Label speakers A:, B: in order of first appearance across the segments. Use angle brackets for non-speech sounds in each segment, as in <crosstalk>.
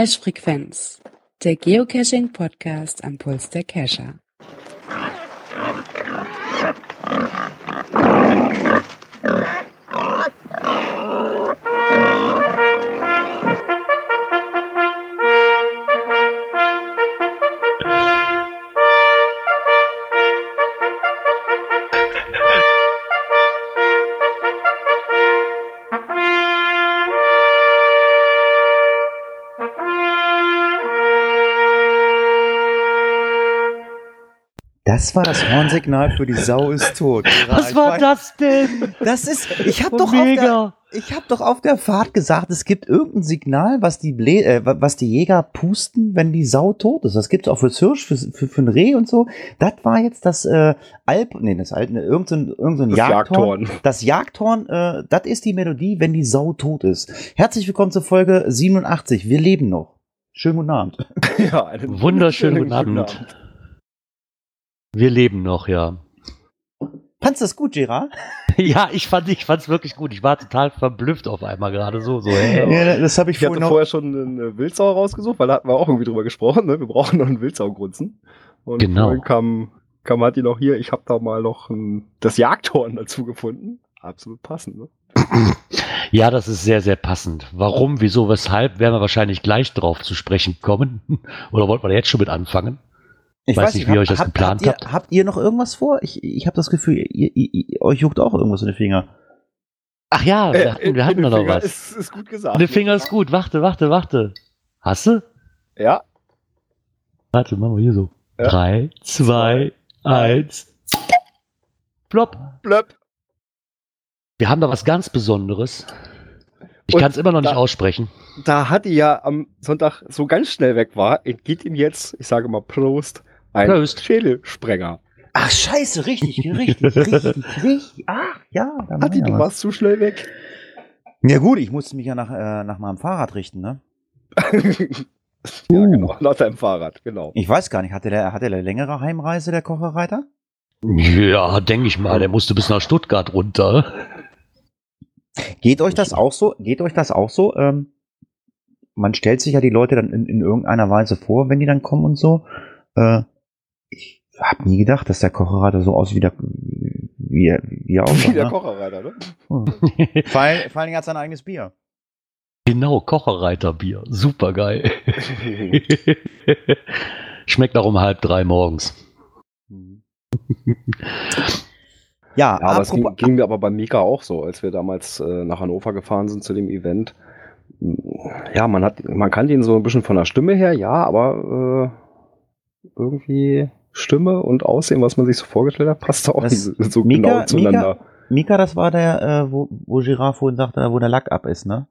A: Cache Frequenz, der Geocaching Podcast am Puls der Cacher.
B: Das war das Hornsignal für die Sau ist tot.
C: Was war das denn?
B: Das ist, ich habe
C: Oh,
B: doch, auf der-
C: mega.
B: ich hab doch auf der Fahrt gesagt, es gibt irgendein Signal, was die, Blä äh, was die Jäger pusten, wenn die Sau tot ist. Das gibt's auch fürs Hirsch, für, für, für ein Reh und so. Das war jetzt das äh, Alp, nee, das Alp, ne, irgendein, irgendein
D: Das
B: Jagdhorn.
D: Jagdhorn.
B: Das Jagdhorn, äh, das ist die Melodie, wenn die Sau tot ist. Herzlich willkommen zur Folge 87. Wir leben noch. Schönen guten Abend.
D: Ja, <laughs> einen
C: Wunderschönen guten Abend. Wir leben noch, ja.
B: Fandst du das gut, Gerard? <laughs> <laughs>
C: Ja, ich fand ich fand's wirklich gut. Ich war total verblüfft auf einmal gerade so. so?
B: Ja, das habe ich,
D: Ich hatte
B: vorhin noch.
D: vorher schon eine Wildsau rausgesucht, weil da hatten wir auch irgendwie drüber gesprochen. Ne? Wir brauchen noch einen Wildsaugrunzen. Und
C: Genau.
D: vorhin kam, kam Matti noch hier. Ich habe da mal noch ein, das Jagdhorn dazu gefunden. Absolut passend. Ne? <clears throat>
C: Ja, das ist sehr, sehr passend. Warum, wieso, weshalb, werden wir wahrscheinlich gleich drauf zu sprechen kommen. <laughs> Oder wollten wir da jetzt schon mit anfangen?
B: Ich
C: weiß nicht, wie ihr euch das geplant
B: habt. Ihr,
C: habt.
B: habt ihr noch irgendwas vor? Ich, ich habe das Gefühl, ihr, ihr, ihr, euch juckt auch irgendwas in den Finger.
C: Ach ja, wir hatten, wir hatten
D: in
C: doch
D: den
C: noch
D: Finger
C: was.
D: Ist, ist gut gesagt.
C: Der Finger ist gut. Warte, warte, warte. Hast du?
D: Ja.
C: Warte, machen wir hier so.
D: Ja.
C: Drei, zwei, eins. Plopp.
D: Blöpp.
C: Wir haben da was ganz Besonderes. Ich kann es immer noch nicht
D: da-
C: aussprechen.
D: Da Hatti ja am Sonntag so ganz schnell weg war, entgeht ihm jetzt, ich sage mal Prost, ein
C: Prost.
D: Schädelsprenger.
B: Ach, scheiße, richtig, richtig, richtig, richtig. Ach, ja. meiner
D: du
B: was.
D: warst zu schnell weg.
B: Ja gut, ich musste mich ja nach, äh, nach meinem Fahrrad richten, ne? <laughs>
D: ja, genau. Nach deinem Fahrrad, genau.
B: Ich weiß gar nicht, hatte der, hatte der eine längere Heimreise, der Kocherreiter?
C: Ja, denke ich mal. Der musste bis nach Stuttgart runter.
B: Geht euch das auch so? Geht euch das auch so? Ähm, man stellt sich ja die Leute dann in, in irgendeiner Weise vor, wenn die dann kommen und so. Äh, ich habe nie gedacht, dass der Kocherreiter so aussieht, wie der, wie er, wie er aussah.
D: Wie der
B: ne?
D: Kocherreiter, ne?
B: Hm. Vor allem, vor allem hat sein eigenes Bier.
C: Genau, Kocherreiterbier. Super geil. <laughs> Schmeckt auch um halb drei morgens. <laughs>
B: Ja,
D: Ja, aber es ging mir aber bei Mika auch so, als wir damals äh, nach Hannover gefahren sind zu dem Event. Ja, man hat, man kannte ihn so ein bisschen von der Stimme her, ja, aber äh, irgendwie Stimme und Aussehen, was man sich so vorgestellt hat, passt auch
B: Das-
D: nicht so
B: Mika-
D: genau zueinander.
B: Mika, das war der, äh, wo, wo Girard vorhin sagte, wo der Lack ab ist, ne?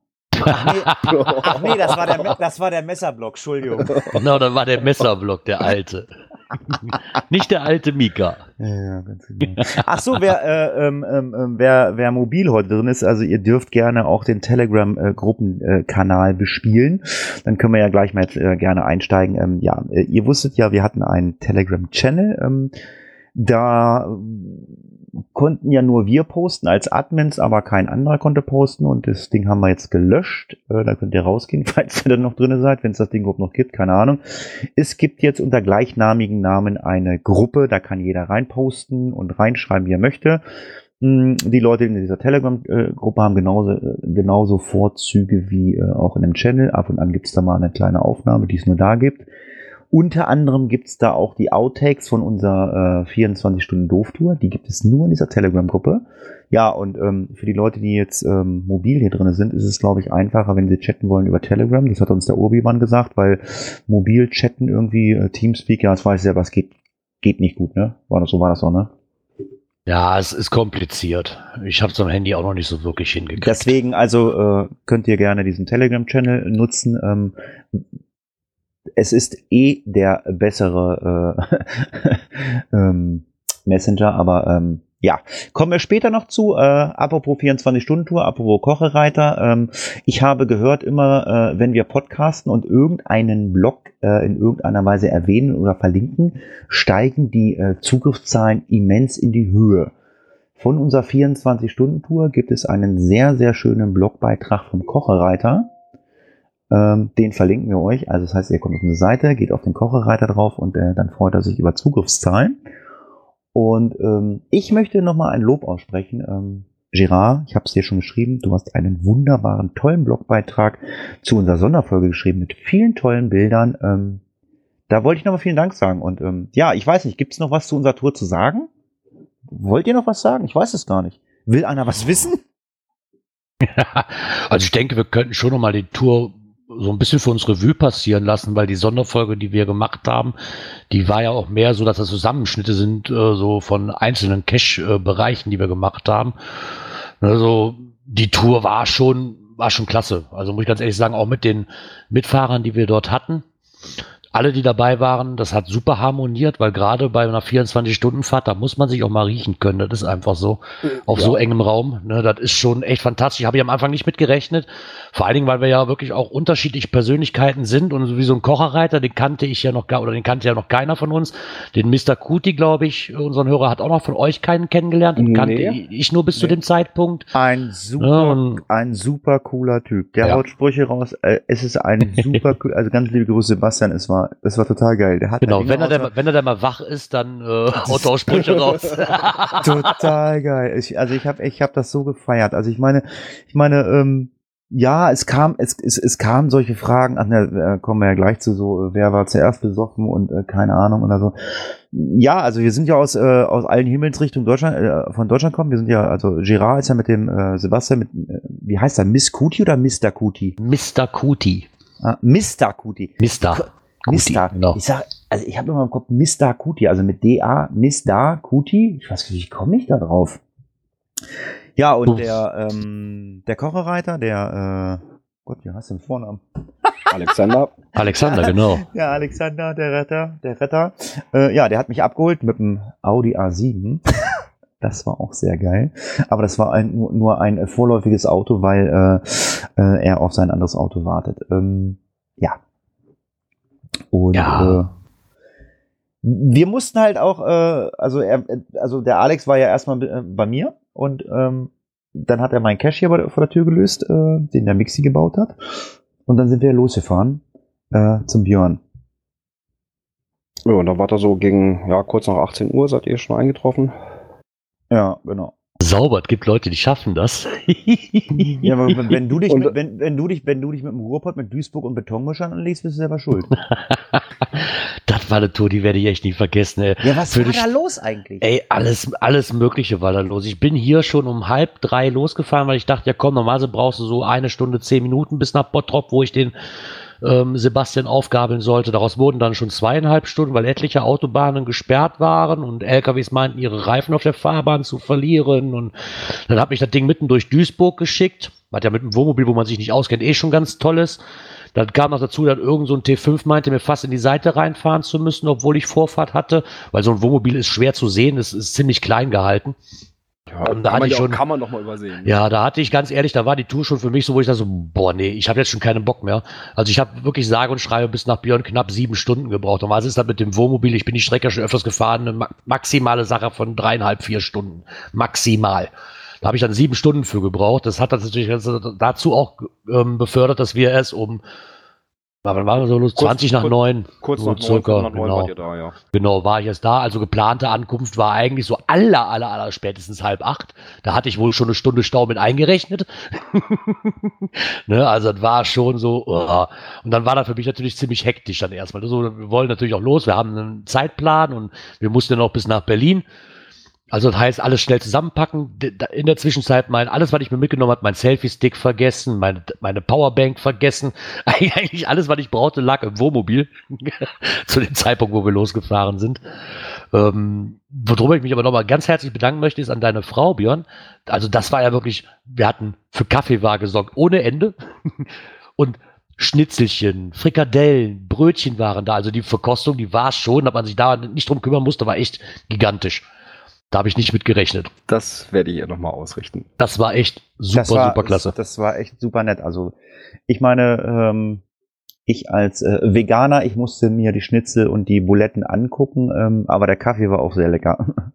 B: Ach nee, <laughs> ach nee das, war der, das war der Messerblock, Entschuldigung.
C: Genau, da war der Messerblock, der alte. <laughs> Nicht der alte Mika.
B: Ja, ganz genau. Ach so, wer, äh, ähm, ähm, ähm, wer, wer mobil heute drin ist, also ihr dürft gerne auch den Telegram-Gruppenkanal bespielen. Dann können wir ja gleich mal jetzt äh, gerne einsteigen. Ähm, ja, äh, ihr wusstet ja, wir hatten einen Telegram-Channel. Ähm, da konnten ja nur wir posten als Admins, aber kein anderer konnte posten und das Ding haben wir jetzt gelöscht. Äh, da könnt ihr rausgehen, <laughs> falls ihr dann noch drin seid, wenn es das Ding überhaupt noch gibt, keine Ahnung. Es gibt jetzt unter gleichnamigen Namen eine Gruppe, da kann jeder reinposten und reinschreiben, wie er möchte. Hm, Die Leute in dieser Telegram-Gruppe haben genauso, äh, genauso Vorzüge wie äh, auch in dem Channel. Ab und an gibt es da mal eine kleine Aufnahme, die es nur da gibt. Unter anderem gibt es da auch die Outtakes von unserer äh, 24-Stunden-Doof-Tour. Die gibt es nur in dieser Telegram-Gruppe. Ja, und ähm, für die Leute, die jetzt ähm, mobil hier drin sind, ist es, glaube ich, einfacher, wenn sie chatten wollen über Telegram. Das hat uns der Urbi-Mann gesagt, weil mobil chatten irgendwie, äh, Teamspeak, ja, das weiß ich ja, was geht, geht nicht gut, ne? War das, so war das auch, ne?
C: Ja, es ist kompliziert. Ich habe es am Handy auch noch nicht so wirklich hingekriegt.
B: Deswegen, also äh, könnt ihr gerne diesen Telegram-Channel nutzen. Ähm, es ist eh der bessere äh, <laughs> ähm, Messenger, aber ähm, ja, kommen wir später noch zu. Äh, apropos 24-Stunden-Tour, apropos Kochereiter. Ähm, ich habe gehört, immer äh, wenn wir podcasten und irgendeinen Blog äh, in irgendeiner Weise erwähnen oder verlinken, steigen die äh, Zugriffszahlen immens in die Höhe. Von unserer 24-Stunden-Tour gibt es einen sehr, sehr schönen Blogbeitrag vom Kochereiter. Ähm, den verlinken wir euch. Also das heißt, ihr kommt auf eine Seite, geht auf den Kochereiter drauf und äh, dann freut er sich über Zugriffszahlen. Und ähm, ich möchte nochmal ein Lob aussprechen. Ähm, Gerard, ich habe es dir schon geschrieben, du hast einen wunderbaren, tollen Blogbeitrag zu unserer Sonderfolge geschrieben mit vielen tollen Bildern. Ähm, da wollte ich nochmal vielen Dank sagen. Und ähm, ja, ich weiß nicht, gibt es noch was zu unserer Tour zu sagen? Wollt ihr noch was sagen? Ich weiß es gar nicht. Will einer was wissen? <laughs>
C: also ich denke, wir könnten schon noch mal die Tour so ein bisschen für uns Revue passieren lassen, weil die Sonderfolge, die wir gemacht haben, die war ja auch mehr so, dass das Zusammenschnitte sind, äh, so von einzelnen Cache-Bereichen, die wir gemacht haben. Also die Tour war schon, war schon klasse. Also muss ich ganz ehrlich sagen, auch mit den Mitfahrern, die wir dort hatten alle, die dabei waren, das hat super harmoniert, weil gerade bei einer 24-Stunden-Fahrt, da muss man sich auch mal riechen können. Das ist einfach so. Auf ja. so engem Raum. Ne, das ist schon echt fantastisch. Habe ich am Anfang nicht mitgerechnet. Vor allen Dingen, weil wir ja wirklich auch unterschiedliche Persönlichkeiten sind und wie so ein Kocherreiter, den kannte ich ja noch gar, oder den kannte ja noch keiner von uns. Den Mr. Kuti, glaube ich, unseren Hörer hat auch noch von euch keinen kennengelernt und nee. kannte ich nur bis nee. zu dem Zeitpunkt.
B: Ein super, ja, ein super cooler Typ. Der ja. haut Sprüche raus. Äh, es ist ein <laughs> super, also ganz liebe Grüße, Sebastian. Es war das war total geil.
C: Der hat genau, wenn er, der, wenn er dann mal wach ist, dann äh, haut er Sprüche <laughs> raus.
B: total geil. Ich, also ich habe ich hab das so gefeiert. Also ich meine, ich meine, ähm, ja, es kam, es, es, es kamen solche Fragen, ach ne, kommen wir ja gleich zu so, äh, wer war zuerst besoffen und äh, keine Ahnung oder so. Ja, also wir sind ja aus, äh, aus allen Himmelsrichtungen Deutschland, äh, von Deutschland kommen. Wir sind ja, also Girard ist ja mit dem äh, Sebastian mit, äh, wie heißt er, Miss Kuti oder Mr. Kuti?
C: Mr. Kuti.
B: Ah, Mr. Kuti.
C: Mr.
B: Mista. Genau. Ich sag, also ich habe immer im Kopf Mista Kuti, also mit D-A, Mista Kuti. Ich weiß nicht, wie komme ich da drauf? Ja, und Uff. der, ähm, der Kocherreiter, der, äh, Gott, wie heißt denn Vornamen? <laughs>
D: Alexander.
C: Alexander, genau. <laughs>
B: Ja, Alexander, der Retter, der Retter. Äh, ja, der hat mich abgeholt mit dem Audi A7. <laughs> Das war auch sehr geil. Aber das war ein, nur ein vorläufiges Auto, weil äh, äh, er auf sein anderes Auto wartet. Ähm, ja, und ja. äh, wir mussten halt auch, äh, also er, also der Alex war ja erstmal äh, bei mir und ähm, dann hat er meinen Cash hier vor der Tür gelöst, äh, den der Mixi gebaut hat. Und dann sind wir losgefahren äh, zum Björn.
D: Ja, und da war er so gegen, ja, kurz nach 18 Uhr, seid ihr schon eingetroffen?
B: Ja, genau
C: sauber. Es gibt Leute, die schaffen das. <laughs>
B: ja, aber wenn du dich, mit, wenn, wenn du dich, wenn du dich mit dem Ruhrpott, mit Duisburg und Betonmischern anlegst, bist du selber schuld. <laughs>
C: das war eine Tour, die werde ich echt nicht vergessen. Ey.
B: Ja, was Für war da los eigentlich?
C: Ey, alles, alles Mögliche war da los. Ich bin hier schon um halb drei losgefahren, weil ich dachte, ja komm, normalerweise brauchst du so eine Stunde, zehn Minuten bis nach Bottrop, wo ich den ähm, Sebastian aufgabeln sollte. Daraus wurden dann schon zweieinhalb Stunden, weil etliche Autobahnen gesperrt waren und LKWs meinten, ihre Reifen auf der Fahrbahn zu verlieren. Und dann habe ich das Ding mitten durch Duisburg geschickt. Hat ja mit einem Wohnmobil, wo man sich nicht auskennt, eh schon ganz tolles. Dann kam noch dazu, dass irgend so ein T5 meinte, mir fast in die Seite reinfahren zu müssen, obwohl ich Vorfahrt hatte, weil so ein Wohnmobil ist schwer zu sehen, es ist ziemlich klein gehalten.
D: Ja, und da hatte ich schon, kann man noch mal übersehen.
C: Ja, da hatte ich ganz ehrlich, da war die Tour schon für mich so, wo ich da so, boah, nee, ich habe jetzt schon keinen Bock mehr. Also ich habe wirklich sage und schreibe bis nach Björn knapp sieben Stunden gebraucht. Und was ist das mit dem Wohnmobil? Ich bin die Strecke schon öfters gefahren, eine maximale Sache von dreieinhalb, vier Stunden. Maximal. Da habe ich dann sieben Stunden für gebraucht. Das hat das natürlich dazu auch ähm, befördert, dass wir es um wann waren wir so los? 20 nach 9.
D: Kurz
C: so
D: nach circa, 9,
C: genau.
D: war da, ja.
C: Genau, war ich erst da. Also geplante Ankunft war eigentlich so aller, aller, aller spätestens halb acht. Da hatte ich wohl schon eine Stunde Stau mit eingerechnet. <laughs> ne, also das war schon so. Uh. Und dann war das für mich natürlich ziemlich hektisch dann erstmal. Also, wir wollen natürlich auch los. Wir haben einen Zeitplan und wir mussten dann auch bis nach Berlin. Also das heißt, alles schnell zusammenpacken. In der Zwischenzeit mein, alles, was ich mir mitgenommen habe, mein Selfie-Stick vergessen, meine, meine Powerbank vergessen. <laughs> Eigentlich alles, was ich brauchte, lag im Wohnmobil. <laughs> Zu dem Zeitpunkt, wo wir losgefahren sind. Ähm, worüber ich mich aber nochmal ganz herzlich bedanken möchte, ist an deine Frau, Björn. Also das war ja wirklich, wir hatten für Kaffee war gesorgt ohne Ende. <laughs> Und Schnitzelchen, Frikadellen, Brötchen waren da. Also die Verkostung, die war schon, dass man sich da nicht drum kümmern musste, war echt gigantisch. Da habe ich nicht mit gerechnet.
D: Das werde ich ihr nochmal ausrichten.
C: Das war echt super, war, super klasse.
B: Das, das, war echt super nett. Also ich meine, ähm, ich als äh, Veganer, ich musste mir die Schnitzel und die Buletten angucken, ähm, aber der Kaffee war auch sehr lecker. <laughs>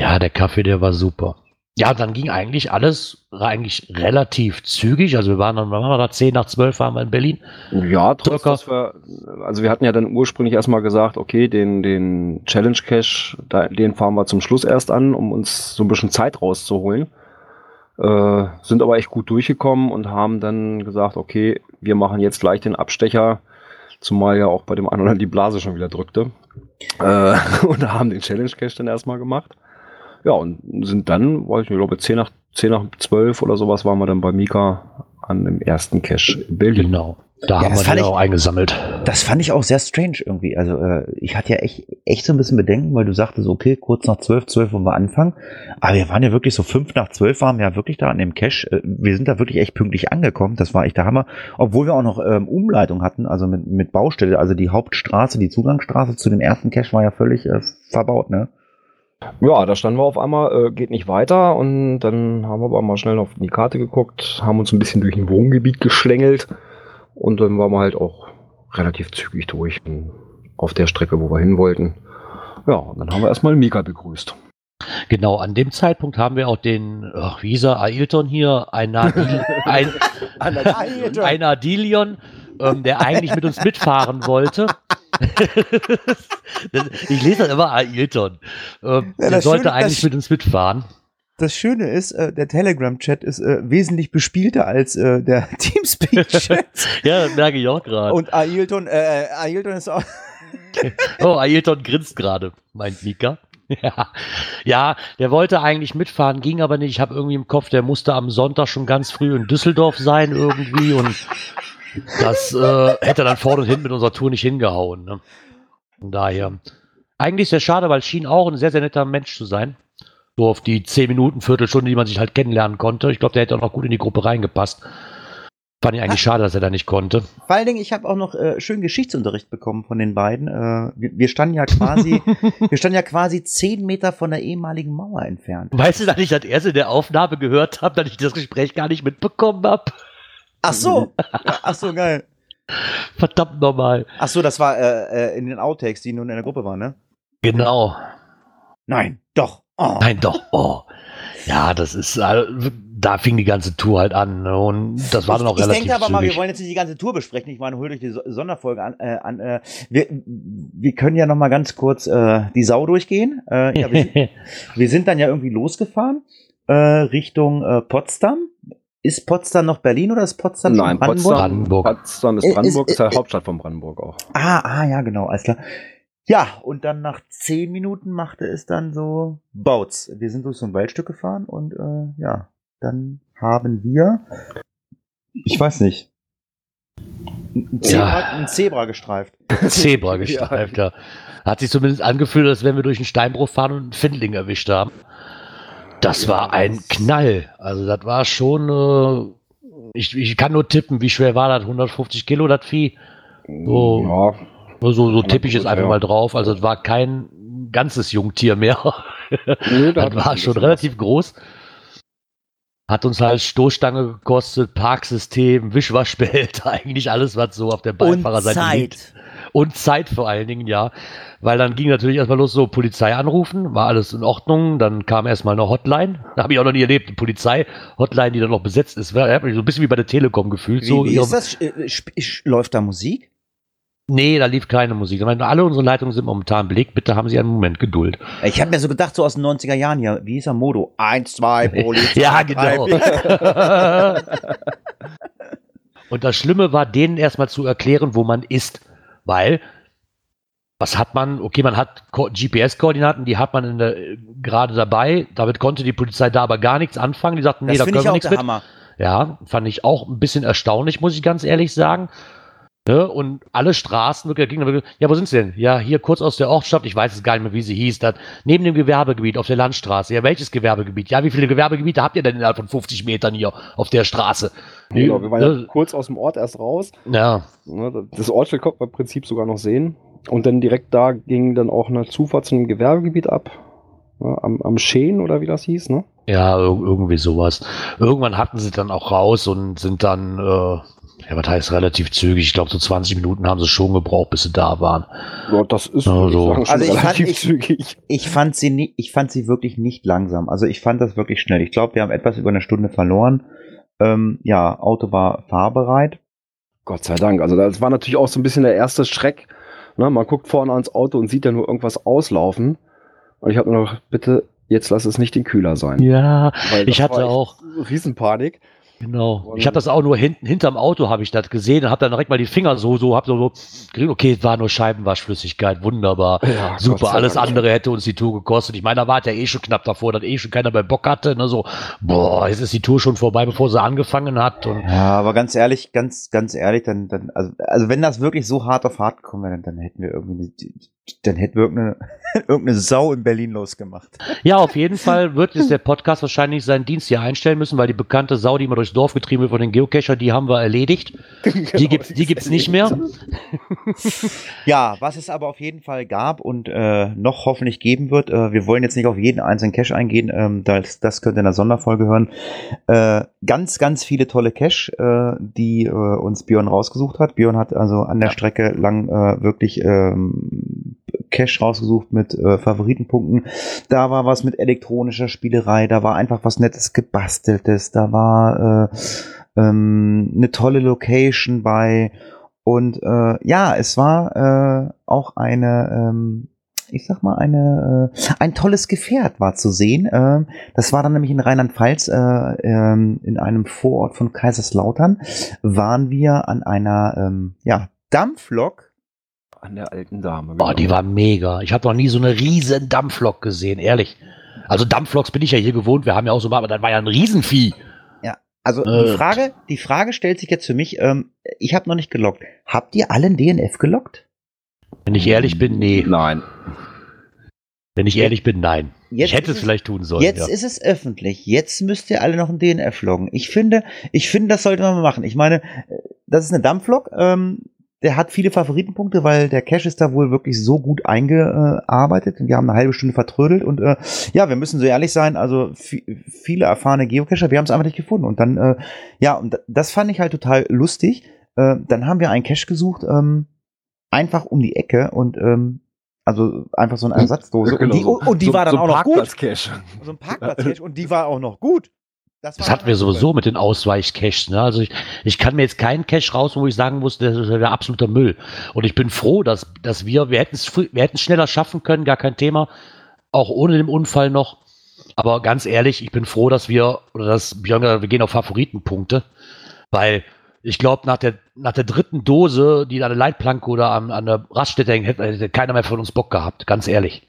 C: Ja, der Kaffee, der war super. Ja, dann ging eigentlich alles eigentlich relativ zügig. Also wir waren dann, wann waren wir da? 10 nach 12 waren wir in Berlin.
D: Ja, trotz,
C: Circa.
D: dass wir, also wir hatten ja dann ursprünglich erstmal gesagt, okay, den, den Challenge Cache, da, den fahren wir zum Schluss erst an, um uns so ein bisschen Zeit rauszuholen. Äh, sind aber echt gut durchgekommen und haben dann gesagt, okay, wir machen jetzt gleich den Abstecher, zumal ja auch bei dem anderen die Blase schon wieder drückte. Äh, <laughs> und haben den Challenge Cache dann erstmal gemacht. Ja, und sind dann, weiß ich nicht, ich glaube 10 nach, 10 nach 12 oder sowas waren wir dann bei Mika an dem ersten Cache in Berlin.
C: Genau. Da
B: Ja,
C: haben
B: das
C: wir
B: fand
C: den
B: ich-
C: auch eingesammelt.
B: Das fand ich auch sehr strange irgendwie. Also äh, ich hatte ja echt, echt so ein bisschen Bedenken, weil du sagtest, okay, kurz nach zwölf, zwölf wollen wir anfangen. Aber wir waren ja wirklich so fünf nach zwölf waren wir ja wirklich da an dem Cache. Äh, wir sind da wirklich echt pünktlich angekommen. Das war echt der Hammer. Obwohl wir auch noch ähm, Umleitung hatten, also mit, mit Baustelle. Also die Hauptstraße, die Zugangsstraße zu dem ersten Cache war ja völlig äh, verbaut, ne?
D: Ja, da standen wir auf einmal, äh, geht nicht weiter und dann haben wir aber mal schnell auf die Karte geguckt, haben uns ein bisschen durch ein Wohngebiet geschlängelt und dann waren wir halt auch relativ zügig durch auf der Strecke, wo wir hin wollten. Ja, und dann haben wir erstmal Mika begrüßt.
C: Genau, an dem Zeitpunkt haben wir auch den, ach, wie hieß er, Ailton hier, <laughs> ein, Adil, ein,
B: Ailton.
C: ein Adilion, ähm, der eigentlich mit uns mitfahren wollte. <laughs> Das- ich lese dann immer Ailton. Ähm,
B: Ja,
C: der
B: das
C: sollte
B: Schöne-
C: eigentlich
B: das-
C: mit uns mitfahren.
B: Das Schöne ist, äh, der Telegram-Chat ist äh, wesentlich bespielter als äh, der <laughs> Teamspeak-Chat. <laughs>
C: Ja, das merke ich auch gerade.
B: Und Ailton, äh, Ailton ist auch.
C: Oh, Ailton grinst gerade, meint Mika. Ja. ja, der wollte eigentlich mitfahren, ging aber nicht. Ich habe irgendwie im Kopf, der musste am Sonntag schon ganz früh in Düsseldorf sein irgendwie und das äh, hätte dann vorne und hinten mit unserer Tour nicht hingehauen. Ne? Von daher. Eigentlich sehr schade, weil schien auch ein sehr, sehr netter Mensch zu sein. So auf die 10 Minuten, Viertelstunde, die man sich halt kennenlernen konnte. Ich glaube, der hätte auch noch gut in die Gruppe reingepasst. Fand ich eigentlich schade, dass er da nicht konnte.
B: Vor allen Dingen, ich habe auch noch äh, schön Geschichtsunterricht bekommen von den beiden. Äh, wir, wir standen ja quasi, <laughs> wir standen ja quasi zehn Meter von der ehemaligen Mauer entfernt.
C: Weißt du, dass ich das erst in der Aufnahme gehört habe, dass ich das Gespräch gar nicht mitbekommen habe?
B: Ach so, <laughs> ach so geil.
C: Verdammt nochmal.
B: Ach so, das war äh, äh, in den Outtakes, die nun in der Gruppe waren, ne?
C: Genau.
B: Nein, doch. Oh.
C: Nein, doch. Oh. Ja, das ist, da fing die ganze Tour halt an. Ne? Und das war dann auch
B: ich, ich
C: relativ
B: denke aber mal, wir wollen jetzt nicht die ganze Tour besprechen. Ich meine, holt euch die So- Sonderfolge an. Äh, an äh, wir, wir können ja noch mal ganz kurz äh, die Sau durchgehen. Äh, ja, wir, sind, <laughs> wir sind dann ja irgendwie losgefahren äh, Richtung äh, Potsdam. Ist Potsdam noch Berlin oder ist Potsdam schon
D: Nein,
B: Brandenburg?
D: Potsdam,
C: Brandenburg.
D: Potsdam ist
B: Äh,
D: Brandenburg,
B: ist-
D: ist, ja
B: äh,
D: Hauptstadt von Brandenburg auch.
B: Ah, ah, ja, genau, alles klar. Ja, und dann nach zehn Minuten machte es dann so Bautz. Wir sind durch so ein Waldstück gefahren und äh, ja, dann haben wir, ich weiß nicht, ein Zebra,
C: Ja.
B: ein Zebra gestreift. <laughs>
C: Zebra gestreift, ja. Hat sich zumindest angefühlt, als wenn wir durch einen Steinbruch fahren und einen Findling erwischt haben. Das war ein Knall. Also das war schon, äh, ich, ich kann nur tippen, wie schwer war das? 150 Kilo, das Vieh? So.
D: Ja,
C: So, so tippe ich jetzt
D: gut,
C: einfach
D: ja.
C: mal drauf. Also es war kein ganzes Jungtier mehr.
D: da <laughs>
C: Das war schon relativ groß. Hat uns halt Stoßstange gekostet, Parksystem, Wischwaschbehälter, <laughs> eigentlich alles, was so auf der Beifahrerseite liegt. Und Zeit vor allen Dingen, ja. Weil dann ging natürlich erstmal los, so Polizei anrufen, war alles in Ordnung. Dann kam erstmal eine Hotline. Da habe ich auch noch nie erlebt, eine Polizei-Hotline, die dann noch besetzt ist. War, so ein bisschen wie bei der Telekom gefühlt.
B: Wie,
C: so
B: wie ist das? Äh, sch- Läuft da Musik?
C: Nee, da lief keine Musik. Ich meine, alle unsere Leitungen sind momentan belegt. Bitte haben Sie einen Moment Geduld.
B: Ich habe mir so gedacht, so aus den 90er Jahren hier, wie hieß er Modo? Eins, zwei, <laughs> Polizei.
C: Ja, genau. <laughs> Und das Schlimme war, denen erstmal zu erklären, wo man ist. Weil, was hat man? Okay, man hat Ko- GPS-Koordinaten, die hat man gerade dabei. Damit konnte die Polizei da aber gar nichts anfangen. Die sagten, nee,
B: Das
C: da können
B: ich
C: wir
B: auch
C: nichts
B: der
C: mit.
B: Hammer.
C: Ja, fand ich auch ein bisschen erstaunlich, muss ich ganz ehrlich sagen. Ne? Und alle Straßen, wirklich, da ging dann ja, wo sind sie denn? Ja, hier kurz aus der Ortschaft, ich weiß jetzt gar nicht mehr, wie sie hieß, das, neben dem Gewerbegebiet auf der Landstraße. Ja, welches Gewerbegebiet? Ja, wie viele Gewerbegebiete habt ihr denn innerhalb von 50 Metern hier auf der Straße?
D: Genau, wir waren ja
C: Ne?
D: kurz aus dem Ort erst raus.
C: ja,
D: Ne, Das Ortsschild konnte man im Prinzip sogar noch sehen. Und dann direkt da ging dann auch eine Zufahrt zu einem Gewerbegebiet ab. Ne, am, am Scheen oder wie das hieß, ne?
C: Ja, ir- irgendwie sowas. Irgendwann hatten sie dann auch raus und sind dann, äh, Ja, was heißt relativ zügig? Ich glaube, so 20 Minuten haben sie schon gebraucht, bis sie da waren.
D: Ja, das ist
C: Also-
D: ich
B: Also ich fand-
D: relativ
B: ich-
D: zügig.
B: Ich fand sie nie, ich fand sie wirklich nicht langsam. Also ich fand das wirklich schnell. Ich glaube, wir haben etwas über eine Stunde verloren. Ähm, ja, Auto war fahrbereit.
D: Gott sei Dank. Also das war natürlich auch so ein bisschen der erste Schreck. Ne, man guckt vorne ans Auto und sieht ja nur irgendwas auslaufen. Und ich habe nur noch, bitte, jetzt lass es nicht den Kühler sein.
C: Ja,
D: Weil
C: ich hatte auch-
D: Riesenpanik.
C: Genau.
D: Und-
C: Ich habe das auch nur hinten, hinterm Auto habe ich das gesehen und habe dann direkt mal die Finger so, so, hab so, so, okay, es war nur Scheibenwaschflüssigkeit, wunderbar.
D: Ja,
C: Super, alles
D: Dank.
C: andere hätte uns die Tour gekostet. Ich meine, da war es ja eh schon knapp davor, dass eh schon keiner mehr Bock hatte. Ne? So, boah, jetzt ist die Tour schon vorbei, bevor sie angefangen hat. Und
B: Ja, aber ganz ehrlich, ganz, ganz ehrlich, dann, dann, also, also wenn das wirklich so hart auf hart gekommen wäre, dann, dann hätten wir irgendwie, eine, dann hätten wir irgendeine, <laughs> irgendeine Sau in Berlin losgemacht.
C: ja, auf jeden Fall wird jetzt der Podcast wahrscheinlich seinen Dienst hier einstellen müssen, weil die bekannte Sau, die immer durchs Dorf getrieben wird von den Geocacher, die haben wir erledigt. Die gibt's, die gibt's nicht mehr. <laughs>
B: Ja, was es aber auf jeden Fall gab und äh, noch hoffentlich geben wird, äh, wir wollen jetzt nicht auf jeden einzelnen Cache eingehen, ähm, das, das könnt ihr in der Sonderfolge hören. Äh, ganz, ganz viele tolle Cache, äh, die äh, uns Björn rausgesucht hat. Björn hat also an der Strecke lang äh, wirklich ähm, Cache rausgesucht mit äh, Favoritenpunkten. Da war was mit elektronischer Spielerei, da war einfach was Nettes gebasteltes, da war äh, ähm, eine tolle Location bei und äh, ja, es war äh, auch eine, ähm, ich sag mal, eine, äh, ein tolles Gefährt war zu sehen. Ähm, das war dann nämlich in Rheinland-Pfalz, äh, ähm, in einem Vorort von Kaiserslautern, waren wir an einer ähm, ja, Dampflok.
D: An der alten Dame.
C: Boah, die war mega. Ich habe noch nie so eine riesen Dampflok gesehen, ehrlich. Also Dampfloks bin ich ja hier gewohnt, wir haben ja auch so mal, aber das war ja ein Riesenvieh.
B: Also die
C: Äh.
B: Frage, die Frage stellt sich jetzt für mich, ähm, ich habe noch nicht gelockt. Habt ihr alle ein DNF gelockt?
C: Wenn ich ehrlich bin, nee.
D: Nein.
C: Wenn ich ehrlich bin, nein.
B: Jetzt
C: ich hätte es vielleicht tun sollen.
B: Jetzt
C: ja.
B: ist es öffentlich. Jetzt müsst ihr alle noch ein DNF loggen. Ich finde, ich finde, das sollte man mal machen. Ich meine, äh, das ist eine Dampflok. Ähm, der hat viele Favoritenpunkte, weil der Cache ist da wohl wirklich so gut eingearbeitet und wir haben eine halbe Stunde vertrödelt und äh, ja, wir müssen so ehrlich sein, also vi- viele erfahrene Geocacher, wir haben es einfach nicht gefunden und dann, äh, ja, und das fand ich halt total lustig. Äh, dann haben wir einen Cache gesucht, ähm, einfach um die Ecke und ähm, also einfach so eine Ersatzdose und die, und die war dann auch noch gut
D: Parkplatz-Cache.
B: so ein Parkplatz und die war auch noch gut.
C: Das
B: war
C: hatten wir sowieso mit den Ausweichcaches. Ne? Also ich, ich kann mir jetzt keinen Cache raus, wo ich sagen muss, das ist der absolute Müll. Und ich bin froh, dass, dass wir, wir hätten es wir hätten es schneller schaffen können, gar kein Thema. Auch ohne den Unfall noch. Aber ganz ehrlich, ich bin froh, dass wir, oder dass Björn wir gehen auf Favoritenpunkte. Weil ich glaube, nach der, nach der dritten Dose, die an der Leitplanke oder an, an der Raststätte hängt, hätte, hätte keiner mehr von uns Bock gehabt. Ganz ehrlich.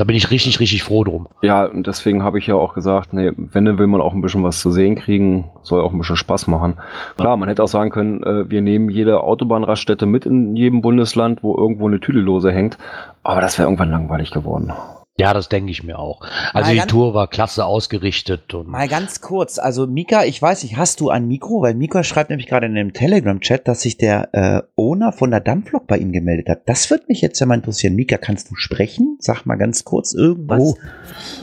C: Da bin ich richtig, richtig froh drum.
D: Ja, und deswegen habe ich ja auch gesagt, nee, wenn, dann will man auch ein bisschen was zu sehen kriegen, soll auch ein bisschen Spaß machen. Klar, man hätte auch sagen können, äh, wir nehmen jede Autobahnraststätte mit in jedem Bundesland, wo irgendwo eine Tüdellose hängt, aber das wäre irgendwann langweilig geworden.
C: Ja, das denke ich mir auch. Also
B: Mal
C: die
B: ganz-
C: Tour war klasse ausgerichtet und
B: Mal ganz kurz, also Mika, ich weiß nicht, hast du ein Mikro? Weil Mika schreibt nämlich gerade in dem Telegram-Chat, dass sich der äh, Owner von der Dampflok bei ihm gemeldet hat. Das würde mich jetzt ja mal interessieren. Mika, kannst du sprechen? Sag mal ganz kurz irgendwas.
C: Oh.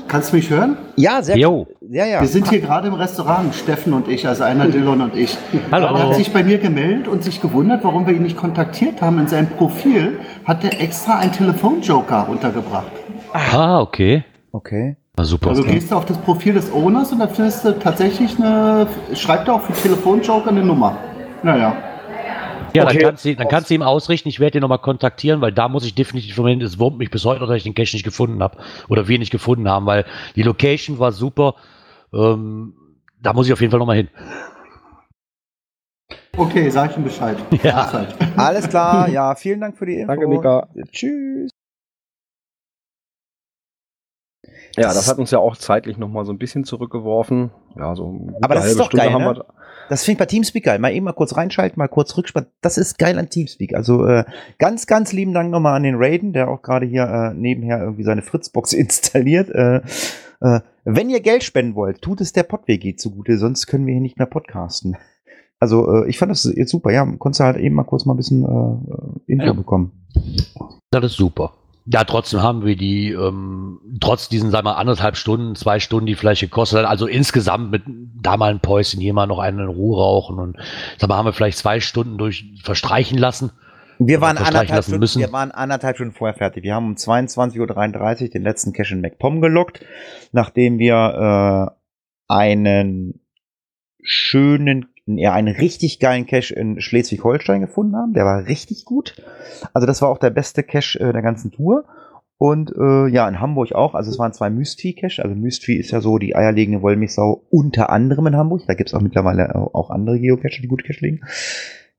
E: Kannst du mich hören?
B: Ja, sehr
C: Jo.
B: Ja, ja.
E: Wir sind hier gerade im Restaurant, Steffen und ich, also einer Dylan und ich.
C: Hallo.
E: Er hat sich bei mir gemeldet und sich gewundert, warum wir ihn nicht kontaktiert haben. In seinem Profil hat er extra einen Telefonjoker untergebracht.
C: Ah, okay.
B: Okay.
C: Na super.
E: Also gehst du auf das Profil des Owners und da findest du tatsächlich eine, schreibt er auch für Telefonjoker eine Nummer. Naja.
C: Ja,
D: Okay.
C: dann, kannst du, dann kannst du ihm ausrichten, ich werde ihn nochmal kontaktieren, weil da muss ich definitiv vermitteln, es wurmt mich bis heute, noch, dass ich den Cache nicht gefunden habe. Oder wir nicht gefunden haben, weil die Location war super. Ähm, da muss ich auf jeden Fall nochmal hin.
E: Okay, sag ich ihm Bescheid. <laughs>
C: Ja.
B: Alles klar, <laughs> ja, vielen Dank für die Info.
D: Danke, Mika.
B: Tschüss.
D: Ja, das hat uns ja auch zeitlich nochmal so ein bisschen zurückgeworfen. Ja, so
B: Aber das ist
D: halbe
B: doch geil,
D: haben
B: ne?
D: wir.
B: Das finde ich bei Teamspeak geil. Mal eben mal kurz reinschalten, mal kurz rückspannen. Das ist geil an Teamspeak. Also äh, ganz, ganz lieben Dank nochmal an den Raiden, der auch gerade hier äh, nebenher irgendwie seine Fritzbox <laughs> installiert. Äh, äh, wenn ihr Geld spenden wollt, tut es der PodWG zugute, sonst können wir hier nicht mehr podcasten. Also äh, ich fand das jetzt super. Ja, konntest du halt eben mal kurz mal ein bisschen äh, Info
C: Ja.
B: bekommen.
C: Das ist super. Ja, trotzdem haben wir die, ähm, trotz diesen, sagen wir, anderthalb Stunden, zwei Stunden, die vielleicht gekostet hat, also insgesamt mit da mal ein Päuschen, hier mal noch einen in Ruhe rauchen und sag mal, haben wir vielleicht zwei Stunden durch verstreichen lassen.
B: Wir waren, anderthalb Stunden,
C: müssen.
B: wir waren anderthalb Stunden vorher fertig. Wir haben um 22.33 Uhr den letzten Cache in MacPom gelockt, nachdem wir äh, einen schönen, ja, einen richtig geilen Cache in Schleswig-Holstein gefunden haben. Der war richtig gut. Also das war auch der beste Cache äh, der ganzen Tour. Und äh, ja, in Hamburg auch. Also es waren zwei Mystery-Cache. Also Mystery ist ja so die eierlegende Wollmilchsau unter anderem in Hamburg. Da gibt's auch mittlerweile auch andere Geocache, die gut Cache legen.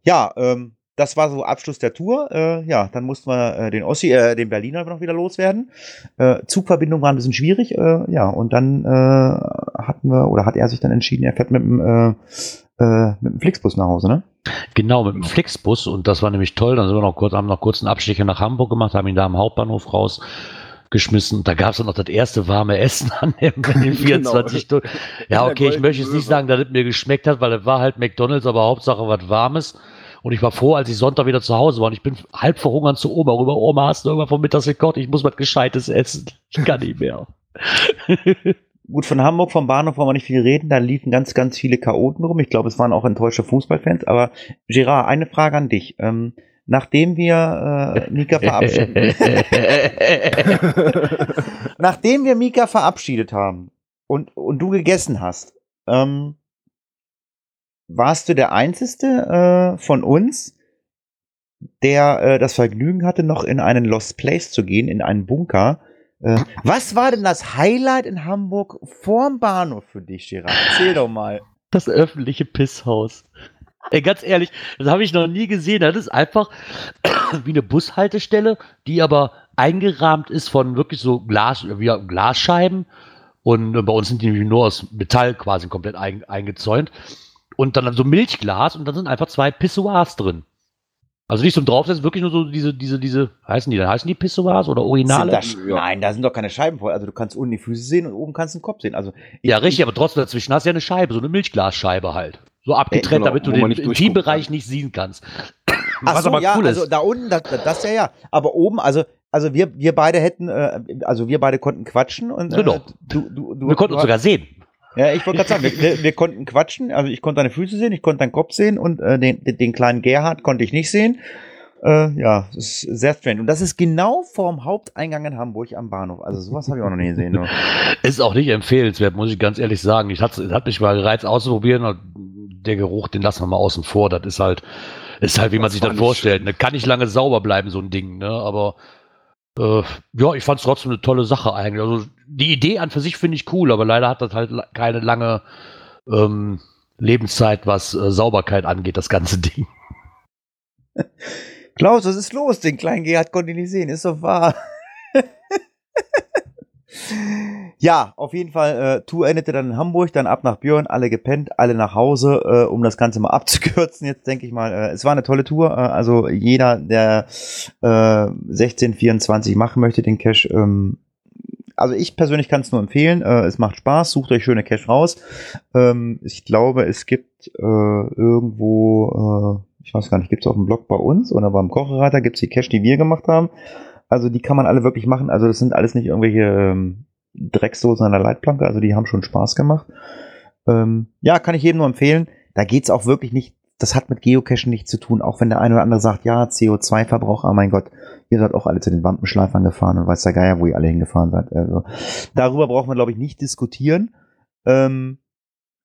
B: Ja, ähm, das war so Abschluss der Tour. Äh, ja, dann mussten wir äh, den Ossi, äh, den Berliner noch wieder loswerden. Äh, Zugverbindung war ein bisschen schwierig. Äh, ja, und dann äh, hatten wir, oder hat er sich dann entschieden, er fährt mit dem, äh, äh, mit dem Flixbus nach Hause, ne?
C: Genau, mit dem Flixbus und das war nämlich toll. Dann sind wir noch kurz, haben noch kurz einen Abstecher nach Hamburg gemacht, haben ihn da am Hauptbahnhof rausgeschmissen. Und da gab es dann noch das erste warme Essen an dem, <laughs> in den 24 Stunden. Ja, okay, ich möchte jetzt nicht sagen, dass es mir geschmeckt hat, weil es war halt McDonalds, aber Hauptsache was Warmes. Und ich war froh, als ich Sonntag wieder zu Hause war. Und ich bin halb verhungert zu Oma rüber. Oma, hast du irgendwann vom Mittags gekocht? Ich muss was Gescheites essen. Ich kann nicht mehr. <laughs>
B: Gut, von Hamburg, vom Bahnhof wollen wir nicht viel reden. Da liefen ganz, ganz viele Chaoten rum. Ich glaube, es waren auch enttäuschte Fußballfans. Aber Gerard, eine Frage an dich. Ähm, nachdem wir äh, Mika <laughs> verabschiedet, <laughs> nachdem wir Mika verabschiedet haben und, und du gegessen hast, ähm, warst du der Einzige äh, von uns, der äh, das Vergnügen hatte, noch in einen Lost Place zu gehen, in einen Bunker. Äh, was war denn das Highlight in Hamburg vorm Bahnhof für dich, Gerard? Erzähl doch mal.
C: Das öffentliche Pisshaus. Ey, ganz ehrlich, das habe ich noch nie gesehen. Das ist einfach <coughs> wie eine Bushaltestelle, die aber eingerahmt ist von wirklich so Glas, wie Glasscheiben. Und äh, bei uns sind die nur aus Metall quasi komplett ein, eingezäunt. Und dann so Milchglas und dann sind einfach zwei Pissoirs drin. Also nicht zum Draufsetzen, wirklich nur so diese, diese, diese, heißen die dann, heißen die Pissoirs oder Originale?
B: Sind da, Nein, da sind doch keine Scheiben voll. Also du kannst unten die Füße sehen und oben kannst du den Kopf sehen. Also ich,
C: ja, richtig, aber trotzdem dazwischen hast du ja eine Scheibe, so eine Milchglasscheibe halt. So abgetrennt,
D: genau,
C: damit du den Intimbereich nicht sehen kannst.
B: Ach
C: Was
B: so,
C: aber
B: ja,
C: cool ist.
B: also da unten, das, das ja, ja. Aber oben, also, also wir, wir beide hätten, äh, also wir beide konnten quatschen und äh,
C: Genau.
B: du, du, du,
C: Wir konnten
B: du,
C: uns sogar sehen.
B: Ja, ich wollte gerade sagen, wir, wir, wir konnten quatschen. Also ich konnte deine Füße sehen, ich konnte deinen Kopf sehen und äh, den, den, den kleinen Gerhard konnte ich nicht sehen. Äh, ja, das ist sehr strange. Und das ist genau vorm Haupteingang in Hamburg am Bahnhof. Also sowas habe ich auch noch nie gesehen. Nur. <laughs>
C: Ist auch nicht empfehlenswert, muss ich ganz ehrlich sagen. Ich hatte, hat mich mal gereizt auszuprobieren. und Der Geruch, den lassen wir mal außen vor. Das ist halt, ist halt, wie man
D: Das
C: sich
D: war
C: das vorstellt. Ne? Kann nicht lange sauber bleiben, so ein Ding. Ne? Aber äh, ja, ich fand es trotzdem eine tolle Sache eigentlich. Also die Idee an für sich finde ich cool, aber leider hat das halt keine lange ähm, Lebenszeit, was äh, Sauberkeit angeht, das ganze <laughs> Ding.
B: Klaus, was ist los? Den kleinen Gerhard konnte ich nicht sehen. Ist doch wahr. <laughs> ja, auf jeden Fall, äh, Tour endete dann in Hamburg, dann ab nach Björn, alle gepennt, alle nach Hause, äh, um das Ganze mal <laughs> abzukürzen. Jetzt denke ich mal, äh, es war eine tolle Tour. Äh, also jeder, der äh, 16, 24 machen möchte, den Cash, ähm, also ich persönlich kann es nur empfehlen. Äh, es macht Spaß, sucht euch schöne Cash raus. Ähm, ich glaube, es gibt äh, irgendwo, äh, ich weiß gar nicht, gibt es auf dem Blog bei uns oder beim Kochreiter, gibt es die Cash, die wir gemacht haben. Also die kann man alle wirklich machen. Also das sind alles nicht irgendwelche ähm, Drecksdosen an der Leitplanke. Also die haben schon Spaß gemacht. Ähm, ja, kann ich jedem nur empfehlen. Da geht's auch wirklich nicht, das hat mit Geocachen nichts zu tun. Auch wenn der eine oder andere sagt, ja, CO2-Verbrauch, ah mein Gott, ihr seid auch alle zu den Wampenschleifern gefahren und weiß der Geier, wo ihr alle hingefahren seid. Also darüber braucht man, glaube ich, nicht diskutieren. Ähm,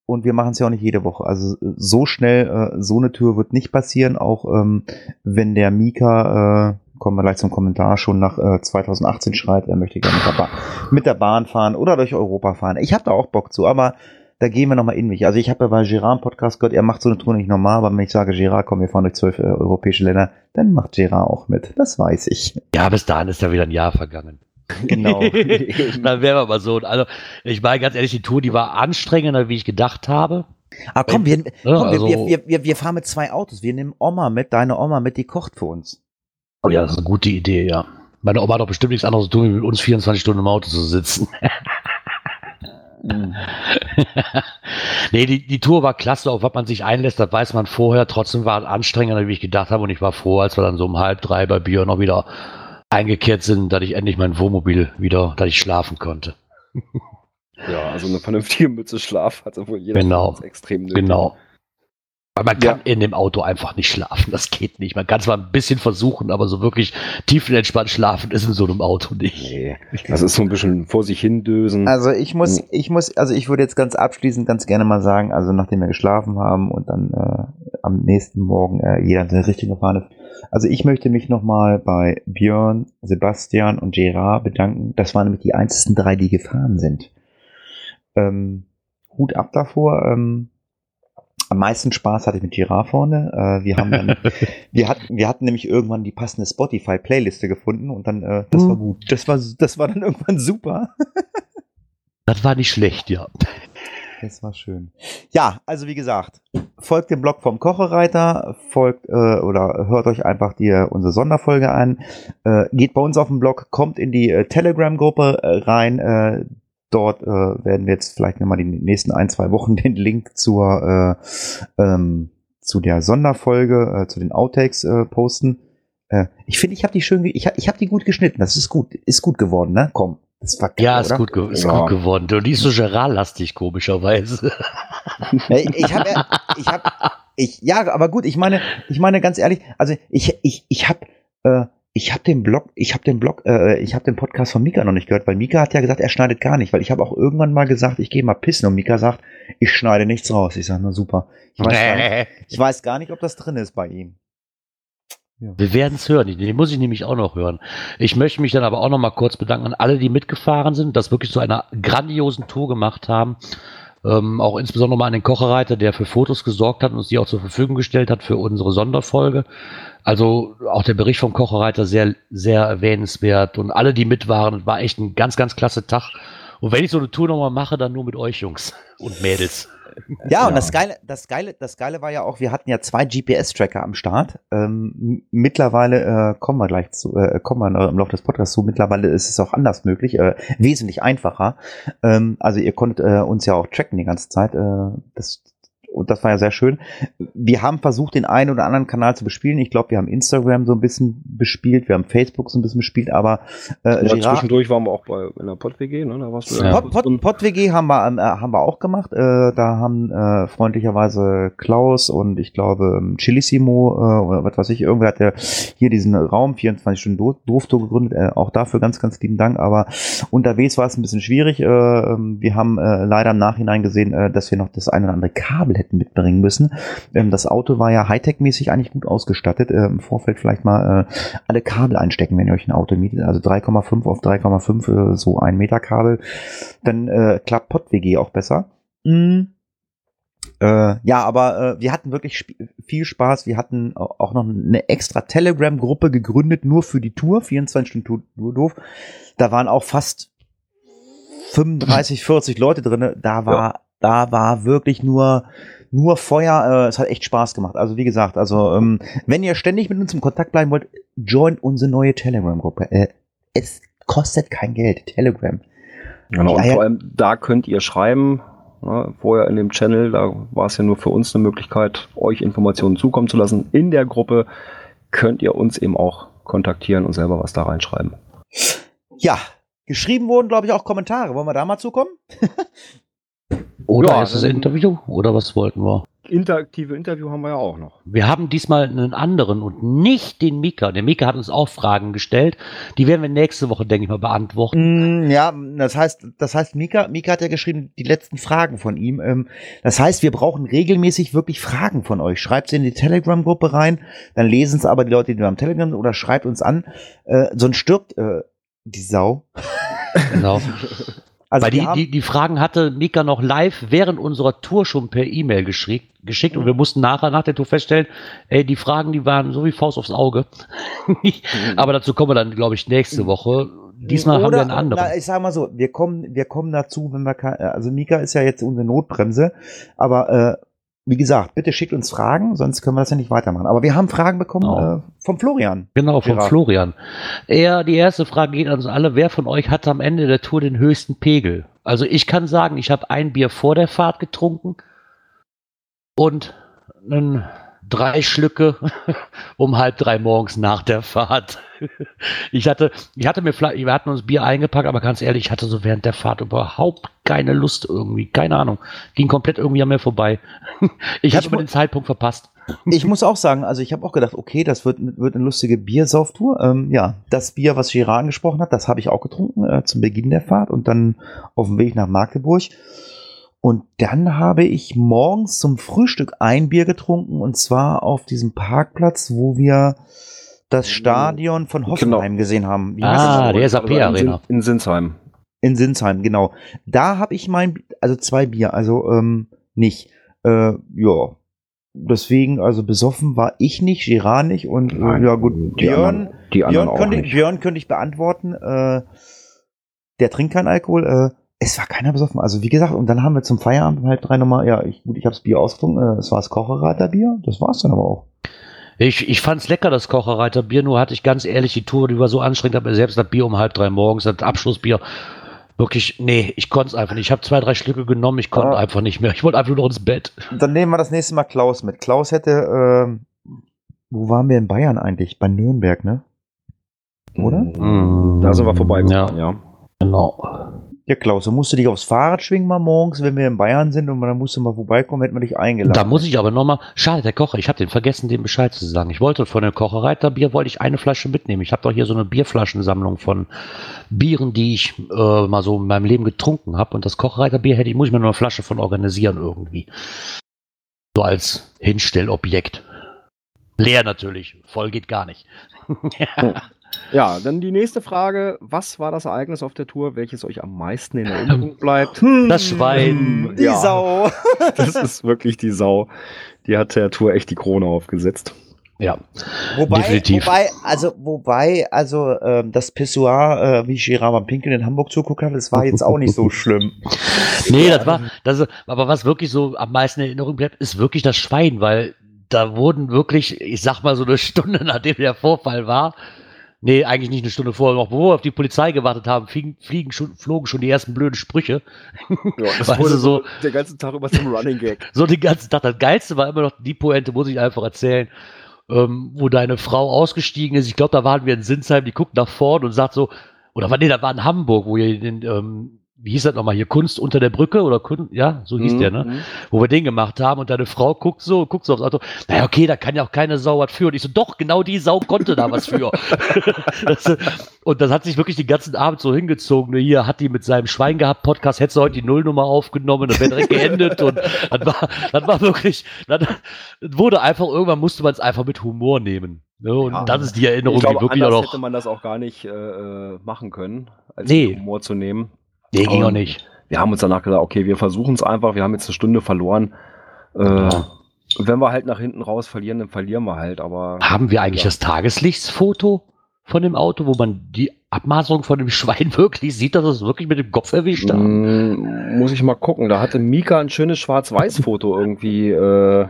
B: und wir machen es ja auch nicht jede Woche. Also so schnell, äh, so eine Tür wird nicht passieren, auch ähm, wenn der Mika, äh, kommen wir gleich zum Kommentar, schon nach äh, 2018 schreit, er möchte gerne mit der, mit der Bahn fahren oder durch Europa fahren. Ich habe da auch Bock zu, aber da gehen wir nochmal in mich. Also ich habe ja bei Gerard im Podcast gehört, er macht so eine Tour nicht normal, aber wenn ich sage, Gerard, komm, wir fahren durch zwölf äh, europäische Länder, dann macht Gerard auch mit. Das weiß ich.
C: Ja, bis dahin ist ja wieder ein Jahr vergangen. <laughs>
B: Genau. <laughs>
C: Dann wären wir mal so. Also, ich meine ganz ehrlich, die Tour, die war anstrengender, wie ich gedacht habe.
B: Aber komm, wir, komm,
C: also-
B: wir, wir, wir, wir fahren mit zwei Autos. Wir nehmen Oma mit, deine Oma mit, die kocht für uns.
C: Oh ja, das ist eine gute Idee, ja. Meine Oma hat doch bestimmt nichts anderes zu tun, wie mit uns 24 Stunden im Auto zu sitzen. <laughs> <laughs> nee, die, die Tour war klasse, auf was man sich einlässt, das weiß man vorher. Trotzdem war es anstrengender, wie ich gedacht habe. Und ich war froh, als wir dann so um halb drei bei Bier noch wieder eingekehrt sind, dass ich endlich mein Wohnmobil wieder, dass ich schlafen konnte. <laughs>
D: Ja, also eine vernünftige Mütze Schlaf hat wohl jeder
C: Genau.
D: extrem nötig.
C: Genau. Weil man kann
B: Ja.
C: in dem Auto einfach nicht schlafen. Das geht nicht. Man kann zwar ein bisschen versuchen, aber so wirklich tiefenentspannt schlafen ist in so einem Auto nicht.
D: Nee, das ist so ein bisschen vor sich hindösen.
B: Also ich muss,
D: Mhm.
B: ich muss, also ich würde jetzt ganz abschließend ganz gerne mal sagen, also nachdem wir geschlafen haben und dann äh, am nächsten Morgen äh, jeder in seine Richtung gefahren ist. Also ich möchte mich nochmal bei Björn, Sebastian und Gerard bedanken. Das waren nämlich die einzigen drei, die gefahren sind. Ähm, Hut ab davor. Ähm, am meisten Spaß hatte ich mit Girard vorne. Äh, wir haben dann, <laughs> wir hatten, wir hatten nämlich irgendwann die passende Spotify-Playliste gefunden und dann, äh, das war gut. Das war, das war dann irgendwann super. <laughs>
C: Das war nicht schlecht, ja.
B: Das war schön. Ja, also wie gesagt, folgt dem Blog vom Kochereiter, folgt äh, oder hört euch einfach die, unsere Sonderfolge an, äh, geht bei uns auf den Blog, kommt in die äh, Telegram-Gruppe äh, rein. Dort äh, werden wir jetzt vielleicht nochmal die nächsten ein, zwei Wochen <laughs> den Link zur äh, ähm, zu der Sonderfolge, äh, zu den Outtakes äh, posten. Äh, ich finde, ich habe die schön, ich, ich habe die gut geschnitten. Das ist gut, ist gut geworden, ne? Komm, das war geil,
C: Ja, ist, gut, ist
D: Ja.
C: gut geworden. Du, die ist so Gerard-lastig, komischerweise. <laughs>
B: Ich habe, ich habe, ich, ja, aber gut, ich meine, ich meine ganz ehrlich, also ich, ich, ich habe, äh, ich habe den Blog, ich habe den Blog, äh, ich habe den Podcast von Mika noch nicht gehört, weil Mika hat ja gesagt, er schneidet gar nicht, weil ich habe auch irgendwann mal gesagt, ich gehe mal pissen und Mika sagt, ich schneide nichts raus. Ich sage, na super. Ich weiß, gar nicht, ich weiß gar nicht, ob das drin ist bei ihm.
C: Wir werden es hören. Den muss ich nämlich auch noch hören. Ich möchte mich dann aber auch noch mal kurz bedanken an alle, die mitgefahren sind, das wirklich zu einer grandiosen Tour gemacht haben. Ähm, auch insbesondere mal an den Kochereiter, der für Fotos gesorgt hat und uns die auch zur Verfügung gestellt hat für unsere Sonderfolge. Also auch der Bericht vom Kochereiter sehr, sehr erwähnenswert und alle, die mit waren, war echt ein ganz, ganz klasse Tag. Und wenn ich so eine Tour nochmal mache, dann nur mit euch Jungs und Mädels.
B: Ja, und das Geile, das Geile, das Geile war ja auch, wir hatten ja zwei GPS-Tracker am Start. Ähm, mittlerweile äh, kommen wir gleich zu, äh, kommen wir im Laufe des Podcasts zu. Mittlerweile ist es auch anders möglich, äh, wesentlich einfacher. Ähm, also ihr konntet äh, uns ja auch tracken die ganze Zeit. Äh, das und das war ja sehr schön. Wir haben versucht, den einen oder anderen Kanal zu bespielen. Ich glaube, wir haben Instagram so ein bisschen bespielt, wir haben Facebook so ein bisschen bespielt, aber äh,
D: Ja, zwischendurch waren wir auch bei in der Pott-WG, ne? Da warst du
C: Ja.
B: Pod, Pod, PodWG haben wir, äh, haben wir auch gemacht. Äh, da haben äh, freundlicherweise Klaus und ich glaube ähm, Chilissimo äh, oder was weiß ich, irgendwer hat ja hier diesen Raum 24 Stunden Do Doofto gegründet. Äh, auch dafür ganz, ganz lieben Dank. Aber unterwegs war es ein bisschen schwierig. Äh, ähm, wir haben äh, leider im Nachhinein gesehen, äh, dass wir noch das ein oder andere Kabel hätten mitbringen müssen. Ähm, das Auto war ja Hightech-mäßig eigentlich gut ausgestattet. Äh, Im Vorfeld vielleicht mal äh, alle Kabel einstecken, wenn ihr euch ein Auto mietet. Also 3,5 auf 3,5 äh, so ein Meter Kabel. Dann äh, klappt PodWG auch besser. Mm. Äh, ja, aber äh, wir hatten wirklich sp viel Spaß. Wir hatten au- auch noch eine extra Telegram-Gruppe gegründet, nur für die Tour, 24 Stunden Tour, doof. Da waren auch fast 35, 40 Leute drinne. Da war, da war wirklich nur, nur Feuer. Äh, es hat echt Spaß gemacht. Also wie gesagt, also ähm, wenn ihr ständig mit uns im Kontakt bleiben wollt, joint unsere neue Telegram-Gruppe. Äh, es kostet kein Geld. Telegram.
D: Genau, und vor allem da könnt ihr schreiben. Ne, vorher in dem Channel, da war es ja nur für uns eine Möglichkeit, euch Informationen zukommen zu lassen. In der Gruppe könnt ihr uns eben auch kontaktieren und selber was da reinschreiben.
B: Ja, geschrieben wurden, glaube ich, auch Kommentare. Wollen wir da mal zukommen? <laughs>
C: Oder
D: Ja,
C: ist es
D: dann-
C: Interview? Oder was wollten wir?
D: Interaktive Interview haben wir ja auch noch.
C: Wir haben diesmal einen anderen und nicht den Mika. Der Mika hat uns auch Fragen gestellt. Die werden wir nächste Woche, denke ich mal, beantworten.
B: Mm, ja, das heißt, das heißt, Mika, Mika hat ja geschrieben, die letzten Fragen von ihm. Ähm, das heißt, wir brauchen regelmäßig wirklich Fragen von euch. Schreibt sie in die Telegram-Gruppe rein, dann lesen es aber die Leute, die am Telegram sind, oder schreibt uns an. Äh, sonst stirbt äh, die Sau.
C: Genau. <laughs>
B: Also
C: Weil die, die, die Fragen hatte Mika noch live während unserer Tour schon per E-Mail geschickt, geschickt und wir mussten nachher nach der Tour feststellen, ey, die Fragen, die waren so wie Faust aufs Auge. <laughs> Aber dazu kommen wir dann, glaube ich, nächste Woche. Diesmal haben wir einen anderen.
B: Na, ich sag mal so, wir kommen, wir kommen dazu, wenn wir also Mika ist ja jetzt unsere Notbremse, aber äh, wie gesagt, bitte schickt uns Fragen, sonst können wir das ja nicht weitermachen. Aber wir haben Fragen bekommen
C: Genau.
B: äh, vom Florian.
C: Genau, von
B: Gerard.
C: Florian. Er, die erste Frage geht an uns alle. Wer von euch hatte am Ende der Tour den höchsten Pegel? Also ich kann sagen, ich habe ein Bier vor der Fahrt getrunken und einen drei Schlücke <laughs> um halb drei morgens nach der Fahrt. <laughs> Ich hatte, ich hatte mir, vielleicht- wir hatten uns Bier eingepackt, aber ganz ehrlich, ich hatte so während der Fahrt überhaupt keine Lust irgendwie, keine Ahnung, ging komplett irgendwie an mir vorbei. <laughs> Ich habe
B: mu-
C: den Zeitpunkt verpasst.
B: Ich muss auch sagen, also ich habe auch gedacht, okay, das wird, wird eine lustige Biersauftour. Ähm, ja, das Bier, was Girard angesprochen hat, das habe ich auch getrunken äh, zum Beginn der Fahrt und dann auf dem Weg nach Magdeburg. Und dann habe ich morgens zum Frühstück ein Bier getrunken und zwar auf diesem Parkplatz, wo wir das Stadion von Hoffenheim gesehen haben. Wie
C: Ah,
B: das?
C: der SAP
D: Also in
C: Arena.
D: Sin- In Sinsheim.
B: In Sinsheim, genau. Da habe ich mein, also zwei Bier, also ähm, nicht. Äh, ja. Deswegen, also besoffen war ich nicht, Girard nicht und äh, ja gut,
D: die
B: Björn,
D: anderen, die anderen
B: Björn,
D: auch
B: könnte,
D: nicht.
B: Björn könnte ich beantworten. Äh, der trinkt keinen Alkohol. Äh, es war keiner besoffen. Also wie gesagt, und dann haben wir zum Feierabend um halb drei nochmal, ja, ich, gut, ich habe das Bier ausgetrunken. Äh, es war das Kochereiterbier. Das war es dann aber auch.
C: Ich, ich fand's lecker, das Kocherreiterbier, nur hatte ich ganz ehrlich, die Tour, die war so anstrengend, aber selbst das Bier um halb drei morgens, das Abschlussbier, wirklich, nee, ich konnte es einfach nicht. Ich habe zwei, drei Schlücke genommen, ich konnte
B: Ah.
C: einfach nicht mehr. Ich wollte einfach nur noch ins Bett.
B: Dann nehmen wir das nächste Mal Klaus mit. Klaus hätte, ähm, wo waren wir in Bayern eigentlich? Bei Nürnberg, ne? Oder?
C: Mm.
D: Da sind wir vorbeigefahren, ja.
C: Genau.
B: Ja, Klaus, du musst du dich aufs Fahrrad schwingen mal morgens, wenn wir in Bayern sind und dann musst du mal vorbeikommen, hätten wir dich eingeladen.
C: Da muss ich aber nochmal, schade, der Kocher, ich habe den vergessen, dem Bescheid zu sagen. Ich wollte von der Kocherreiterbier, wollte ich eine Flasche mitnehmen. Ich habe doch hier so eine Bierflaschensammlung von Bieren, die ich äh, mal so in meinem Leben getrunken habe. Und das Kocherreiterbier hätte ich, muss ich mir nur eine Flasche von organisieren irgendwie. So als Hinstellobjekt. Leer natürlich, voll geht gar nicht.
D: Ja, <laughs> dann die nächste Frage. Was war das Ereignis auf der Tour, welches euch am meisten in
C: Ähm,
D: Erinnerung bleibt?
C: Das Schwein.
B: Die
D: Ja.
B: Sau. <laughs>
D: Das ist wirklich die Sau. Die hat der Tour echt die Krone aufgesetzt.
C: Ja,
B: Wobei,
C: Definitiv.
B: wobei, also, wobei, also, ähm, das Pissoir, äh, wie Girard beim Pinkeln in Hamburg zuguckt hat, das war jetzt auch nicht so schlimm. <laughs>
C: Nee, das war, das, aber was wirklich so am meisten in Erinnerung bleibt, ist wirklich das Schwein, weil da wurden wirklich, ich sag mal so eine Stunde <laughs> nachdem der Vorfall war, nee, eigentlich nicht eine Stunde vorher, noch bevor wir auf die Polizei gewartet haben, fliegen, fliegen schon, flogen schon die ersten blöden Sprüche.
D: Ja, das <laughs>
C: Weißt
D: wurde so- der ganze Tag über zum Running Gag. <laughs>
C: So den ganzen Tag. Das Geilste war immer noch die Pointe, muss ich einfach erzählen, ähm, wo deine Frau ausgestiegen ist. Ich glaube, da waren wir in Sinsheim, die guckt nach vorne und sagt so, oder war, nee, da war in Hamburg, wo ihr den, ähm, wie hieß das nochmal hier, Kunst unter der Brücke oder Kun ja, so hieß der, ne?
D: Mhm.
C: wo wir den gemacht haben und deine Frau guckt so, guckt so aufs Auto, naja, okay, da kann ja auch keine Sau was für. Und ich so, doch, genau die Sau konnte da was für. <laughs> das, und das hat sich wirklich den ganzen Abend so hingezogen. Hier hat die mit seinem Schwein gehabt Podcast, hätte sie heute die Nullnummer aufgenommen, das wäre direkt geendet. und das war, das war wirklich, das wurde einfach, irgendwann musste man es einfach mit Humor nehmen. Ne? Und
D: Ja.
C: das ist die Erinnerung,
D: Ich glaube,
C: die wirklich auch
D: anders
C: noch.
D: hätte man das auch gar nicht äh, äh, machen können, als
C: Nee.
D: Humor zu nehmen.
C: Nee, ging auch nicht.
D: Wir haben uns danach gesagt, okay, wir versuchen es einfach. Wir haben jetzt eine Stunde verloren. Äh,
C: Ja.
D: Wenn wir halt nach hinten raus verlieren, dann verlieren wir halt. Aber
C: Haben wir eigentlich
D: Ja.
C: das Tageslichtsfoto von dem Auto, wo man die Abmaßung von dem <laughs> Schwein wirklich sieht, dass es wirklich mit dem Kopf erwischt hat?
D: Mm, muss ich mal gucken. Da hatte Mika ein schönes Schwarz-Weiß-Foto irgendwie äh,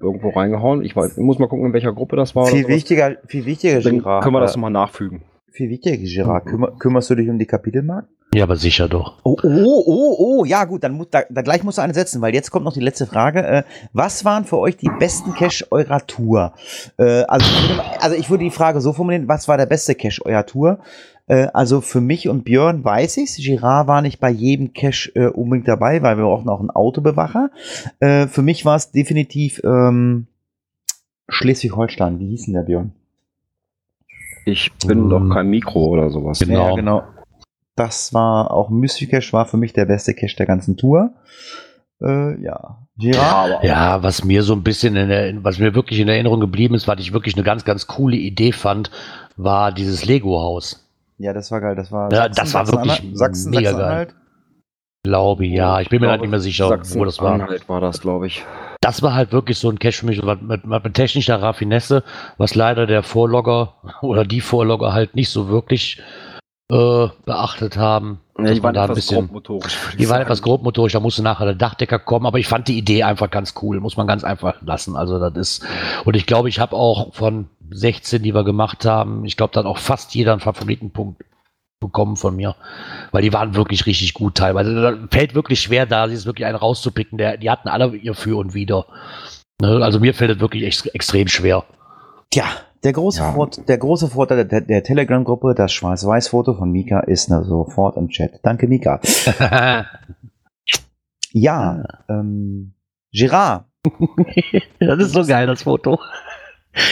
D: irgendwo reingehauen. Ich weiß, ich muss mal gucken, in welcher Gruppe das war.
B: Viel wichtiger, viel wichtiger,
D: Dann können wir das
B: äh,
D: mal nachfügen.
B: Viel wichtiger, Girard. Kümmer, kümmerst du dich um die Kapitelmarken?
C: Ja, aber sicher doch.
B: Oh, oh, oh, oh, ja gut, dann muss, da, da gleich musst du eine setzen, weil jetzt kommt noch die letzte Frage. Äh, was waren für euch die besten Cash eurer Tour? Äh, also, ich würde, mal- also ich würde die Frage so formulieren, was war der beste Cash eurer Tour? Äh, also für mich und Björn weiß ich's. Girard war nicht bei jedem Cash äh, unbedingt dabei, weil wir brauchen auch einen Autobewacher. Äh, für mich war es definitiv ähm, Schleswig-Holstein. Wie hieß denn der Björn?
D: Ich bin doch kein Mikro oder sowas.
C: Genau.
B: Ja, genau. Das war auch Mystery Cash, war für mich der beste Cash der ganzen Tour. Äh, ja. Girard?
C: Ja, was mir so ein bisschen in der, was mir wirklich in Erinnerung geblieben ist, was ich wirklich eine ganz, ganz coole Idee fand, war dieses Lego-Haus.
B: Ja, das war geil. Das war,
C: Ja, das war wirklich
B: Sachsen,
C: mega
B: Sachsen-Anhalt.
C: Glaube ja. Ich bin mir halt nicht mehr sicher, wo das war.
D: Sachsen-Anhalt war das, glaube ich.
C: Das war halt wirklich so ein Cache für mich was mit, mit, mit technischer Raffinesse, was leider der Vorlogger <laughs> oder die Vorlogger halt nicht so wirklich äh, beachtet haben.
D: Ja, die waren
C: da ein
D: etwas
C: bisschen-
D: grobmotorisch.
C: Die waren etwas grobmotorisch, da musste nachher der Dachdecker kommen, aber ich fand die Idee einfach ganz cool, muss man ganz einfach lassen. Also das ist, und ich glaube, ich habe auch von 16, die wir gemacht haben, ich glaube, dann auch fast jeder einen Favoritenpunkt bekommen von mir, weil die waren wirklich richtig gut teilweise. Da fällt wirklich schwer, da ist wirklich einen rauszupicken. Der, die hatten alle ihr Für und Wider. Ne, Also mir fällt es wirklich ex extrem schwer.
B: Tja, der große,
D: Ja.
B: Vort, der große Vorteil der, der Telegram-Gruppe, das Schwarz-Weiß-Foto von Mika ist na, sofort im Chat. Danke, Mika. <laughs> Ja, ähm, Girard,
C: das ist so geil, das Foto.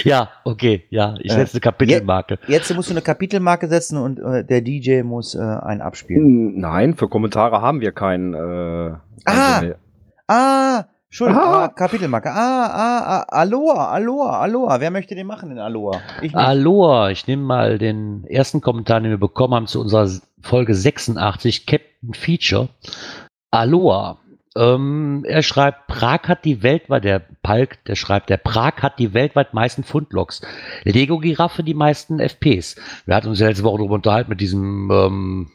C: Ja, okay, ja, ich
B: Äh,
C: setze eine Kapitelmarke.
B: jetzt musst du eine Kapitelmarke setzen und äh, der DJ muss äh, einen abspielen.
D: Nein, für Kommentare haben wir keinen. Äh,
B: Ah! Ah, Entschuldigung,
D: Aha.
B: ah, Kapitelmarke. Ah, ah, ah, Aloha, Aloha, Aloha. Wer möchte den machen in Aloha? Ich.
C: Aloha, ich nehme mal den ersten Kommentar, den wir bekommen haben zu unserer Folge 86, Captain Feature. Aloha. Ähm, er schreibt, Prag hat die weltweit, der Palk, der schreibt, der Prag hat die weltweit meisten Fundloks. Lego-Giraffe die meisten FPs. Wir hatten uns ja letzte Woche darüber unterhalten mit diesem, ähm,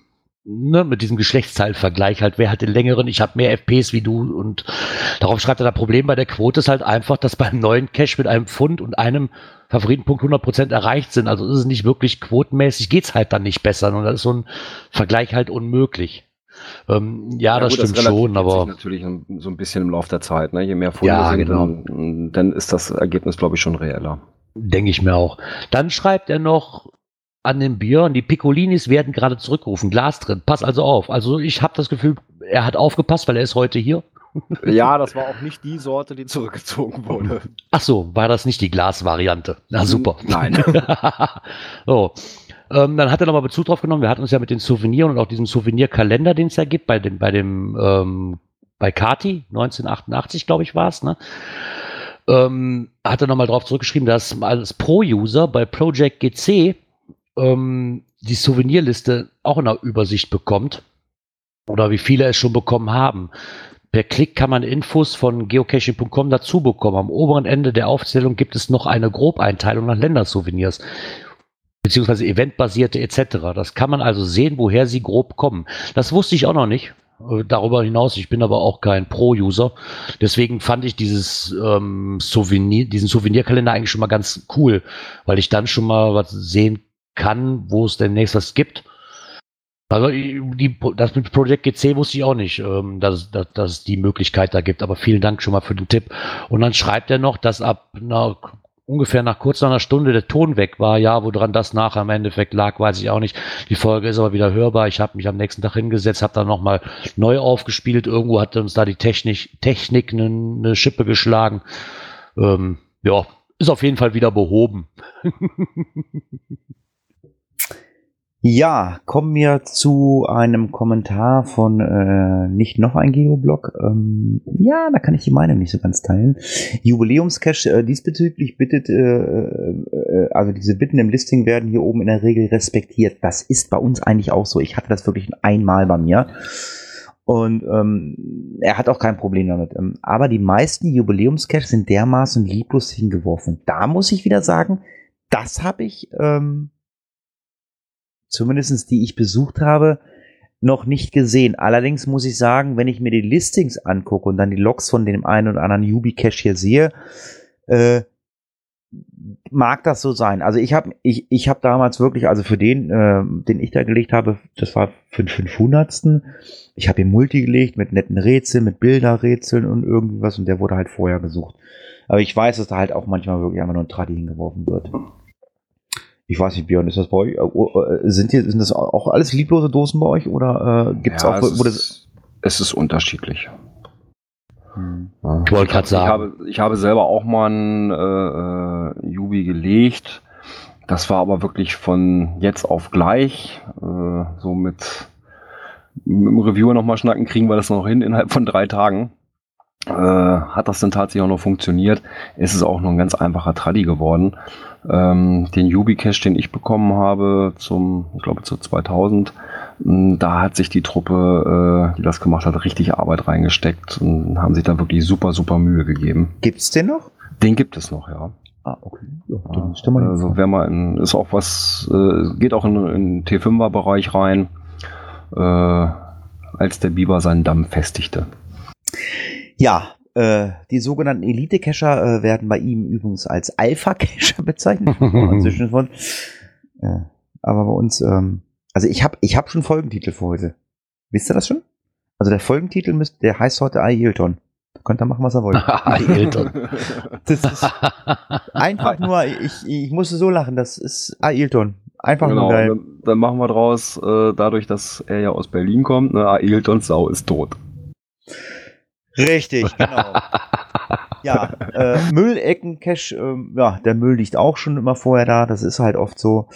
C: ne, mit diesem Geschlechtsteilvergleich halt, wer hat den längeren, ich habe mehr FPs wie du und darauf schreibt er, das Problem bei der Quote ist halt einfach, dass beim neuen Cache mit einem Pfund und einem Favoritenpunkt 100% erreicht sind. Also ist es nicht wirklich quotenmäßig, geht's halt dann nicht besser. Und da ist so ein Vergleich halt unmöglich. Ähm, ja, das
D: gut,
C: stimmt
D: relativiert
C: schon,
D: sich
C: aber
D: natürlich so ein bisschen im Laufe der Zeit. Ne? Je mehr Funde
C: Ja,
D: sind,
C: genau.
D: dann, dann ist das Ergebnis, glaube ich, schon reeller.
C: denke ich mir auch. Dann schreibt er noch an den Björn, die Piccolinis werden gerade zurückgerufen, Glas drin, pass also auf. Also ich habe das Gefühl, er hat aufgepasst, weil er ist heute hier. <laughs>
D: Ja, das war auch nicht die Sorte, die zurückgezogen wurde.
C: Ach so, war das nicht die Glasvariante? Na super.
D: Nein. <laughs>
C: so. Ähm, dann hat er nochmal Bezug drauf genommen. Wir hatten uns ja mit den Souveniren und auch diesem Souvenirkalender, den es ja gibt, bei dem, bei dem, ähm, bei Kati, 1988, glaube ich, war es, ne? Ähm, hat er nochmal drauf zurückgeschrieben, dass als Pro-User bei Project GC ähm, die Souvenirliste auch in der Übersicht bekommt. Oder wie viele es schon bekommen haben. Per Klick kann man Infos von geocaching.com dazu bekommen. Am oberen Ende der Aufzählung gibt es noch eine Grobeinteilung nach Ländersouvenirs, beziehungsweise eventbasierte etc. Das kann man also sehen, woher sie grob kommen. Das wusste ich auch noch nicht. Äh, Darüber hinaus, ich bin aber auch kein Pro-User. Deswegen fand ich dieses ähm, Souvenir, diesen Souvenirkalender eigentlich schon mal ganz cool, weil ich dann schon mal was sehen kann, wo es demnächst was gibt. Also die, das mit Project GC wusste ich auch nicht, ähm, dass, dass, dass es die Möglichkeit da gibt. Aber vielen Dank schon mal für den Tipp. Und dann schreibt er noch, dass ab einer, ungefähr nach kurz einer Stunde der Ton weg war. Ja, woran das nachher im Endeffekt lag, weiß ich auch nicht. Die Folge ist aber wieder hörbar. Ich habe mich am nächsten Tag hingesetzt, habe dann nochmal neu aufgespielt. Irgendwo hat uns da die Technik, Technik eine, eine Schippe geschlagen. Ähm, ja, ist auf jeden Fall wieder behoben. <laughs>
B: Ja, kommen wir zu einem Kommentar von äh, nicht noch ein Geoblog. Ähm, ja, da kann ich die Meinung nicht so ganz teilen. Jubiläumscache äh, diesbezüglich bittet, äh, äh, also diese Bitten im Listing werden hier oben in der Regel respektiert. Das ist bei uns eigentlich auch so. Ich hatte das wirklich einmal bei mir. Und ähm, er hat auch kein Problem damit. Ähm, aber die meisten Jubiläumscaches sind dermaßen lieblos hingeworfen. Da muss ich wieder sagen, das habe ich ähm, zumindestens die ich besucht habe, noch nicht gesehen. Allerdings muss ich sagen, wenn ich mir die Listings angucke und dann die Logs von dem einen oder anderen Yubi-Cache hier sehe, äh, mag das so sein. Also ich habe ich, ich hab damals wirklich, also für den, äh, den ich da gelegt habe, das war für den 500. Ich habe ihn Multi gelegt mit netten Rätseln, mit Bilderrätseln und irgendwie was und der wurde halt vorher gesucht. Aber ich weiß, dass da halt auch manchmal wirklich einfach nur ein Tradi hingeworfen wird. Ich weiß nicht, Björn, ist das bei euch? äh, Sind, hier, sind das auch alles lieblose Dosen bei euch oder äh, gibt es
D: Ja,
B: auch,
D: es,
B: wo das.
D: ist, es ist unterschiedlich.
B: Hm.
C: Ich wollte gerade
D: Ich
C: sagen.
D: habe, ich habe selber auch mal einen äh, äh, Jubi gelegt. Das war aber wirklich von jetzt auf gleich. Äh, so mit, mit dem Reviewer nochmal schnacken, kriegen wir das noch hin innerhalb von drei Tagen. Äh, hat das denn tatsächlich auch noch funktioniert? Ist es auch noch ein ganz einfacher Traddy geworden. Ähm, den Yubi-Cache, den ich bekommen habe, zum, ich glaube zu 2000, mh, da hat sich die Truppe, äh, die das gemacht hat, richtig Arbeit reingesteckt und haben sich da wirklich super, super Mühe gegeben.
B: Gibt's den noch?
D: Den gibt es noch, ja.
B: Ah, okay. Ja, dann mal
D: Also wer mal in, ist auch was, äh, geht auch in, in den T5er-Bereich rein, äh, als der Biber seinen Damm festigte.
B: Ja, äh, die sogenannten Elite-Cacher äh, werden bei ihm übrigens als Alpha-Cacher <laughs> bezeichnet. Wort. äh, aber bei uns, ähm, also ich habe ich hab schon Folgentitel für heute. Wisst ihr das schon? Also der Folgentitel müsste, der heißt heute Ailton. Könnt ihr machen, was ihr wollt. <laughs>
C: Ailton. <laughs>
B: Das ist einfach nur, ich, ich musste so lachen, das ist Ailton. Einfach
D: genau,
B: nur geil.
D: dann, dann machen wir draus, äh, dadurch, dass er ja aus Berlin kommt, ne, Ailtons Sau ist tot.
B: Richtig, genau. <laughs> ja, äh, Müllecken-Cache, ähm, ja, der Müll liegt auch schon immer vorher da, das ist halt oft so.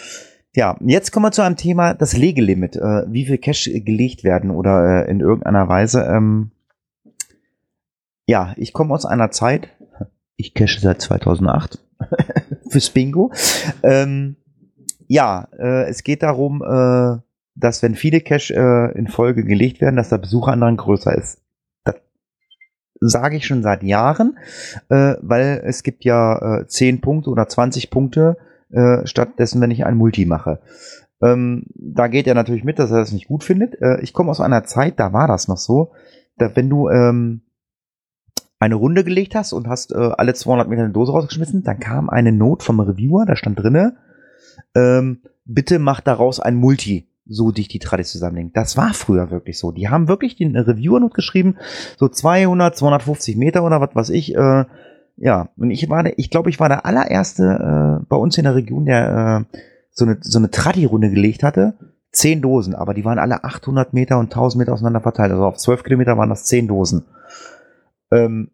B: Ja, jetzt kommen wir zu einem Thema, das Legelimit, äh, wie viel Cache gelegt werden oder äh, in irgendeiner Weise. Ähm, ja, ich komme aus einer Zeit, ich cache seit 2008 <laughs> fürs Bingo. Ähm, ja, äh, es geht darum, äh, dass wenn viele Cache äh, in Folge gelegt werden, dass der Besucherandrang größer ist. Sage ich schon seit Jahren, äh, weil es gibt ja äh, 10 Punkte oder 20 Punkte äh, stattdessen, wenn ich ein Multi mache. Ähm, da geht er natürlich mit, dass er das nicht gut findet. Äh, ich komme aus einer Zeit, da war das noch so, da, wenn du ähm, eine Runde gelegt hast und hast äh, alle 200 Meter eine Dose rausgeschmissen, dann kam eine Not vom Reviewer, da stand drinne, ähm, bitte mach daraus ein Multi, so dich die Tradis zusammenlegen. Das war früher wirklich so. Die haben wirklich den Reviewer-Not geschrieben, so 200, 250 Meter oder was weiß ich, äh, ja, und ich war ich glaube, ich war der allererste äh, bei uns in der Region, der äh, so eine, so eine Tradi-Runde gelegt hatte. Zehn Dosen, aber die waren alle 800 Meter und 1000 Meter auseinander verteilt. Also auf 12 Kilometer waren das zehn Dosen. Ähm,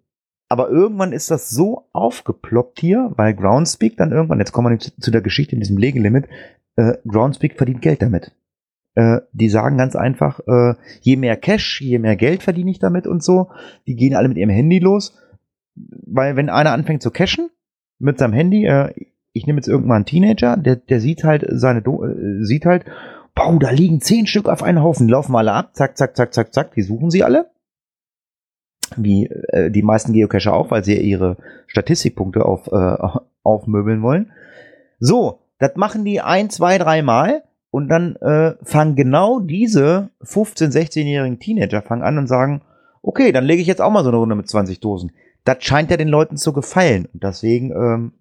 B: aber irgendwann ist das so aufgeploppt hier, weil Groundspeak dann irgendwann, jetzt kommen wir zu der Geschichte in diesem Legelimit, äh, Groundspeak verdient Geld damit. Äh, die sagen ganz einfach, äh, je mehr Cash, je mehr Geld verdiene ich damit und so. Die gehen alle mit ihrem Handy los, weil wenn einer anfängt zu cashen mit seinem Handy, äh, ich nehme jetzt irgendwann einen Teenager, der, der sieht halt seine, Do äh, sieht halt, boah, da liegen zehn Stück auf einen Haufen, laufen alle ab, zack, zack, zack, zack, zack, die suchen sie alle. Wie äh, die meisten Geocacher auch, weil sie ihre Statistikpunkte auf, äh, <laughs> aufmöbeln wollen. So, das machen die ein, zwei, drei Mal und dann äh, fangen genau diese 15-, 16-jährigen Teenager fangen an und sagen, okay, dann lege ich jetzt auch mal so eine Runde mit 20 Dosen. Das scheint ja den Leuten zu gefallen. Und deswegen, ähm,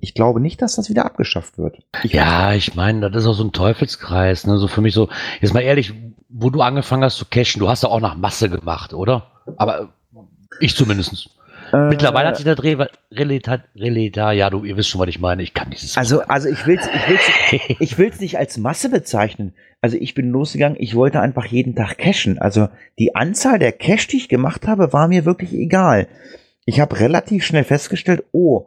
B: ich glaube nicht, dass das wieder abgeschafft wird. Ich
C: Ja, ich meine, das ist auch so ein Teufelskreis. Ne? So für mich so, jetzt mal ehrlich, wo du angefangen hast zu cashen, du hast ja auch nach Masse gemacht, oder? Aber ich zumindest.
B: Äh,
C: Mittlerweile hat sich der Dreh Relata, Relata, ja, du, ihr wisst schon, was ich meine. Ich kann dieses.
B: Also, also ich will's, ich will's, <laughs> ich will's nicht als Masse bezeichnen. Also ich bin losgegangen, ich wollte einfach jeden Tag cashen. Also die Anzahl der Cash, die ich gemacht habe, war mir wirklich egal. Ich habe relativ schnell festgestellt, oh,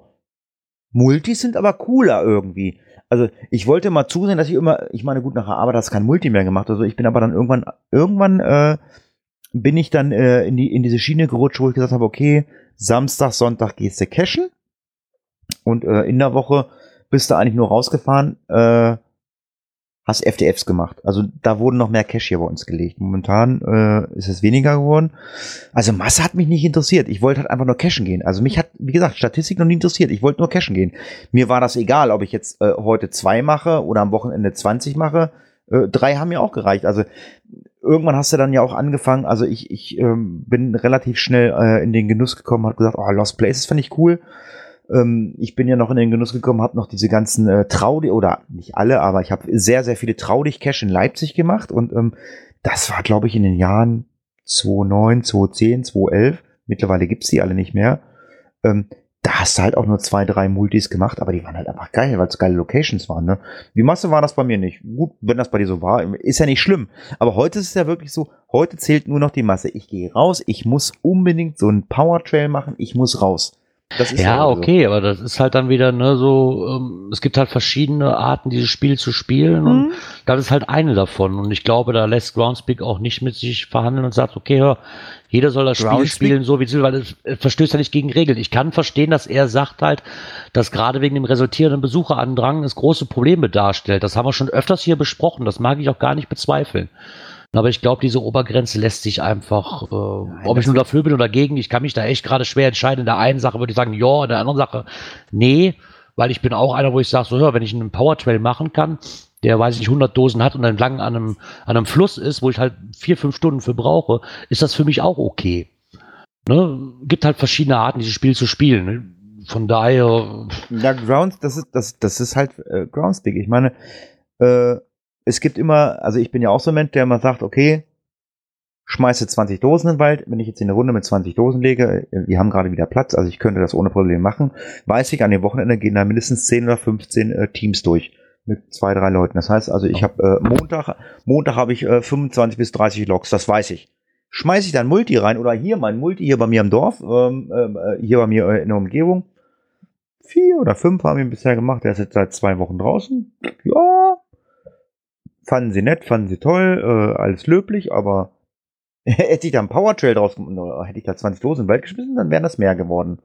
B: Multis sind aber cooler irgendwie. Also ich wollte mal zusehen, dass ich immer, ich meine, gut, nach der Arbeit hast kein Multi mehr gemacht. Also ich bin aber dann irgendwann, irgendwann äh, bin ich dann äh, in, die, in diese Schiene gerutscht, wo ich gesagt habe, okay, Samstag, Sonntag gehst du cashen. Und äh, in der Woche bist du eigentlich nur rausgefahren, äh, hast FDFs gemacht. Also da wurden noch mehr Cash hier bei uns gelegt. Momentan äh, ist es weniger geworden. Also Masse hat mich nicht interessiert. Ich wollte halt einfach nur cashen gehen. Also mich hat, wie gesagt, Statistik noch nie interessiert. Ich wollte nur cashen gehen. Mir war das egal, ob ich jetzt äh, heute zwei mache oder am Wochenende 20 mache. Äh, drei haben mir auch gereicht. Also irgendwann hast du dann ja auch angefangen, also ich, ich ähm, bin relativ schnell äh, in den Genuss gekommen, hat gesagt, oh, Lost Places fand ich cool. Ähm, ich bin ja noch in den Genuss gekommen, habe noch diese ganzen äh, Traudig, oder nicht alle, aber ich habe sehr, sehr viele Traudig-Cash in Leipzig gemacht und ähm, das war, glaube ich, in den Jahren 2009, 2010, 2011. Mittlerweile gibt's die alle nicht mehr. Ähm, da hast du halt auch nur zwei, drei Multis gemacht, aber die waren halt einfach geil, weil es geile Locations waren. Ne? Die Masse war das bei mir nicht. Gut, wenn das bei dir so war, ist ja nicht schlimm. Aber heute ist es ja wirklich so, heute zählt nur noch die Masse. Ich gehe raus, ich muss unbedingt so einen Powertrail machen, ich muss raus. Das ist
C: ja,
B: so.
C: okay, aber das ist halt dann wieder, ne, so, ähm, es gibt halt verschiedene Arten, dieses Spiel zu spielen und
B: Mhm.
C: das ist halt eine davon. Und ich glaube, da lässt Groundspeak auch nicht mit sich verhandeln und sagt, okay, hör, jeder soll das Spiel spielen, so wie es will, weil es, es verstößt ja nicht gegen Regeln. Ich kann verstehen, dass er sagt halt, dass gerade wegen dem resultierenden Besucherandrang es große Probleme darstellt. Das haben wir schon öfters hier besprochen. Das mag ich auch gar nicht bezweifeln. Aber ich glaube, diese Obergrenze lässt sich einfach, äh, ob ich nun dafür bin oder dagegen, ich kann mich da echt gerade schwer entscheiden. In der einen Sache würde ich sagen, ja, in der anderen Sache, nee, weil ich bin auch einer, wo ich sage, so, hör, wenn ich einen Powertrail machen kann, der, weiß ich nicht, 100 Dosen hat und entlang an einem, an einem Fluss ist, wo ich halt vier, fünf Stunden für brauche, ist das für mich auch okay. Ne? Gibt halt verschiedene Arten, dieses Spiel zu spielen. Ne? Von daher,
B: Ja, Grounds, das ist, das, das ist halt äh, Groundspeak. Ich meine, äh, es gibt immer, also ich bin ja auch so ein Mensch, der immer sagt, okay, schmeiße 20 Dosen in den Wald. Wenn ich jetzt in eine Runde mit 20 Dosen lege, äh, wir haben gerade wieder Platz, also ich könnte das ohne Probleme machen, weiß ich, an dem Wochenende gehen da mindestens 10 oder 15 äh, Teams durch mit zwei, drei Leuten. Das heißt also, ich habe äh, Montag, Montag habe ich äh, 25 bis 30 Loks, das weiß ich. Schmeiße ich dann Multi rein oder hier mein Multi hier bei mir im Dorf, ähm, äh, hier bei mir äh, in der Umgebung. Vier oder fünf haben wir bisher gemacht, der ist jetzt seit zwei Wochen draußen. Ja, fanden sie nett, fanden sie toll, äh, alles löblich, aber <laughs> hätte ich da einen Power Trail draus gemacht, oder hätte ich da 20 Dosen in den Wald geschmissen, dann wären das mehr geworden.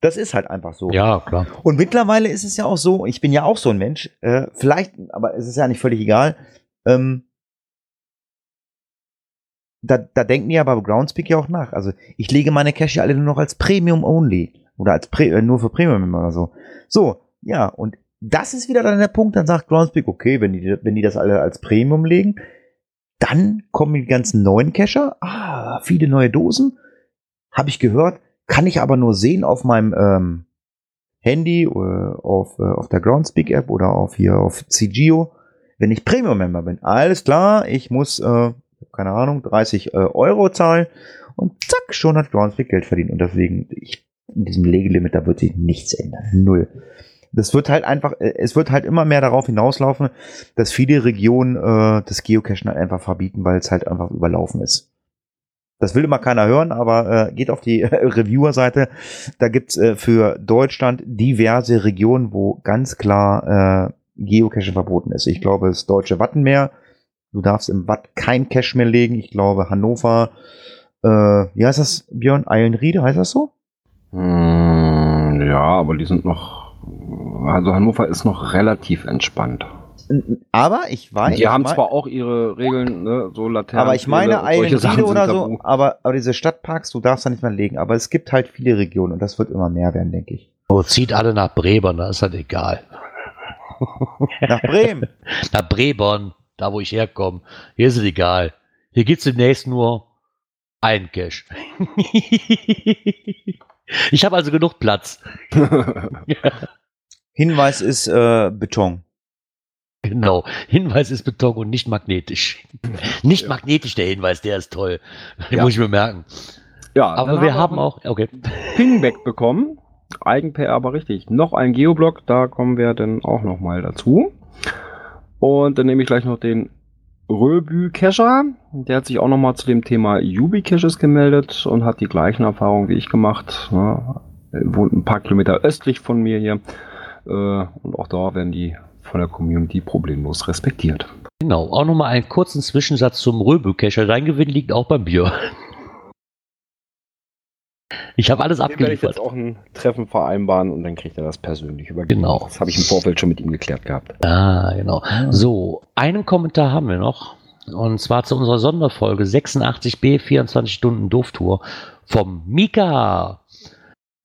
B: Das ist halt einfach so.
C: Ja, klar.
B: Und mittlerweile ist es ja auch so, ich bin ja auch so ein Mensch, äh, vielleicht, aber es ist ja nicht völlig egal, ähm, da, da denken die ja bei Groundspeak ja auch nach. Also ich lege meine Cache alle nur noch als Premium Only oder als Pre äh, nur für Premium oder so. So, ja, und das ist wieder dann der Punkt, dann sagt Groundspeak, okay, wenn die, wenn die das alle als Premium legen, dann kommen die ganzen neuen Cacher, ah, viele neue Dosen, habe ich gehört, kann ich aber nur sehen auf meinem ähm, Handy äh, auf, äh, auf der Groundspeak App oder auf hier auf CGO, wenn ich Premium-Member bin. Alles klar, ich muss, äh, keine Ahnung, 30 äh, Euro zahlen und zack, schon hat Groundspeak Geld verdient. Und deswegen, ich, in diesem Legelimit, da wird sich nichts ändern. Null. Das wird halt einfach, äh, es wird halt immer mehr darauf hinauslaufen, dass viele Regionen äh, das Geocachen halt einfach verbieten, weil es halt einfach überlaufen ist. Das will immer keiner hören, aber äh, geht auf die <laughs> Reviewer-Seite. Da gibt's äh, für Deutschland diverse Regionen, wo ganz klar äh, Geocache verboten ist. Ich glaube, das deutsche Wattenmeer. Du darfst im Watt kein Cache mehr legen. Ich glaube, Hannover, äh, wie heißt das, Björn? Eilenriede, heißt das so?
D: Hm, ja, aber die sind noch, also Hannover ist noch relativ entspannt.
B: Aber ich weiß.
D: Die haben zwar auch ihre Regeln, ne, so Laternen.
B: aber ich meine Eilenriede oder so, aber, aber diese Stadtparks, du darfst da nicht mehr legen. Aber es gibt halt viele Regionen und das wird immer mehr werden, denke ich.
C: Oh, zieht alle nach Brebern, da ist halt egal. <laughs>
B: Nach Bremen. <laughs>
C: Nach Brebern, da wo ich herkomme, hier ist es egal. Hier gibt's demnächst nur einen Cache. <laughs> ich habe also genug Platz. <laughs>
B: Hinweis ist äh, Beton.
C: Genau. Hinweis ist Beton und nicht magnetisch. <laughs> Nicht magnetisch, der Hinweis, der ist toll. Den <laughs>
D: Ja.
C: muss ich mir merken.
D: ja,
C: Aber wir haben auch, okay.
D: Pingback bekommen. Eigen-PR aber richtig. Noch ein Geoblock, da kommen wir dann auch noch mal dazu. Und dann nehme ich gleich noch den Röbü-Cacher. Der hat sich auch noch mal zu dem Thema Yubi-Caches gemeldet und hat die gleichen Erfahrungen wie ich gemacht. Er wohnt ein paar Kilometer östlich von mir hier. Äh, Und auch da werden die von der Community problemlos respektiert.
C: Genau. Auch nochmal einen kurzen Zwischensatz zum Röbü-Cacher. Dein Gewinn liegt auch beim Bier. Ich habe alles
D: Dem werde ich
C: abgeliefert.
D: jetzt auch ein Treffen vereinbaren und dann kriegt er das persönlich übergeben.
C: Genau.
D: Das habe ich im Vorfeld schon mit ihm geklärt gehabt.
C: Ah, genau. So, einen Kommentar haben wir noch. Und zwar zu unserer Sonderfolge 86b 24 Stunden Dufttour vom Mika.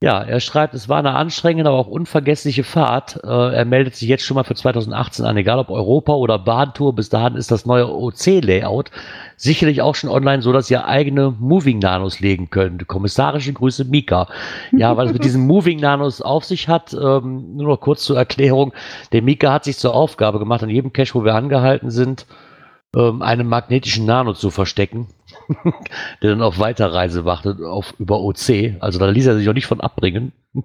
C: Ja, er schreibt, es war eine anstrengende, aber auch unvergessliche Fahrt. Äh, er meldet sich jetzt schon mal für 2018 an, egal ob Europa oder Bahntour. Bis dahin ist das neue OC-Layout sicherlich auch schon online, so dass ihr eigene Moving Nanos legen könnt. Kommissarische Grüße, Mika. Ja, was es mit diesen <laughs> Moving Nanos auf sich hat, ähm, nur noch kurz zur Erklärung. Der Mika hat sich zur Aufgabe gemacht, an jedem Cache, wo wir angehalten sind, ähm, einen magnetischen Nano zu verstecken, <laughs> der dann auf Weiterreise wartet, auf, über OC. Also da ließ er sich auch nicht von abbringen. <laughs>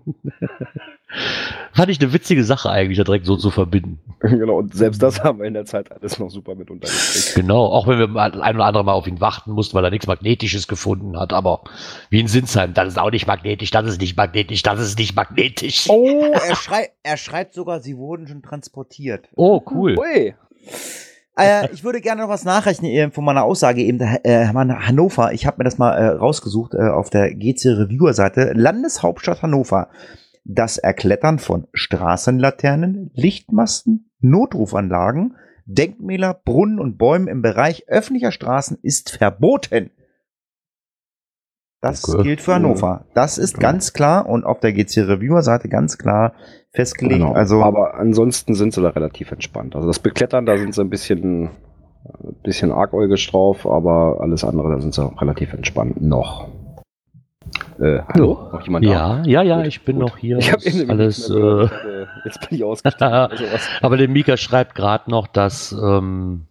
C: Fand ich eine witzige Sache eigentlich, da direkt so zu verbinden. <laughs>
D: genau, und selbst das haben wir in der Zeit alles noch super mit untergekriegt.
C: Genau, auch wenn wir mal ein oder andere Mal auf ihn warten mussten, weil er nichts Magnetisches gefunden hat. Aber wie in Sinsheim, das ist auch nicht magnetisch, das ist nicht magnetisch, das ist nicht magnetisch.
B: Oh, er, schrei er schreibt sogar, sie wurden schon transportiert.
C: Oh, cool.
D: Ui.
B: Äh, ich würde gerne noch was nachrechnen äh, von meiner Aussage eben. Äh, Hannover, ich habe mir das mal äh, rausgesucht äh, auf der GC Reviewer Seite. Landeshauptstadt Hannover. Das Erklettern von Straßenlaternen, Lichtmasten, Notrufanlagen, Denkmäler, Brunnen und Bäumen im Bereich öffentlicher Straßen ist verboten. Das
C: Okay.
B: gilt für Hannover. Das ist ganz klar und auf der GC Reviewer Seite ganz klar festgelegt.
D: Genau.
B: Also
D: Aber ansonsten sind sie da relativ entspannt. Also das Beklettern, da sind sie ein bisschen, ein bisschen argäugisch drauf, aber alles andere, da sind sie auch relativ entspannt noch. Äh, hallo? Noch jemand da?
C: Ja, ja, ja,
D: Gut,
C: ich bin
D: gut.
C: noch hier.
D: Ich habe
C: alles.
D: gehört.
C: Äh,
D: dachte, Jetzt bin ich ausgestiegen. <laughs> sowas.
C: aber der Mika schreibt gerade noch, dass ähm,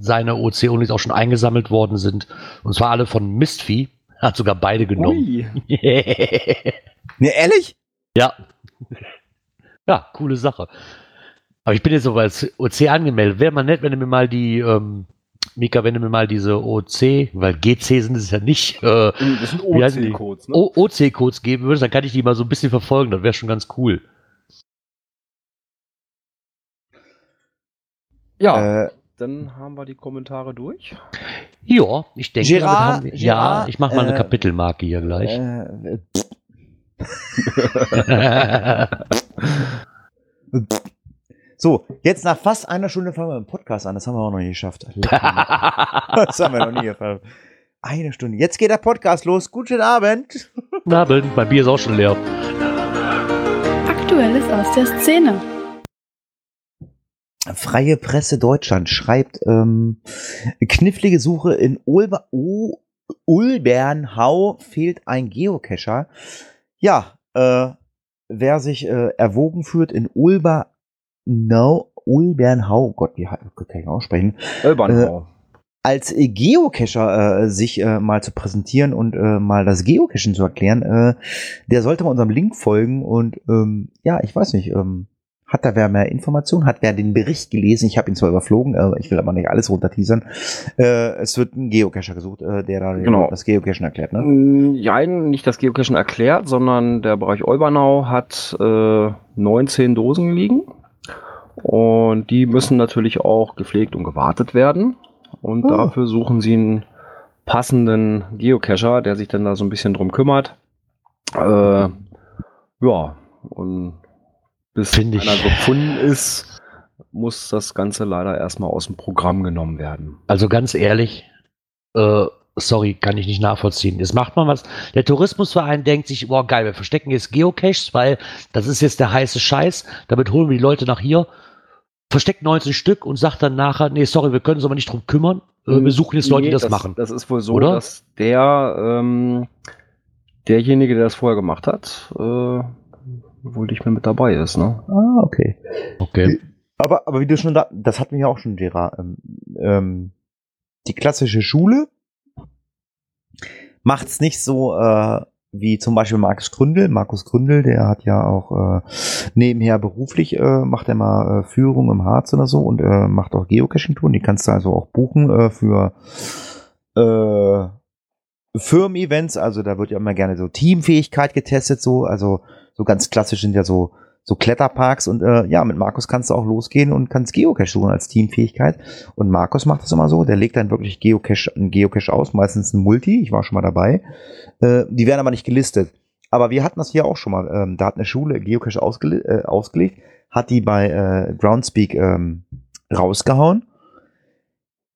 C: seine OC-Unis auch schon eingesammelt worden sind. Und zwar alle von Mistvieh. Hat sogar beide genommen.
D: Ui. <laughs>
B: Ne, ehrlich?
C: ja. Ja, coole Sache. Aber ich bin jetzt so als OC angemeldet. Wäre mal nett, wenn du mir mal die, ähm, Mika, wenn du mir mal diese OC, weil GC sind es ja nicht, äh,
D: Das sind? OC-Codes, ne?
C: OC-Codes geben würdest, dann kann ich die mal so ein bisschen verfolgen. Das wäre schon ganz cool.
D: Ja,
B: Äh,
D: dann haben wir die Kommentare durch.
C: Ja, ich denke,
B: Gerard,
C: wir, ja,
B: Gerard,
C: ich mache mal eine
B: äh,
C: Kapitelmarke hier gleich.
B: äh, <laughs> <laughs> <laughs> so, jetzt nach fast einer Stunde fangen wir mit dem Podcast an. Das haben wir auch noch nie geschafft. Das haben wir noch nie geschafft. Eine Stunde. Jetzt geht der Podcast los. Guten Abend.
C: Guten Abend, mein Bier ist auch schon leer.
F: Aktuelles aus der Szene.
B: Freie Presse Deutschland schreibt, ähm, knifflige Suche in Ulba U Ulbernhau fehlt ein Geocacher. Ja, äh, wer sich äh, erwogen führt in Ulba no, Ulbernhau, Gott, wie kann ich aussprechen, als äh, Geocacher äh, sich äh, mal zu präsentieren und äh, mal das Geocachen zu erklären, äh, der sollte mal unserem Link folgen und ähm, ja, ich weiß nicht, ähm, hat da wer mehr Informationen? Hat wer den Bericht gelesen? Ich habe ihn zwar überflogen, äh, ich will aber nicht alles runterteasern. Äh, es wird ein Geocacher gesucht, äh, der da
D: Genau.
B: das Geocachen erklärt, ne?
D: Mm, Ja, nicht das Geocachen erklärt, sondern der Bereich Olbernau hat äh, 19 Dosen liegen. Und die müssen natürlich auch gepflegt und gewartet werden. Und
B: Oh.
D: dafür suchen sie einen passenden Geocacher, der sich dann da so ein bisschen drum kümmert. Äh, ja, und bis
C: Find ich.
D: einer gefunden ist, muss das Ganze leider erstmal aus dem Programm genommen werden.
C: Also ganz ehrlich, äh, sorry, kann ich nicht nachvollziehen. Jetzt macht man was. Der Tourismusverein denkt sich, boah, geil, wir verstecken jetzt Geocaches, weil das ist jetzt der heiße Scheiß. Damit holen wir die Leute nach hier. Versteckt 19 Stück und sagt dann nachher, nee, sorry, wir können uns aber nicht drum kümmern. Äh, wir suchen jetzt Leute, die
D: Nee,
C: das, machen.
D: Das ist wohl so,
C: Oder?
D: dass der ähm, derjenige, der das vorher gemacht hat, äh, wohl nicht mehr mit dabei ist. Ne?
B: Ah, okay.
C: Okay.
B: Aber, aber wie du schon da, das hatten wir ja auch schon, Gerard. Ähm, ähm, die klassische Schule macht's nicht so äh, wie zum Beispiel Markus Gründel. Markus Gründel, der hat ja auch äh, nebenher beruflich, äh, macht er mal äh, Führung im Harz oder so und äh, macht auch Geocaching-Touren. Die kannst du also auch buchen äh, für äh, Firmen-Events. Also da wird ja immer gerne so Teamfähigkeit getestet, so. Also so ganz klassisch sind ja so so Kletterparks und äh, ja, mit Markus kannst du auch losgehen und kannst Geocache suchen als Teamfähigkeit. Und Markus macht das immer so, der legt dann wirklich Geocache, einen Geocache aus, meistens ein Multi, ich war schon mal dabei. Äh, die werden aber nicht gelistet. Aber wir hatten das hier auch schon mal. Ähm, da hat eine Schule Geocache ausgele äh, ausgelegt, hat die bei äh, Groundspeak ähm, rausgehauen.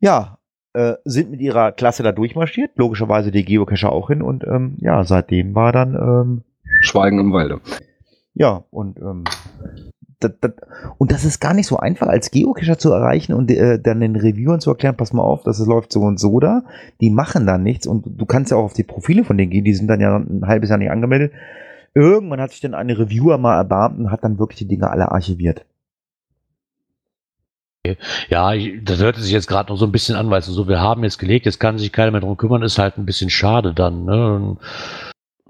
B: Ja, äh, sind mit ihrer Klasse da durchmarschiert, logischerweise die Geocacher auch hin und ähm, ja, seitdem war dann ähm,
D: Schweigen im Walde.
B: ja, und, ähm, das, das, und das ist gar nicht so einfach, als Geocacher zu erreichen und äh, dann den Reviewern zu erklären, pass mal auf, das läuft so und so da. Die machen dann nichts und du kannst ja auch auf die Profile von denen gehen, die sind dann ja ein halbes Jahr nicht angemeldet. Irgendwann hat sich dann eine Reviewer mal erbarmt und hat dann wirklich die Dinge alle archiviert.
C: Ja, ich, das hört sich jetzt gerade noch so ein bisschen an, du, so, wir haben jetzt gelegt, jetzt kann sich keiner mehr drum kümmern, ist halt ein bisschen schade dann, ne?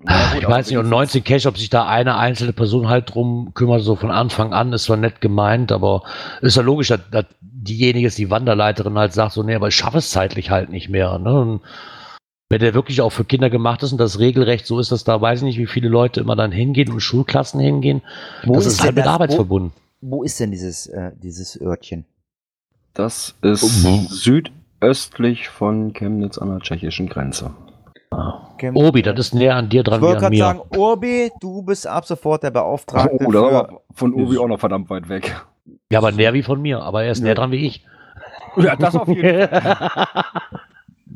D: Gut,
C: ich weiß nicht, und
D: wenigstens-
C: 19 Cash, ob sich da eine einzelne Person halt drum kümmert, so von Anfang an, ist zwar nett gemeint, aber ist ja logisch, dass, dass diejenige ist, die Wanderleiterin halt sagt so, nee, aber ich schaffe es zeitlich halt nicht mehr, ne? Und wenn der wirklich auch für Kinder gemacht ist und das Regelrecht so ist, dass da weiß ich nicht, wie viele Leute immer dann hingehen und Schulklassen hingehen, das ist, halt mit Arbeit
B: wo,
C: verbunden.
B: wo ist denn dieses, äh, dieses Örtchen?
D: Das ist
C: Mhm.
D: südöstlich von Chemnitz an der tschechischen Grenze.
C: Obi, das ist näher an dir dran
B: Ich wollte gerade sagen, Urbi, du bist ab sofort der Beauftragte
D: Oh, da
B: für,
D: war von Obi auch noch verdammt weit weg.
C: Ja, aber näher wie von mir, aber er ist
D: Ja.
C: näher dran wie ich.
D: Ja, das auf jeden <laughs>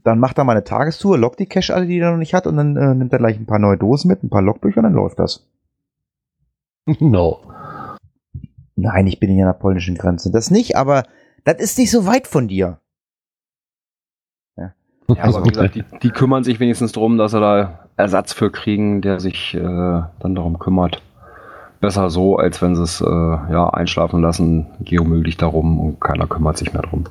B: dann macht er mal eine Tagestour, lockt die Cache alle, die er noch nicht hat, und dann äh, nimmt er gleich ein paar neue Dosen mit, ein paar Logbücher, und dann läuft das. <laughs>
C: no.
B: Nein, ich bin nicht an der polnischen Grenze. Das nicht, aber das ist nicht so weit von dir.
D: Ja, aber wie gesagt, die, <laughs> die kümmern sich wenigstens darum, dass sie da Ersatz für kriegen, der sich äh, dann darum kümmert. Besser so, als wenn sie es äh, ja, einschlafen lassen, Geomüll liegt darum und keiner kümmert sich mehr drum.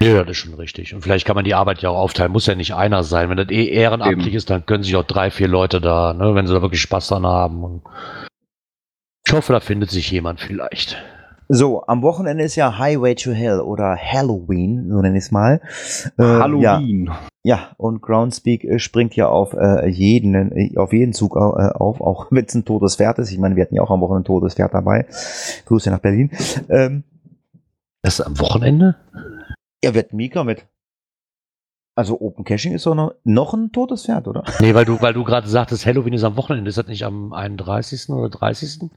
C: Ja, das ist schon richtig. Und vielleicht kann man die Arbeit ja auch aufteilen. Muss ja nicht einer sein. Wenn das eh ehrenamtlich
D: Eben.
C: ist, dann können sich auch drei, vier Leute da, ne, wenn sie da wirklich Spaß dran haben. Und ich hoffe, da findet sich jemand vielleicht.
B: So, am Wochenende ist ja Highway to Hell oder Halloween, so nenne ich es mal. Äh, Ja,
D: Halloween.
B: ja, und Groundspeak äh, springt ja auf äh, jeden, äh, auf jeden Zug äh, auf, auch <laughs> wenn es ein totes Pferd ist. Ich meine, wir hatten ja auch am Wochenende ein totes Pferd dabei. Grüße nach Berlin. Ähm,
C: Das ist am Wochenende?
B: ja, wird Mika mit. Also Open Caching ist doch noch, noch ein totes Pferd, oder?
C: Nee, weil du, weil du gerade sagtest, Halloween ist am Wochenende. Ist das nicht am 31. oder 30.?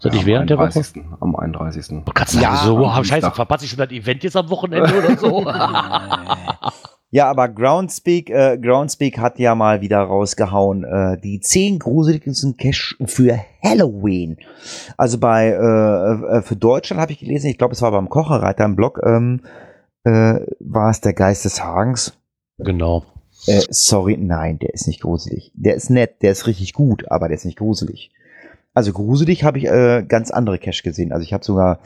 C: Ist das nicht
D: am
C: während der Woche?
D: 31. Am 31.
C: Du kannst sagen,
B: Ja,
C: so,
D: am
C: oh, scheiße, verpasse ich schon das Event jetzt am Wochenende oder so? <laughs>
B: Ja, aber Groundspeak, äh, Groundspeak hat ja mal wieder rausgehauen, äh, die zehn gruseligsten Cache für Halloween. Also bei, äh, äh, für Deutschland habe ich gelesen, ich glaube, es war beim Kocherreiter im Blog, ähm, äh, war es der Geist des Hagens.
C: genau.
B: Äh, sorry, nein, der ist nicht gruselig. Der ist nett, der ist richtig gut, aber der ist nicht gruselig. Also gruselig habe ich äh, ganz andere Cache gesehen. Also ich habe sogar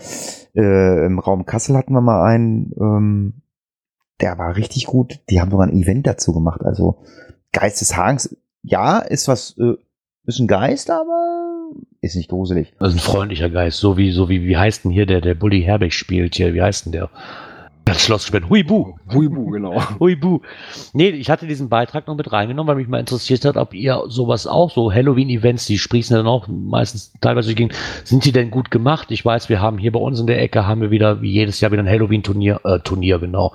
B: äh, im Raum Kassel hatten wir mal einen, ähm, der war richtig gut. Die haben sogar ein Event dazu gemacht. Also Geist des Hagens, ja, ist was, äh, ist ein Geist, aber ist nicht gruselig.
C: Ist ein freundlicher Geist. So wie, so wie, wie heißt denn hier der, der Bully Herbeck spielt hier? Wie heißt denn der? Das Schloss spielt. Huibu.
D: Huibu, <laughs> genau.
C: Huibu. Nee, ich hatte diesen Beitrag noch mit reingenommen, weil mich mal interessiert hat, ob ihr sowas auch, so Halloween-Events, die sprießen dann auch meistens teilweise gegen, sind die denn gut gemacht? Ich weiß, wir haben hier bei uns in der Ecke, haben wir wieder, wie jedes Jahr wieder ein Halloween-Turnier, äh, Turnier, genau.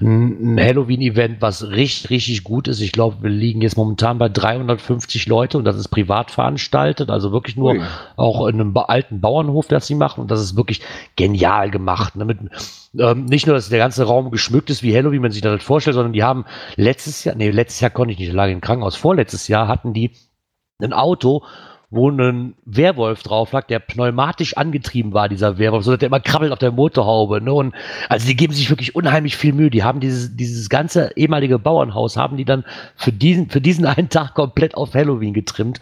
C: Ein, ein Halloween-Event, was richtig, richtig gut ist. Ich glaube, wir liegen jetzt momentan bei 350 Leute und das ist privat veranstaltet, also wirklich nur
D: Ui.
C: auch in einem alten Bauernhof, das sie machen. Und das ist wirklich genial gemacht. Ne? Mit, ähm, nicht nur, dass der ganze Raum geschmückt ist wie Halloween, wenn man sich das vorstellt, sondern die haben letztes Jahr, nee, letztes Jahr konnte ich nicht, da lag im Krankenhaus. Vorletztes Jahr hatten die ein Auto, wo ein Werwolf drauf lag, der pneumatisch angetrieben war, dieser Werwolf, so dass der immer krabbelt auf der Motorhaube. Ne? Und also die geben sich wirklich unheimlich viel Mühe. Die haben dieses, dieses ganze ehemalige Bauernhaus, haben die dann für diesen, für diesen einen Tag komplett auf Halloween getrimmt.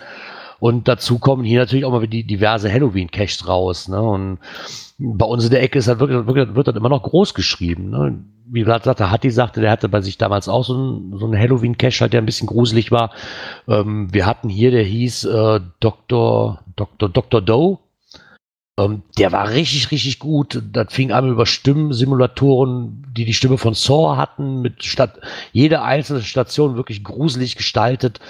C: Und dazu kommen hier natürlich auch mal die diverse Halloween-Caches raus. Ne? Und bei uns in der Ecke ist halt wirklich, wirklich, wird das immer noch groß geschrieben. Ne? Wie gerade sagte, Hatti sagte, der hatte bei sich damals auch so einen, so einen Halloween-Cache, halt, der ein bisschen gruselig war. Ähm, wir hatten hier, der hieß äh, Dr. Dr. Dr. Doe. Ähm, der war richtig, richtig gut. Das fing an über Stimmensimulatoren, die die Stimme von Saw hatten, mit statt jede einzelne Station wirklich gruselig gestaltet.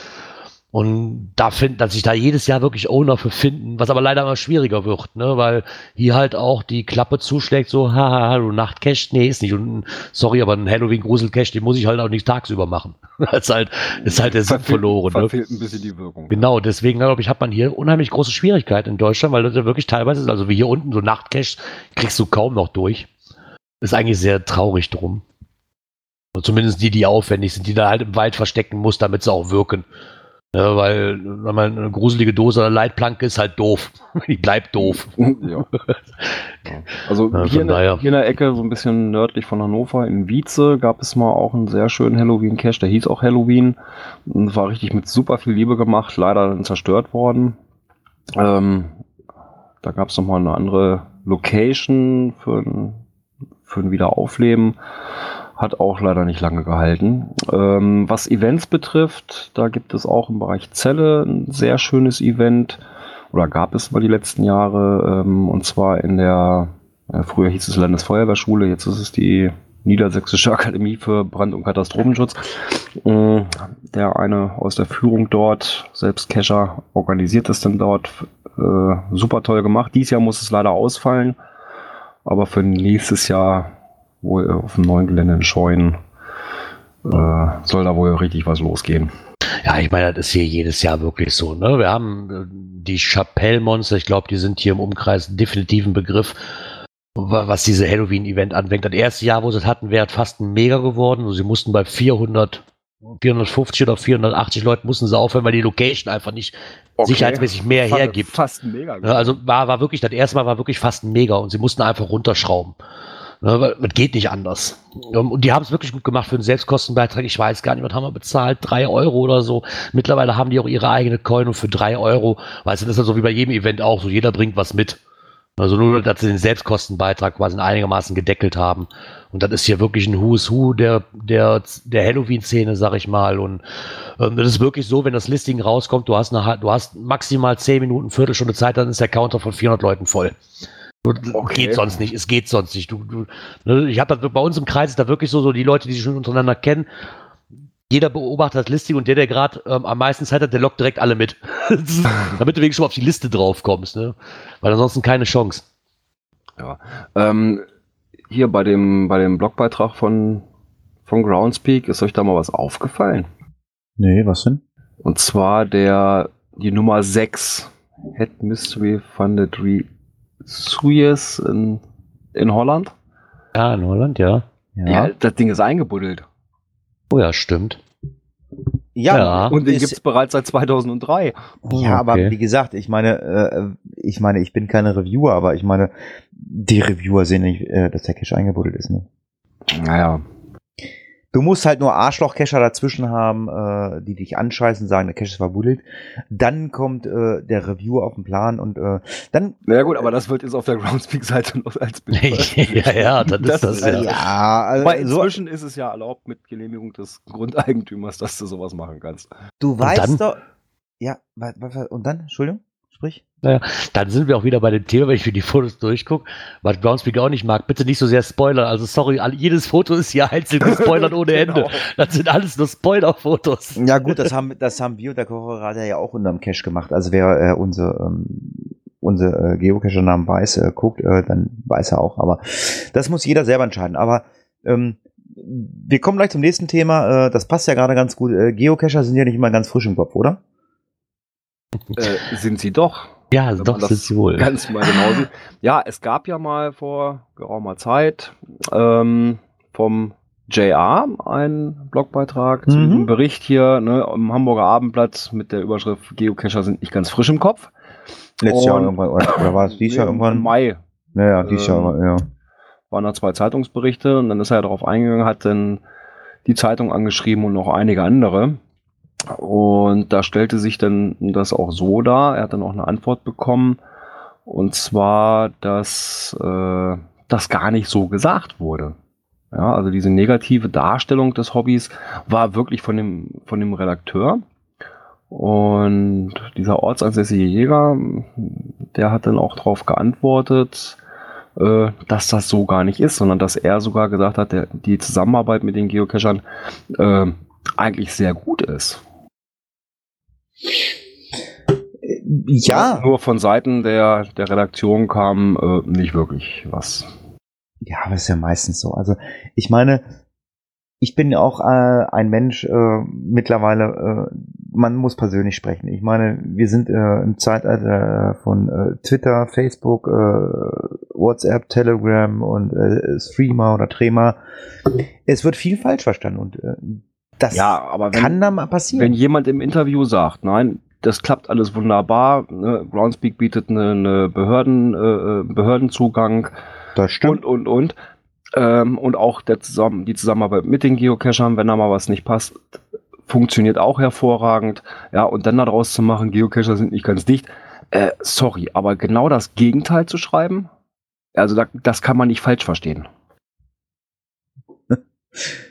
C: Und da finden, dass sich da jedes Jahr wirklich Owner für finden, was aber leider immer schwieriger wird, ne, weil hier halt auch die Klappe zuschlägt, so, haha, du Nachtcache, nee, ist nicht. Und sorry, aber ein Halloween-Grusel-Cache, den muss ich halt auch nicht tagsüber machen. <laughs> Das ist halt, ist halt der Sinn verloren. Ne?
D: Verfehlt ein bisschen die Wirkung.
C: Genau, deswegen glaube ich, hat man hier unheimlich große Schwierigkeiten in Deutschland, weil das ja wirklich teilweise ist, also wie hier unten so Nachtcache, kriegst du kaum noch durch. Ist eigentlich sehr traurig drum. Und zumindest die, die aufwendig sind, die da halt im Wald verstecken muss, damit sie auch wirken. Ja, weil wenn man eine gruselige Dose oder Leitplanke ist halt doof. <laughs> Die bleibt doof. <laughs>
D: ja. <laughs> Also
C: Ja,
D: hier, in der, hier in der Ecke, so ein bisschen nördlich von Hannover, in Wietze, gab es mal auch einen sehr schönen Halloween-Cache, der hieß auch Halloween. Und war richtig mit super viel Liebe gemacht, leider dann zerstört worden. Ähm, da gab es nochmal eine andere Location für ein, für ein Wiederaufleben. Hat auch leider nicht lange gehalten. Ähm, was Events betrifft, da gibt es auch im Bereich Celle ein sehr schönes Event. Oder gab es mal die letzten Jahre. Ähm, und zwar in der, äh, früher hieß es Landesfeuerwehrschule, jetzt ist es die Niedersächsische <laughs> Akademie für Brand- und Katastrophenschutz. Ähm, der eine aus der Führung dort, selbst Kescher, organisiert es dann dort. Äh, super toll gemacht. Dieses Jahr muss es leider ausfallen. Aber für nächstes Jahr wohl auf dem neuen Gelände in Scheuen äh, soll da wohl richtig was losgehen.
C: Ja, ich meine, das ist hier jedes Jahr wirklich so. Ne? Wir haben äh, die Chapelle-Monster, ich glaube, die sind hier im Umkreis definitiv ein Begriff, wa- was diese Halloween-Event anfängt. Das erste Jahr, wo sie es hatten, wäre fast ein Mega geworden. Also sie mussten bei 400, 450 oder 480 Leuten mussten sie aufhören, weil die Location einfach nicht sicherheitsmäßig mehr
D: Fa-
C: hergibt.
D: Fast mega.
C: Ne, also war, war wirklich, das erste Mal war wirklich fast ein Mega und sie mussten einfach runterschrauben. Ne, das geht nicht anders. Ähm, Und die haben es wirklich gut gemacht für den Selbstkostenbeitrag. Ich weiß gar nicht, was haben wir bezahlt? Drei Euro oder so. Mittlerweile haben die auch ihre eigene Coin und für drei Euro, weißt du, das ist ja so wie bei jedem Event auch so. Jeder bringt was mit. Also nur, dass sie den Selbstkostenbeitrag quasi einigermaßen gedeckelt haben. Und das ist hier wirklich ein Who's Who der, der, der Halloween-Szene, sag ich mal. Und ähm, das ist wirklich so, wenn das Listing rauskommt, du hast, eine, du hast maximal 10 Minuten, Viertelstunde Zeit, dann ist der Counter von 400 Leuten voll.
D: Okay.
C: Geht sonst nicht, es geht sonst nicht. Du, du, ne, ich habe das bei uns im Kreis ist da wirklich so, so die Leute, die sich schon untereinander kennen, jeder beobachtet das Listing und der, der gerade ähm, am meisten Zeit hat, der lockt direkt alle mit. <laughs> Damit du wenigstens schon mal auf die Liste drauf kommst, ne? Weil ansonsten keine Chance.
D: Ähm, hier bei dem, bei dem Blogbeitrag von, von Groundspeak ist euch da mal was aufgefallen?
B: Nee, was denn?
D: Und zwar der, die Nummer 6, Head Mystery Funded Resuies in, in Holland.
C: Ja, in Holland, ja.
D: Ja. das Ding ist eingebuddelt.
C: Oh ja, stimmt.
B: Ja,
C: Ja.
D: Und den
B: ist-
D: gibt's bereits seit 2003.
B: Ja, aber
C: okay.
B: wie gesagt, ich meine, äh, ich meine, ich bin keine Reviewer, aber ich meine, die Reviewer sehen nicht, äh, dass der Cache eingebuddelt ist. Ne?
D: Naja.
B: Du musst halt nur Arschloch-Cacher dazwischen haben, äh, die dich anscheißen, sagen, der Cache ist verbuddelt. Dann kommt äh, der Reviewer auf den Plan und äh, dann
D: Na gut, aber das wird jetzt auf der Groundspeak-Seite noch als Bild
C: ja, ja, dann ist das,
D: ist
C: ja.
B: ja, also
D: Weil
B: so,
D: inzwischen ist es ja erlaubt mit Genehmigung des Grundeigentümers, dass du sowas machen kannst.
B: du weißt doch, ja, und dann, Entschuldigung, sprich.
C: Dann sind wir auch wieder bei dem Thema, wenn ich mir die Fotos durchgucke, was Groundspeak auch nicht mag. Bitte nicht so sehr spoilern. Also sorry, jedes Foto ist hier einzeln gespoilert <laughs> ohne Ende.
D: Genau.
C: Das sind alles nur Spoiler-Fotos.
B: Ja gut, das haben, das haben wir und der Kocherradio ja auch unterm Cache gemacht. Also wer äh, unser, ähm, unser äh, Geocacher-Namen weiß, äh, guckt, äh, dann weiß er auch. Aber das muss jeder selber entscheiden. Aber ähm, wir kommen gleich zum nächsten Thema. Äh, das passt ja gerade ganz gut. Äh, Geocacher sind ja nicht immer ganz frisch im Kopf, oder?
D: Äh, sind sie doch. <laughs>
C: Ja,
D: Wenn
C: doch,
D: das
C: sind sie wohl. <laughs>
D: Ganz mal genau sieht. Ja, es gab ja mal vor geraumer Zeit ähm, vom JR einen Blogbeitrag zu
B: Mhm.
D: diesem Bericht hier ne, im Hamburger Abendblatt mit der Überschrift Geocacher sind nicht ganz frisch im Kopf.
B: Letztes Jahr irgendwann, oder, oder war es dieses Jahr irgendwann?
D: Im Mai
B: Naja, dieses
D: Ähm,
B: Jahr, ja.
D: waren da zwei Zeitungsberichte und dann ist er darauf eingegangen, hat dann die Zeitung angeschrieben und noch einige andere. Und da stellte sich dann das auch so dar. Er hat dann auch eine Antwort bekommen. Und zwar, dass äh, das gar nicht so gesagt wurde. Ja, also diese negative Darstellung des Hobbys war wirklich von dem, von dem Redakteur. Und dieser ortsansässige Jäger, der hat dann auch darauf geantwortet, äh, dass das so gar nicht ist, sondern dass er sogar gesagt hat, der, die Zusammenarbeit mit den Geocachern äh, eigentlich sehr gut ist.
B: Ja,
D: Nur von Seiten der, der Redaktion kam äh, nicht wirklich was.
B: Ja, aber ist ja meistens so. Also ich meine, ich bin ja auch äh, ein Mensch äh, mittlerweile, äh, man muss persönlich sprechen. Ich meine, wir sind äh, im Zeitalter von äh, Twitter, Facebook, äh, WhatsApp, Telegram und äh, Streamer oder Trema. Es wird viel falsch verstanden und äh, das
D: Ja, aber wenn,
B: kann da mal passieren.
D: wenn jemand im Interview sagt, nein, das klappt alles wunderbar, ne, Groundspeak bietet eine, eine Behörden, äh, Behördenzugang,
B: das
D: und,
B: stimmt.
D: und, und. Ähm, und auch der zusammen, die Zusammenarbeit mit den Geocachern, wenn da mal was nicht passt, funktioniert auch hervorragend. Ja, und dann daraus zu machen, Geocacher sind nicht ganz dicht. Äh, sorry, aber genau das Gegenteil zu schreiben, also da, das kann man nicht falsch verstehen.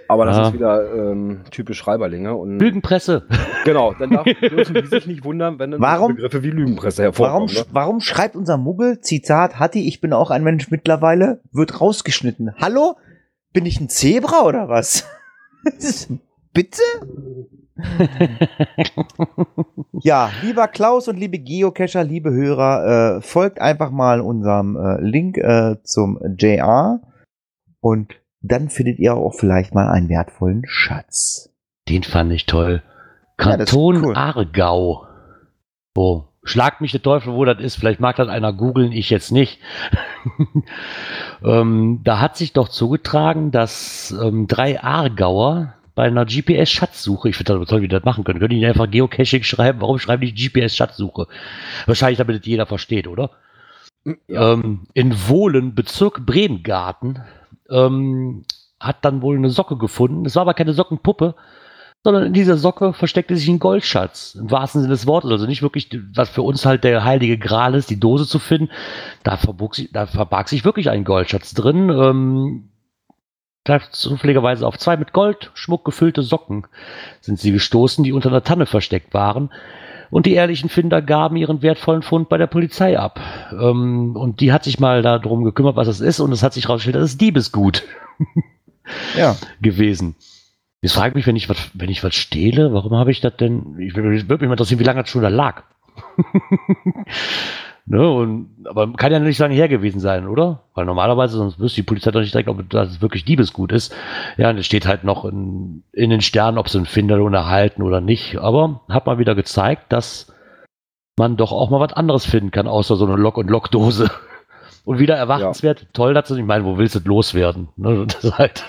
D: Aber das
C: Ja.
D: ist wieder ähm, typisch Schreiberlinge. Und
C: Lügenpresse.
D: genau, dann darf, <laughs> dürfen die sich nicht wundern, wenn dann
B: Warum-
D: Begriffe wie Lügenpresse
B: Warum,
D: hervorkommen. Ne?
B: warum schreibt unser Muggel, Zitat, Hatti, ich bin auch ein Mensch mittlerweile, wird rausgeschnitten. Hallo? Bin ich ein Zebra oder was? <laughs> Bitte? <laughs> ja, lieber Klaus und liebe Geocacher, liebe Hörer, äh, folgt einfach mal unserem äh, Link äh, zum JR und dann findet ihr auch vielleicht mal einen wertvollen Schatz.
C: Den fand ich toll.
B: Ja, das
C: Kanton
B: cool.
C: Aargau. Oh, schlagt mich der Teufel, wo das ist. Vielleicht mag das einer googeln, ich jetzt nicht. <laughs> ähm, da hat sich doch zugetragen, dass ähm, drei Aargauer bei einer GPS-Schatzsuche, ich finde das toll, wie die das machen können, können die nicht einfach Geocaching schreiben? Warum schreiben die GPS-Schatzsuche? Wahrscheinlich, damit es jeder versteht, oder? Ähm, in Wohlen, Bezirk Bremgarten, ähm, hat dann wohl eine Socke gefunden. Es war aber keine Sockenpuppe, sondern in dieser Socke versteckte sich ein Goldschatz, im wahrsten Sinne des Wortes. Also nicht wirklich, was für uns halt der heilige Gral ist, die Dose zu finden. Da, verbarg sich, da verbarg sich wirklich ein Goldschatz drin. Ähm, zufälligerweise auf zwei mit Goldschmuck gefüllte Socken sind sie gestoßen, die unter einer Tanne versteckt waren. Und die ehrlichen Finder gaben ihren wertvollen Fund bei der Polizei ab. Ähm, und die hat sich mal darum gekümmert, was das ist. Und es hat sich herausgestellt, das ist Diebesgut
B: Ja. <laughs>
C: gewesen. Jetzt frage ich mich, wenn ich was, wenn ich was stehle, warum habe ich das denn? Ich würde mich mal interessieren, wie lange das schon da lag. <laughs> ne, und, aber kann ja nicht lange her gewesen sein, oder? Weil normalerweise, sonst wüsste die Polizei doch nicht direkt, ob das wirklich Diebesgut ist. Ja, und es steht halt noch in, in den Sternen, ob sie einen Finderlohn erhalten oder nicht. Aber hat mal wieder gezeigt, dass man doch auch mal was anderes finden kann, außer so eine Lock- und Lockdose. Und wieder erwartenswert, toll dazu. Ich meine, wo willst du das loswerden? Ne, <laughs> das halt,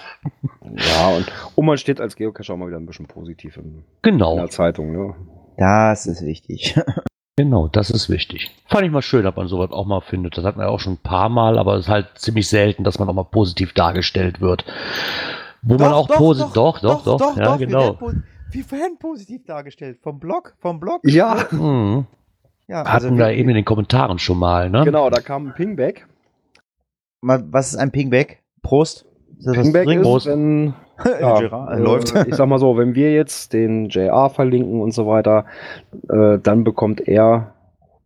D: Ja, und, und man steht als Geocacher auch mal wieder ein bisschen positiv in, in
C: genau.
D: der Zeitung. Ne?
B: Das ist wichtig. <laughs>
C: Genau, das ist wichtig. Fand ich mal schön, dass man sowas auch mal findet. Das hat man ja auch schon ein paar Mal, aber es ist halt ziemlich selten, dass man auch mal positiv dargestellt wird. Wo man auch positiv. Doch, doch, doch, ja, genau.
B: Wir werden positiv dargestellt. Vom Blog, vom Blog.
D: Ja,
C: Mhm.
B: ja
C: Hatten wir eben in den Kommentaren schon mal, ne?
D: genau, da kam ein Pingback.
B: Was ist ein Pingback? Prost. Ist
D: Pingback ist,
C: Prost.
D: wenn <laughs> Ja,
B: Gerard,
D: äh,
B: läuft.
D: Ich sag mal so, wenn wir jetzt den JR verlinken und so weiter, äh, dann bekommt er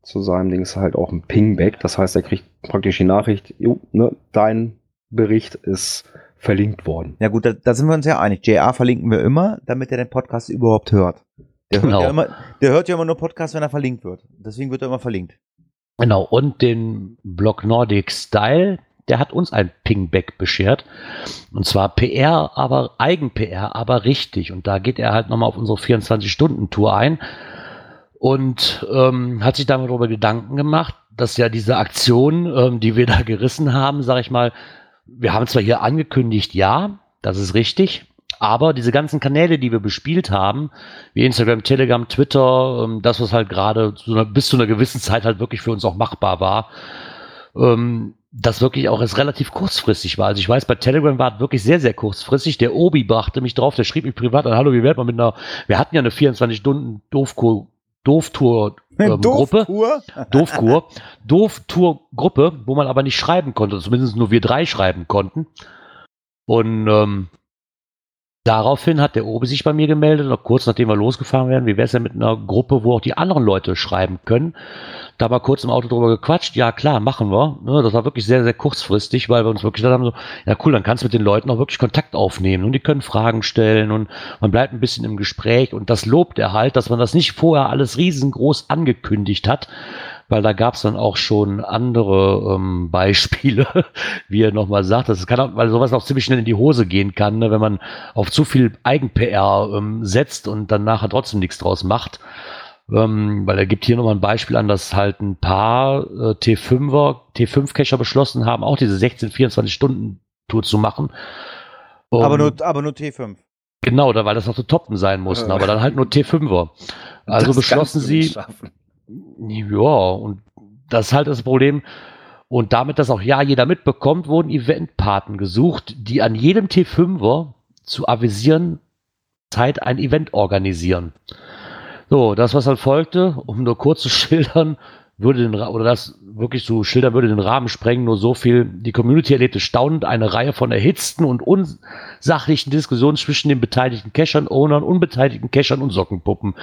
D: zu seinem Dings halt auch ein Pingback. Das heißt, er kriegt praktisch die Nachricht, jo, ne, dein Bericht ist verlinkt worden.
B: Ja gut, da, da sind wir uns ja einig. JR verlinken wir immer, damit er den Podcast überhaupt hört. Der,
C: Genau.
B: hört ja immer, der hört ja immer nur Podcasts, wenn er verlinkt wird. Deswegen wird er immer verlinkt.
C: Genau, und den Blog Nordic Style, der hat uns ein Pingback beschert. Und zwar PR, aber Eigen-PR, aber richtig. Und da geht er halt nochmal auf unsere 24-Stunden-Tour ein und ähm, hat sich darüber Gedanken gemacht, dass ja diese Aktion, ähm, die wir da gerissen haben, sag ich mal, wir haben zwar hier angekündigt, ja, das ist richtig, aber diese ganzen Kanäle, die wir bespielt haben, wie Instagram, Telegram, Twitter, ähm, das, was halt gerade bis zu einer gewissen Zeit halt wirklich für uns auch machbar war, ähm, das wirklich auch erst relativ kurzfristig war. Also ich weiß, bei Telegram war es wirklich sehr, sehr kurzfristig. Der Obi brachte mich drauf, der schrieb mich privat an, hallo, wie wird man mit einer, wir hatten ja eine 24-Stunden-Doofkur, Dooftour ähm, Gruppe. <laughs> Dooftour-Gruppe, wo man aber nicht schreiben konnte, zumindest nur wir drei schreiben konnten. Und ähm, daraufhin hat der Obi sich bei mir gemeldet, noch kurz nachdem wir losgefahren wären, wie wäre es denn mit einer Gruppe, wo auch die anderen Leute schreiben können. Da mal kurz im Auto drüber gequatscht, ja klar, machen wir. Ne, das war wirklich sehr, sehr kurzfristig, weil wir uns wirklich gedacht haben, so, ja cool, dann kannst du mit den Leuten auch wirklich Kontakt aufnehmen und die können Fragen stellen und man bleibt ein bisschen im Gespräch und das lobt er halt, dass man das nicht vorher alles riesengroß angekündigt hat, weil da gab es dann auch schon andere ähm, Beispiele, <laughs> wie er nochmal sagt. Das kann auch, weil sowas auch ziemlich schnell in die Hose gehen kann, ne, wenn man auf zu viel Eigen-PR ähm, setzt und dann nachher trotzdem nichts draus macht. Ähm, weil er gibt hier nochmal ein Beispiel an, dass halt ein paar äh, T5er, T5-Cacher beschlossen haben, auch diese 16, 24 Stunden Tour zu machen.
B: Aber
C: Um,
B: nur, aber nur T5.
C: Genau, da, weil das noch zu toppen sein mussten, aber dann halt nur T5er. Also
D: Das
C: beschlossen sie,
D: schaffen.
C: Ja, und das ist halt das Problem. Und damit das auch ja jeder mitbekommt, wurden Eventpaten gesucht, die an jedem T5er zu avisieren Zeit ein Event organisieren. So, das, was dann folgte, um nur kurz zu <laughs> schildern, würde den, oder das wirklich zu schildern, würde den Rahmen sprengen, nur so viel. Die Community erlebte staunend eine Reihe von erhitzten und unsachlichen Diskussionen zwischen den beteiligten Cachern, Ownern, unbeteiligten Cachern und Sockenpuppen,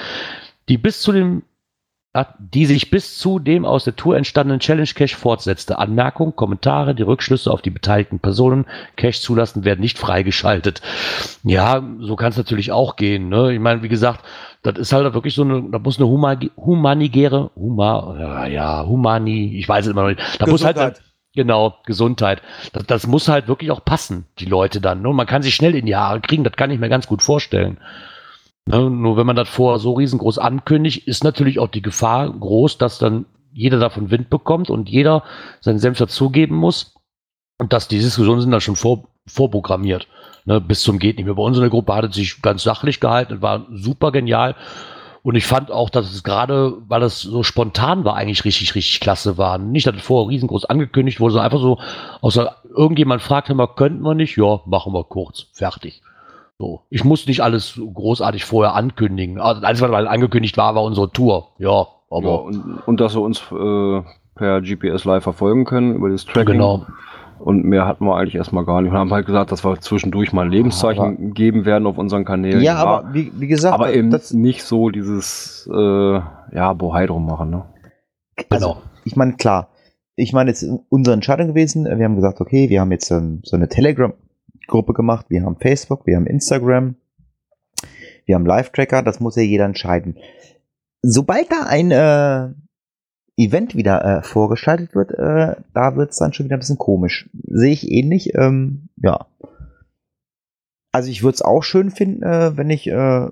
C: die bis zu dem die sich bis zu dem aus der Tour entstandenen Challenge Cache fortsetzte. Anmerkung, Kommentare, die Rückschlüsse auf die beteiligten Personen, Cache zulassen, werden nicht freigeschaltet. Ja, so kann es natürlich auch gehen. Ne? Ich meine, wie gesagt, das ist halt wirklich so eine, da muss eine Huma, humanigäre, Huma, ja, Humani, ich weiß es immer noch nicht. Da muss halt,
B: Gesundheit.
C: genau, Gesundheit. Das, das muss halt wirklich auch passen, die Leute dann. Ne? Man kann sich schnell in die Haare kriegen, das kann ich mir ganz gut vorstellen. Ne, nur wenn man das vorher so riesengroß ankündigt, ist natürlich auch die Gefahr groß, dass dann jeder davon Wind bekommt und jeder seinen Senf dazugeben muss. Und dass die Diskussionen sind dann schon vor, vorprogrammiert. Ne, bis zum geht nicht mehr. Bei uns in der Gruppe hat es sich ganz sachlich gehalten, es war super genial. Und ich fand auch, dass es gerade, weil es so spontan war, eigentlich richtig, richtig klasse war. Nicht, dass es vorher riesengroß angekündigt wurde, sondern einfach so, außer irgendjemand fragt immer, könnten wir nicht? Ja, machen wir kurz. Fertig. So. Ich muss nicht alles großartig vorher ankündigen. Also, alles, was angekündigt war, war unsere Tour. Ja, aber.
D: Ja, und, und dass sie uns äh, per GPS live verfolgen können über das Tracking.
C: Genau.
D: Und mehr hatten wir eigentlich erstmal gar nicht. Wir haben halt gesagt, dass wir zwischendurch mal ein Lebenszeichen
B: Aber-
D: geben werden auf unseren Kanälen.
B: Ja, aber wie, wie gesagt,
D: aber eben
B: das,
D: nicht so dieses äh, ja, Bohai drum machen, ne?
B: also,
C: Genau.
B: ich meine, klar, ich meine, jetzt ist unsere Entscheidung gewesen, wir haben gesagt, okay, wir haben jetzt ähm, so eine Telegram-Gruppe gemacht, wir haben Facebook, wir haben Instagram, wir haben Live-Tracker, das muss ja jeder entscheiden. Sobald da ein äh, Event wieder äh, vorgeschaltet wird, äh, da wird es dann schon wieder ein bisschen komisch. Sehe ich ähnlich, ähm, ja. Also ich würde es auch schön finden, äh, wenn ich äh,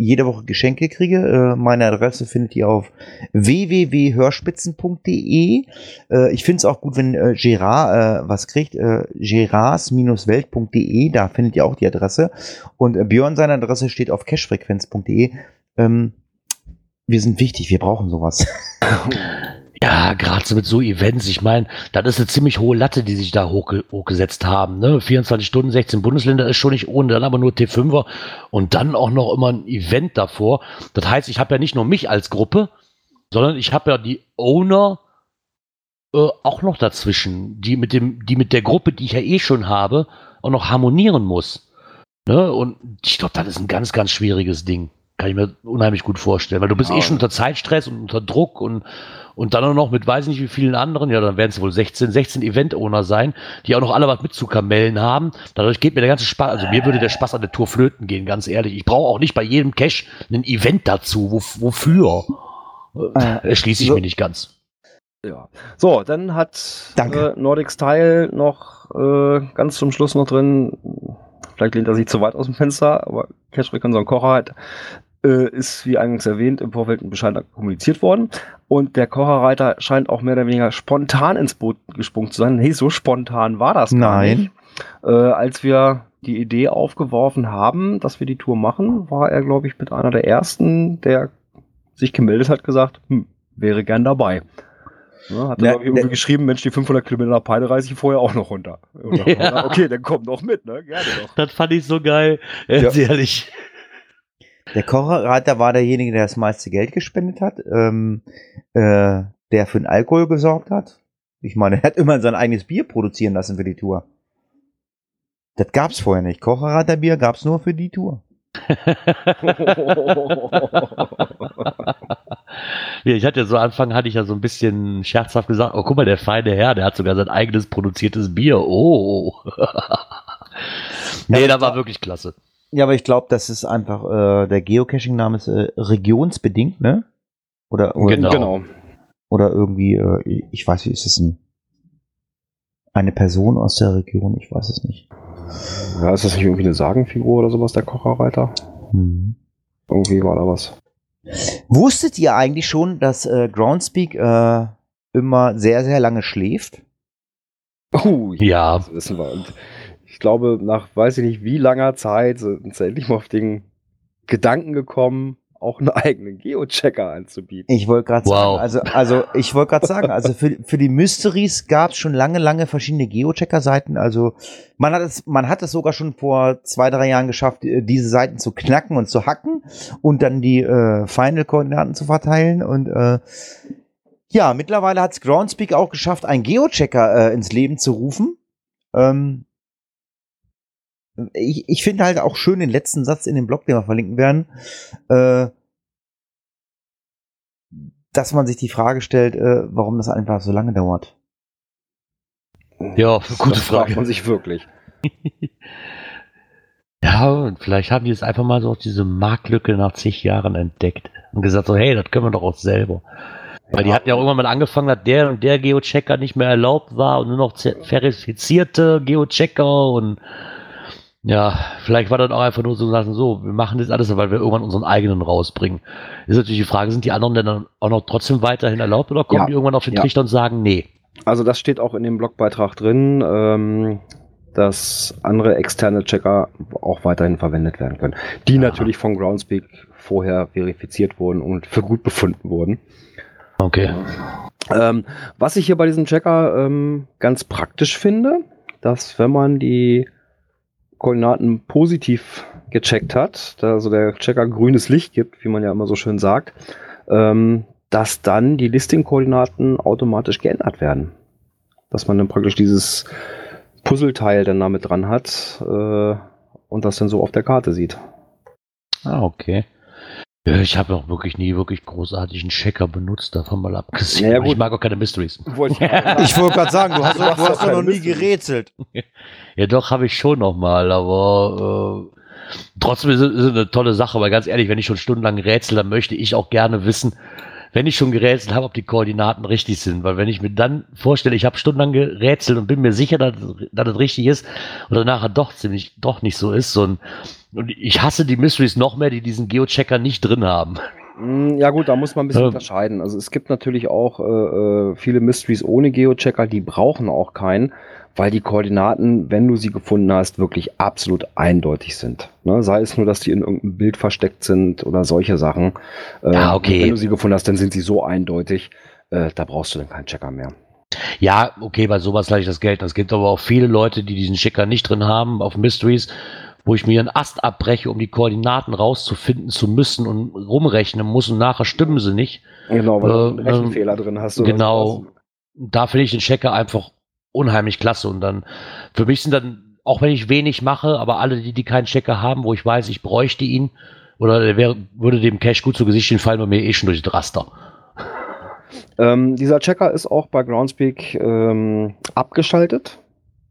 B: jede Woche Geschenke kriege. Äh, meine Adresse findet ihr auf www.hörspitzen.de. Äh, ich finde es auch gut, wenn äh, Gerard äh, was kriegt. Äh, gerards-welt.de, da findet ihr auch die Adresse. Und Björn seine Adresse steht auf cashfrequenz.de. Ähm, wir sind wichtig, wir brauchen sowas. <laughs>
C: Ja, gerade so mit so Events, ich meine, das ist eine ziemlich hohe Latte, die sich da hochge hochgesetzt haben. Ne? 24 Stunden, 16 Bundesländer ist schon nicht ohne, dann aber nur T5er und dann auch noch immer ein Event davor. Das heißt, ich habe ja nicht nur mich als Gruppe, sondern ich habe ja die Owner äh, auch noch dazwischen, die mit, dem, die mit der Gruppe, die ich ja eh schon habe, auch noch harmonieren muss. Ne? Und ich glaube, das ist ein ganz, ganz schwieriges Ding. Kann ich mir unheimlich gut vorstellen, weil du bist
D: Ja.
C: eh schon unter Zeitstress und unter Druck und und dann auch noch mit weiß nicht wie vielen anderen, ja, dann werden es wohl 16, 16 Event-Owner sein, die auch noch alle was mitzukamellen haben. Dadurch geht mir der ganze Spaß, also mir würde der Spaß an der Tour flöten gehen, ganz ehrlich. Ich brauche auch nicht bei jedem Cache ein Event dazu. Wo, wofür?
B: Äh,
C: Erschließe ich
B: so-
C: mir nicht ganz.
D: Ja. So, dann hat äh, Nordic Style noch äh, ganz zum Schluss noch drin, vielleicht lehnt er sich zu weit aus dem Fenster, aber Cash Recon Kocher halt, äh, ist, wie eingangs erwähnt, im Vorfeld ein Bescheid kommuniziert worden. Und der Kocherreiter scheint auch mehr oder weniger spontan ins Boot gesprungen zu sein. Hey, so spontan war das gar
B: Nein.
D: nicht. Äh, als wir die Idee aufgeworfen haben, dass wir die Tour machen, war er, glaube ich, mit einer der ersten, der sich gemeldet hat, gesagt, hm, wäre gern dabei. Ja, hat er, irgendwie
B: der-
D: geschrieben, Mensch, die 500 Kilometer nach Peine reise ich vorher auch noch runter. <laughs>
C: Ja.
D: Okay, dann komm doch mit, ne? Gerne doch.
C: Das fand ich so geil.
B: Ja.
C: Ehrlich.
B: Der Kocherreiter war derjenige, der das meiste Geld gespendet hat, ähm, äh, der für den Alkohol gesorgt hat. Ich meine, er hat immer sein eigenes Bier produzieren lassen für die Tour. Das gab's vorher nicht. Kocherreiterbier gab's nur für die Tour. <laughs>
C: Ja, ich hatte ja so Anfang hatte ich ja so ein bisschen scherzhaft gesagt, oh guck mal, der feine Herr, der hat sogar sein eigenes produziertes Bier. Oh. <laughs> nee,
B: Ja,
C: da war wirklich klasse.
B: Ja, aber ich glaube, das ist einfach, äh, der Geocaching-Name ist äh, regionsbedingt, ne? Oder, oder,
C: Genau.
D: genau.
B: oder irgendwie, äh, ich weiß nicht, ist es ein, eine Person aus der Region? Ich weiß es nicht.
D: Ja, ist das nicht irgendwie eine Sagenfigur oder sowas, der Kocherreiter?
B: Hm.
D: Irgendwie war da was.
B: Wusstet ihr eigentlich schon, dass äh, Groundspeak äh, immer sehr, sehr lange schläft?
D: Oh,
C: Ja.
D: Das wissen wir. Und ich glaube, nach weiß ich nicht wie langer Zeit sind sie endlich mal auf den Gedanken gekommen, auch einen eigenen Geochecker anzubieten.
B: Ich wollte gerade
C: Wow.
B: sagen, also, also ich wollte gerade sagen, also für, für die Mysteries gab es schon lange, lange verschiedene Geochecker-Seiten. Also man hat es, man hat es sogar schon vor zwei, drei Jahren geschafft, äh, diese Seiten zu knacken und zu hacken und dann die äh, Final-Koordinaten zu verteilen. Und äh, ja, mittlerweile hat es Groundspeak auch geschafft, einen Geochecker äh, ins Leben zu rufen. Ähm, ich, ich finde halt auch schön den letzten Satz in dem Blog, den wir verlinken werden. Äh, dass man sich die Frage stellt, äh, warum das einfach so lange dauert.
C: Ja,
D: Das
C: gute
D: fragt
C: Frage.
D: man sich wirklich. <laughs>
C: Ja, und vielleicht haben die es einfach mal so auf diese Marktlücke nach zig Jahren entdeckt und gesagt so, hey, das können wir doch auch selber. Weil die hatten ja auch irgendwann mal angefangen, dass der und der Geochecker nicht mehr erlaubt war und nur noch verifizierte Geochecker und ja, vielleicht war das auch einfach nur so sagen, so, wir machen das alles, weil wir irgendwann unseren eigenen rausbringen. Ist natürlich die Frage, sind die anderen denn dann auch noch trotzdem weiterhin erlaubt oder kommen
D: Ja.
C: die irgendwann auf den
D: Ja.
C: Trichter und sagen, nee?
D: Also das steht auch in dem Blogbeitrag drin, ähm, dass andere externe Checker auch weiterhin verwendet werden können. Die
C: Aha.
D: natürlich von Groundspeak vorher verifiziert wurden und für gut befunden wurden.
C: Okay.
D: Ähm, was ich hier bei diesem Checker ähm, ganz praktisch finde, dass wenn man die Koordinaten positiv gecheckt hat, da also der Checker grünes Licht gibt, wie man ja immer so schön sagt, ähm, dass dann die Listing-Koordinaten automatisch geändert werden. Dass man dann praktisch dieses Puzzleteil dann damit dran hat äh, und das dann so auf der Karte sieht.
C: Ah, okay. Ja, Ich habe auch wirklich nie wirklich großartigen Checker benutzt, davon mal abgesehen.
D: Naja,
C: Aber ich
D: gut.
C: mag auch keine Mysteries.
D: Wollte ich. <laughs>
B: Ich wollte gerade sagen, du hast,
D: Du hast
B: du hast
D: doch
B: noch nie gerätselt.
C: Ja, doch, habe ich schon noch mal, aber äh, trotzdem ist es ist es eine tolle Sache, weil ganz ehrlich, wenn ich schon stundenlang rätsel, dann möchte ich auch gerne wissen, wenn ich schon gerätselt habe, ob die Koordinaten richtig sind. Weil wenn ich mir dann vorstelle, ich habe stundenlang gerätselt und bin mir sicher, dass, dass das richtig ist oder nachher doch ziemlich doch nicht so ist. So ein, und ich hasse die Mysteries noch mehr, die diesen Geochecker nicht drin haben.
D: Mm, Ja gut, da muss man ein bisschen
C: Ähm.
D: unterscheiden. Also es gibt natürlich auch äh, äh, viele Mysteries ohne Geochecker, die brauchen auch keinen, weil die Koordinaten, wenn du sie gefunden hast, wirklich absolut eindeutig sind. Ne? Sei es nur, dass die in irgendeinem Bild versteckt sind oder solche Sachen. Äh,
C: Ja, okay.
D: Wenn du sie gefunden hast, dann sind sie so eindeutig, äh, da brauchst du dann keinen Checker mehr.
C: Ja, okay, bei sowas lasse ich das Geld. Es gibt aber auch viele Leute, die diesen Checker nicht drin haben auf Mysteries, wo ich mir einen Ast abbreche, um die Koordinaten rauszufinden zu müssen und rumrechnen muss und nachher stimmen sie nicht.
D: Genau, weil du
C: Äh,
D: einen Rechenfehler drin hast.
C: genau. Da finde ich den Checker einfach unheimlich klasse. Und dann, für mich sind dann, auch wenn ich wenig mache, aber alle, die, die keinen Checker haben, wo ich weiß, ich bräuchte ihn, oder der wäre, würde dem Cache gut zu Gesicht stehen, fallen bei mir eh schon durch das Raster.
D: Ähm, dieser Checker ist auch bei Groundspeak ähm, abgeschaltet.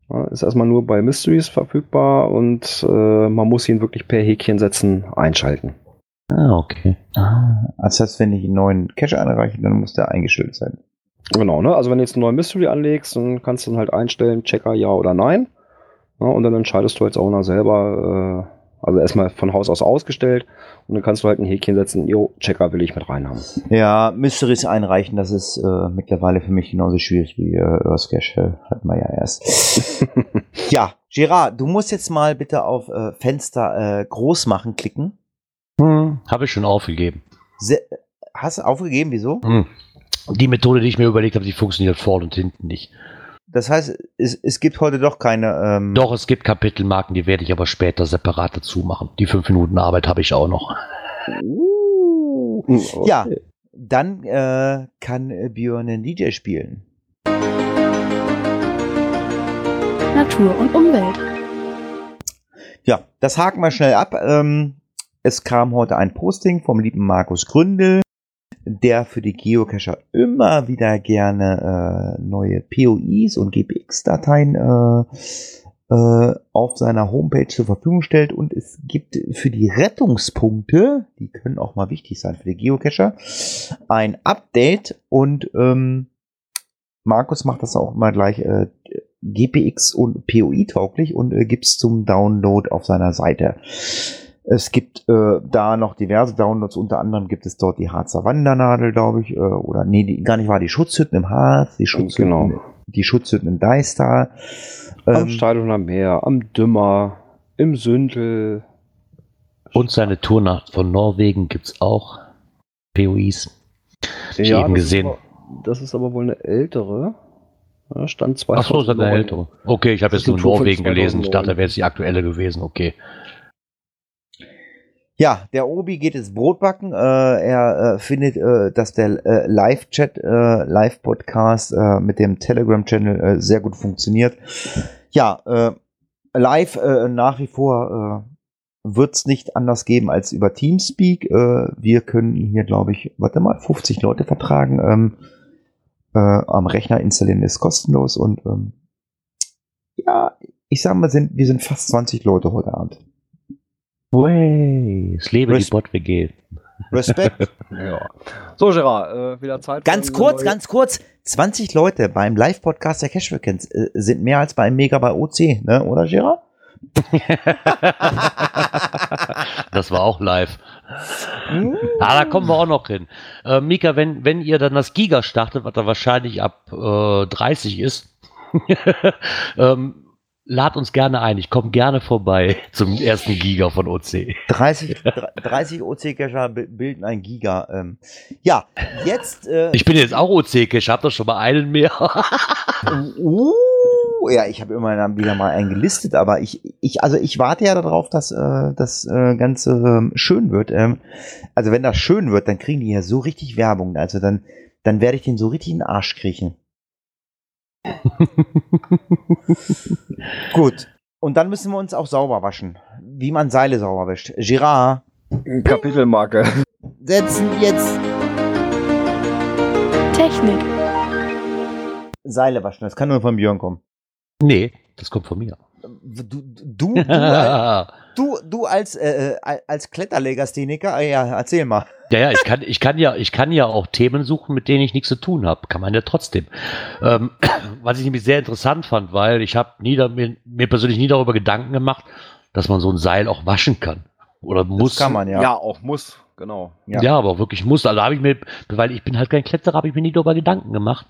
D: Ja, ist erstmal nur bei Mysteries verfügbar und äh, man muss ihn wirklich per Häkchen setzen einschalten.
C: Ah, okay.
B: Das heißt, wenn ich einen neuen Cache einreiche, dann muss der eingestellt sein.
D: Genau, ne? Also wenn du jetzt einen neuen Mystery anlegst, dann kannst du dann halt einstellen, Checker ja oder nein. Ja, und dann entscheidest du als Owner selber, äh, also erstmal von Haus aus ausgestellt und dann kannst du halt ein Häkchen setzen, jo, Checker will ich mit reinhaben.
B: Ja, Mysteries einreichen, das ist äh, mittlerweile für mich genauso schwierig wie äh, Earth Cache. äh, Hatten wir ja erst. <laughs> ja, Gerard, du musst jetzt mal bitte auf äh, Fenster äh, groß machen klicken.
C: Hm, Habe ich schon aufgegeben.
B: Se hast du aufgegeben, wieso?
C: Hm. Die Methode, die ich mir überlegt habe, die funktioniert vorne und hinten nicht.
B: Das heißt, es, es gibt heute doch keine. Ähm,
C: Doch, es gibt Kapitelmarken, die werde ich aber später separat dazu machen. Die fünf Minuten Arbeit habe ich auch noch.
D: Uh, okay.
B: Ja, dann äh, kann Björn einen DJ spielen.
F: Natur und Umwelt.
B: Ja, das haken wir schnell ab. Ähm, es kam heute ein Posting vom lieben Markus Gründel, der für die Geocacher immer wieder gerne äh, neue POIs und GPX-Dateien äh, äh, auf seiner Homepage zur Verfügung stellt. Und es gibt für die Rettungspunkte, die können auch mal wichtig sein für die Geocacher, ein Update und ähm, Markus macht das auch immer gleich äh, GPX und POI tauglich und äh, gibt's zum Download auf seiner Seite. Es gibt äh, da noch diverse Downloads, unter anderem gibt es dort die Harzer Wandernadel, glaube ich, äh, oder nee, die, gar nicht wahr, die Schutzhütten im Harz, die Schutzhütten,
D: Genau.
B: die Schutzhütten im Deistal.
D: Am
B: Ähm,
D: Steiluner Meer, am Dümmer, im Sündel.
C: Und seine Tournacht von Norwegen gibt's auch. POIs. Ich eben
D: das
C: gesehen.
D: Ist aber, das ist aber wohl eine ältere. Ja, Stand
C: Ach so, ist eine
D: 2009.
C: ältere. Okay, ich habe jetzt nur Norwegen gelesen. Ich
D: 2009.
C: dachte, wäre jetzt die aktuelle gewesen. Okay.
B: Ja, der Obi geht ins Brotbacken. Äh, er äh, findet, äh, dass der äh, Live-Chat, äh, Live-Podcast äh, mit dem Telegram-Channel sehr gut funktioniert. Ja, live nach wie vor wird es nicht anders geben als über Teamspeak. Wir können hier, glaube ich, warte mal, 50 Leute vertragen. Ähm, äh, am Rechner installieren ist kostenlos und ähm, ja, ich sag mal, sind, wir sind fast 20 Leute heute Abend.
C: Way, es lebe
B: Res-
C: die Bot-WG.
B: Respekt. <laughs>
D: Ja. So, Gerard, äh, wieder Zeit.
B: Ganz kurz, ganz kurz. 20 Leute beim Live-Podcast der Cash äh, sind mehr als beim Mega bei OC, ne? oder Gerard? <laughs>
C: Das war auch live. Ah, da kommen wir auch noch hin. Äh, Mika, wenn, wenn ihr dann das Giga startet, was da wahrscheinlich ab äh, 30 ist, <laughs> ähm, lad uns gerne ein. Ich komme gerne vorbei <laughs> zum ersten Giga von OC.
B: 30, 30 OC-Cacher bilden ein Giga. Ähm. Ja, jetzt. Äh,
C: Ich bin jetzt auch OC, ich habe doch schon mal einen mehr. <laughs>
B: uh, ja, ich habe immer wieder mal einen gelistet, aber ich, ich, also ich warte ja darauf, dass äh, das äh, Ganze ähm, schön wird. Ähm, also wenn das schön wird, dann kriegen die ja so richtig Werbung. Also dann, dann werde ich den so richtig in den Arsch kriechen. <laughs> Gut. Und dann müssen wir uns auch sauber waschen. Wie man Seile sauber wäscht. Girard,
D: Kapitelmarke.
B: setzen jetzt
F: Technik.
B: Seile waschen. Das kann nur von Björn kommen.
C: Nee, das kommt von mir.
B: Du, du, du, <laughs> du, du, als, äh, äh, als Kletterlegastheniker, äh, ja, erzähl mal.
C: Ja, ja, ich kann, ich kann ja, ich kann ja auch Themen suchen, mit denen ich nichts zu tun habe. Kann man ja trotzdem. Ähm, <clears throat> was ich nämlich sehr interessant fand, weil ich habe nie, da- mir, mir persönlich nie darüber Gedanken gemacht, dass man so ein Seil auch waschen kann. Oder muss.
B: Das kann man
D: Ja.
B: ja.
D: auch muss, genau.
B: Ja.
C: Ja. aber auch wirklich muss. Also habe ich mir, weil ich bin halt kein Kletterer, habe ich mir nie darüber Gedanken gemacht.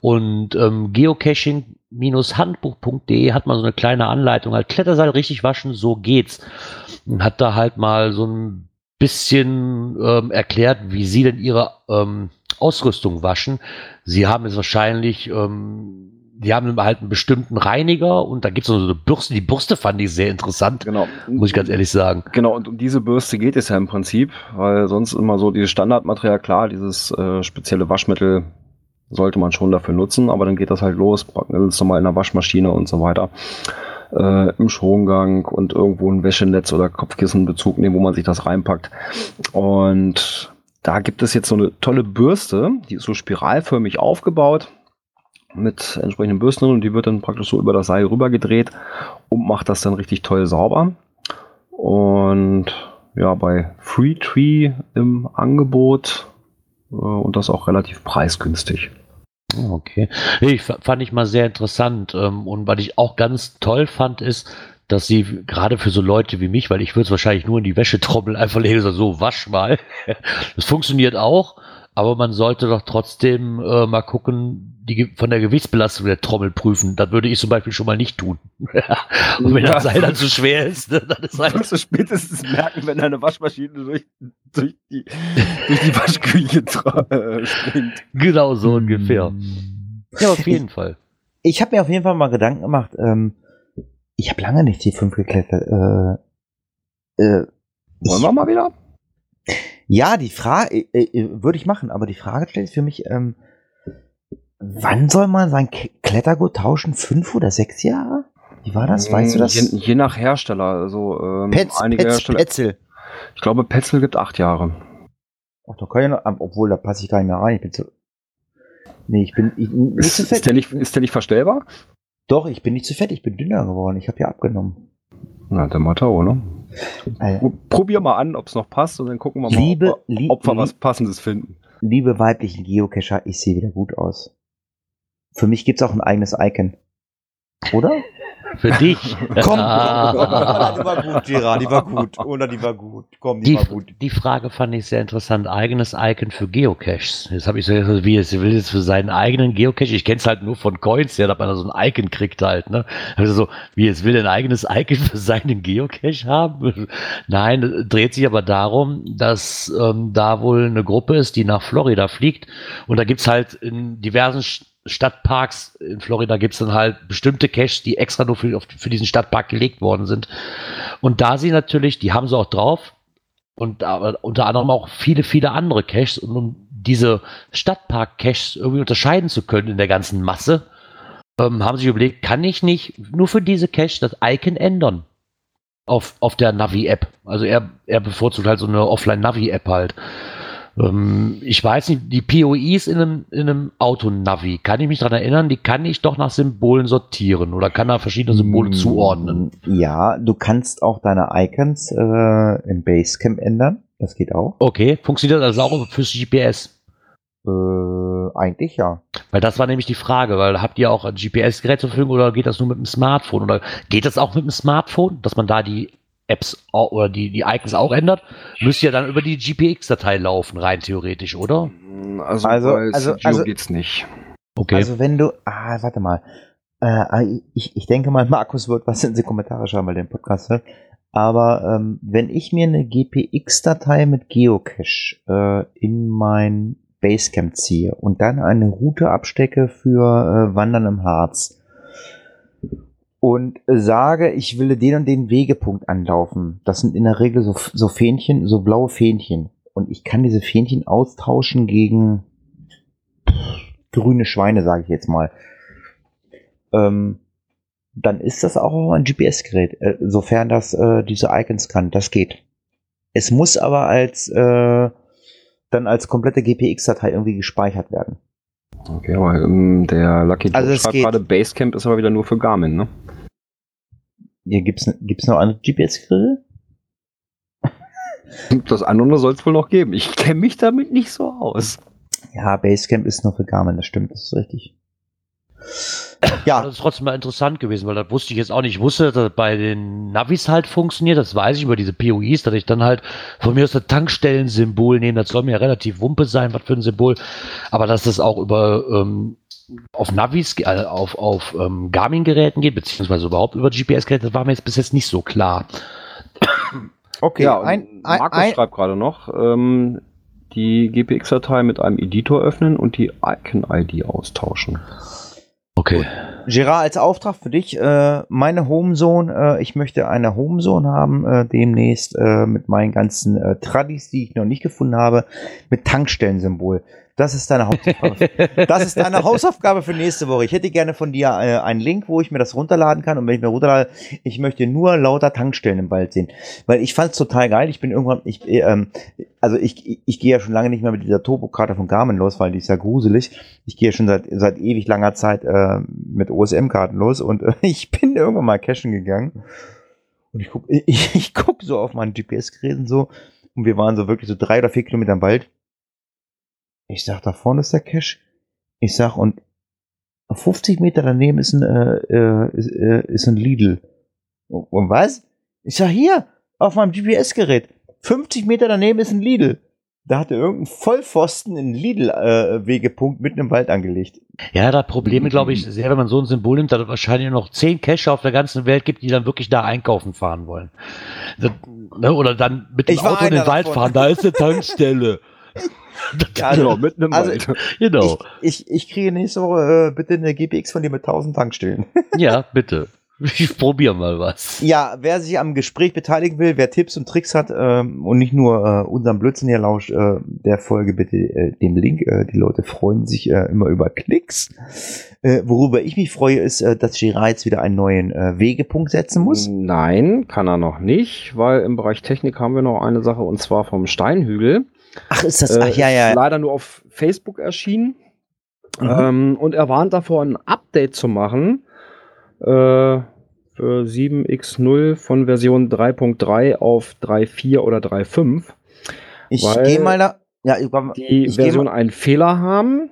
C: Und ähm, geocaching-handbuch.de hat mal so eine kleine Anleitung, halt Kletterseil richtig waschen, so geht's. Und hat da halt mal so ein bisschen ähm, erklärt, wie sie denn ihre ähm, Ausrüstung waschen. Sie haben es wahrscheinlich, ähm, die haben halt einen bestimmten Reiniger und da gibt es so eine Bürste. Die Bürste fand ich sehr interessant,
D: Genau.
C: muss ich ganz ehrlich sagen.
D: Genau, und um diese Bürste geht es ja im Prinzip, weil sonst immer so dieses Standardmaterial, klar, dieses äh, spezielle Waschmittel sollte man schon dafür nutzen, aber dann geht das halt los, packen mal in der Waschmaschine und so weiter. Äh, Im Schongang und irgendwo ein Wäschenetz oder Kopfkissenbezug nehmen, wo man sich das reinpackt. Und da gibt es jetzt so eine tolle Bürste, die ist so spiralförmig aufgebaut mit entsprechenden Bürsten und die wird dann praktisch so über das Seil rüber gedreht und macht das dann richtig toll sauber. Und ja, bei Free Tree im Angebot äh, und das auch relativ preisgünstig.
C: Ah, Okay. Ich, fa- fand ich mal sehr interessant. Ähm, und was ich auch ganz toll fand, ist, dass sie gerade für so Leute wie mich, weil ich würde es wahrscheinlich nur in die Wäschetrommel <laughs> einfach legen, so wasch mal. <laughs> Das funktioniert auch, aber man sollte doch trotzdem äh, mal gucken, die von der Gewichtsbelastung der Trommel prüfen. Das würde ich zum Beispiel schon mal nicht tun. <laughs> und wenn das Seil dann zu schwer ist, ne, dann ist halt
D: wirst du spätestens merken, wenn deine Waschmaschine durch, durch, die, durch die Waschküche äh, springt.
C: genau so ungefähr. Ja, auf jeden Fall.
B: Ich habe mir auf jeden Fall mal Gedanken gemacht. Ähm, ich habe lange nicht T5 geklettert. Äh, äh,
D: Wollen
B: ich,
D: wir mal wieder?
B: Ja, die Frage äh, äh, würde ich machen, aber die Frage stellt sich für mich: ähm, Wann soll man sein Klettergurt tauschen? Fünf oder sechs Jahre? Wie war das? Weißt du das?
D: Je, je nach Hersteller. Also ähm,
B: Petz,
D: einige
B: Petz,
D: Hersteller.
B: Petzel.
D: Ich glaube, Petzl gibt acht Jahre.
B: Ach, da kann ich noch, obwohl da passe ich gar nicht mehr rein. Ich bin zu. Nee, ich bin ich, nicht
D: Ist,
B: zu
D: ist,
B: fett.
D: der nicht, ist der nicht verstellbar?
B: Doch, ich bin nicht zu fett, ich bin dünner geworden. Ich habe ja abgenommen.
D: Na, der Matao, ne? Pro- Probier mal an, ob es noch passt und dann gucken wir mal,
B: liebe,
D: ob,
B: li
D: ob wir was Passendes finden.
B: liebe weiblichen Geocacher, ich sehe wieder gut aus. Für mich gibt's auch ein eigenes Icon. Oder?
C: Für dich.
B: Komm, <laughs> die war gut, Gerard, die war gut. Oder die war gut. Komm, die,
C: Die,
B: war gut.
C: die Frage fand ich sehr interessant. Eigenes Icon für Geocaches. Jetzt habe ich so wie es will jetzt für seinen eigenen Geocache. Ich kenne es halt nur von Coins, ja, dass man da so ein Icon kriegt halt. Ne? Also so, wie jetzt will er ein eigenes Icon <laughs> für seinen Geocache haben? Nein, es dreht sich aber darum, dass ähm, da wohl eine Gruppe ist, die nach Florida fliegt. Und da gibt's halt in diversen Stadtparks in Florida gibt's dann halt bestimmte Caches, die extra nur für, für diesen Stadtpark gelegt worden sind. Und da sie natürlich, die haben sie auch drauf, und aber unter anderem auch viele, viele andere Caches. Und um diese Stadtpark-Caches irgendwie unterscheiden zu können in der ganzen Masse, ähm, haben sich überlegt, kann ich nicht nur für diese Cache das Icon ändern? Auf, auf der Navi-App. Also er, er bevorzugt halt so eine Offline-Navi-App halt. Ähm, ich weiß nicht, die POIs in einem, in einem Auto-Navi, kann ich mich daran erinnern, die kann ich doch nach Symbolen sortieren oder kann da verschiedene Symbole
B: Mm,
C: zuordnen.
B: Ja, du kannst auch deine Icons äh, im Basecamp ändern. Das geht auch.
C: Okay, funktioniert das auch fürs GPS?
B: Äh, eigentlich ja.
C: Weil das war nämlich die Frage, weil habt ihr auch ein GPS-Gerät zur Verfügung oder geht das nur mit dem Smartphone? Oder geht das auch mit dem Smartphone, dass man da die Apps oder die, die Icons auch ändert? Müsste ja dann über die GPX-Datei laufen, rein theoretisch, oder?
D: Also,
B: Also-
D: bei
B: also-
D: CGO
B: also-
D: geht's nicht.
C: Okay.
B: Also wenn du, ah, warte mal. Äh, ich, ich denke mal, Markus wird was in die Kommentare schreiben, weil der den Podcast hört. Aber ähm, wenn ich mir eine GPX-Datei mit Geocache äh, in mein Basecamp ziehe und dann eine Route abstecke für äh, Wandern im Harz, und sage, ich will den und den Wegepunkt anlaufen. Das sind in der Regel so, so Fähnchen, so blaue Fähnchen. Und ich kann diese Fähnchen austauschen gegen grüne Schweine, sage ich jetzt mal. Ähm, dann ist das auch ein GPS-Gerät, äh, sofern das äh, diese Icons kann. Das geht. Es muss aber als äh, dann als komplette GPX-Datei irgendwie gespeichert werden.
D: Okay, aber ähm, der Lucky Joe
B: Also
D: schreibt gerade, Basecamp ist aber wieder nur für Garmin, ne?
B: Hier gibt's gibt's noch andere GPS-Geräte? <laughs>
D: Das andere soll es wohl noch geben. Ich kenne mich damit nicht so aus.
B: Ja, Basecamp ist nur für Garmin, das stimmt, das ist richtig. Ja,
C: das ist trotzdem mal interessant gewesen, weil das wusste ich jetzt auch nicht. Ich wusste, dass das bei den Navis halt funktioniert, das weiß ich über diese POIs, dass ich dann halt von mir aus das Tankstellensymbol nehme. Das soll mir ja relativ wumpe sein, was für ein Symbol. Aber dass das auch über ähm, auf Navis, äh, auf, auf ähm, Garmin-Geräten geht, beziehungsweise überhaupt über GPS-Geräte, das war mir jetzt bis jetzt nicht so klar.
B: okay.
D: ja,
B: ein,
D: ein, Markus
B: ein,
D: schreibt gerade noch, ähm, die GPX-Datei mit einem Editor öffnen und die Icon-ID austauschen.
C: Okay.
B: Gerard, als Auftrag für dich, äh, meine Homezone, äh, ich möchte eine Homezone haben, äh, demnächst äh, mit meinen ganzen äh, Tradis, die ich noch nicht gefunden habe, mit Tankstellensymbol. Das ist deine Hausaufgabe. das ist deine Hausaufgabe für nächste Woche. Ich hätte gerne von dir äh, einen Link, wo ich mir das runterladen kann. Und wenn ich mir runterlade, ich möchte nur lauter Tankstellen im Wald sehen. Weil ich fand es total geil. Ich bin irgendwann, ich, äh, ähm, also ich, ich, ich gehe ja schon lange nicht mehr mit dieser Turbokarte von Garmin los, weil die ist ja gruselig. Ich gehe ja schon seit, seit ewig langer Zeit äh, mit OSM-Karten los und äh, <laughs> ich bin irgendwann mal cashen gegangen. Und ich guck, <laughs> ich, ich guck so auf mein GPS-Gerät und so. Und wir waren so wirklich so drei oder vier Kilometer im Wald. Ich sag, da vorne ist der Cache. Ich sag, und 50 Meter daneben ist ein, äh, äh, ist, äh, ist ein Lidl. Und was? Ich sag, hier, auf meinem GPS-Gerät. 50 Meter daneben ist ein Lidl. Da hatte irgendein Vollpfosten einen Lidl-Wegepunkt mitten im Wald angelegt.
C: Ja, das Problem, glaube ich, sehr, wenn man so ein Symbol nimmt, dass es wahrscheinlich noch zehn Cacher auf der ganzen Welt gibt, die dann wirklich da einkaufen fahren wollen. Das, ne, oder dann mit dem Auto in den Wald
B: davon.
C: fahren, da ist eine Tankstelle. <laughs> <laughs>
B: Ja,
D: genau, mitten im
B: also-
D: Wald.
C: genau.
B: Ich, ich, ich kriege nächste Woche äh, bitte eine GPX von dir mit 1000 Tankstellen. <laughs>
C: Ja, bitte. Ich probiere mal was.
B: Ja, wer sich am Gespräch beteiligen will, wer Tipps und Tricks hat ähm, und nicht nur äh, unserem Blödsinn hier lauscht, äh, der folge bitte äh, dem Link. Äh, die Leute freuen sich äh, immer über Klicks. Äh, worüber ich mich freue, ist, äh, dass Girard jetzt wieder einen neuen äh, Wegepunkt setzen muss.
D: Nein, kann er noch nicht, weil im Bereich Technik haben wir noch eine Sache und zwar vom Steinhügel.
B: Ach, ist das?
D: Äh,
B: Ach, ja,
D: Ist
B: ja.
D: leider nur auf Facebook erschienen.
B: Mhm.
D: Ähm, und er warnt davor, ein Update zu machen äh, für 7x0 von Version 3.3 auf 3.4 oder 3.5.
B: Ich gehe mal da. Ja, ich,
D: Die
B: ich
D: Version einen Fehler haben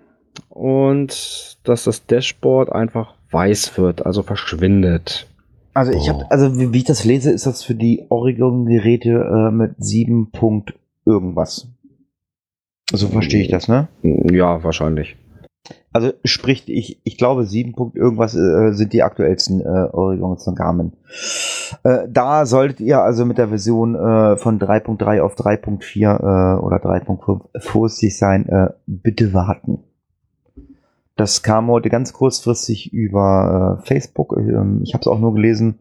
D: und dass das Dashboard einfach weiß wird, also verschwindet.
B: Also ich
C: Oh.
B: habe, also wie, wie ich das lese, ist das für die Oregon-Geräte äh, mit 7 Punkt irgendwas. So verstehe ich das, ne?
D: Ja, wahrscheinlich.
B: Also sprich, ich, ich glaube, 7 Punkt irgendwas äh, sind die aktuellsten äh, Oregons von Garmin. Äh, da solltet ihr also mit der Version äh, von 3.3 auf 3.4 äh, oder 3.5 vorsichtig sein. Äh, bitte warten. Das kam heute ganz kurzfristig über äh, Facebook. Ähm, ich habe es auch nur gelesen.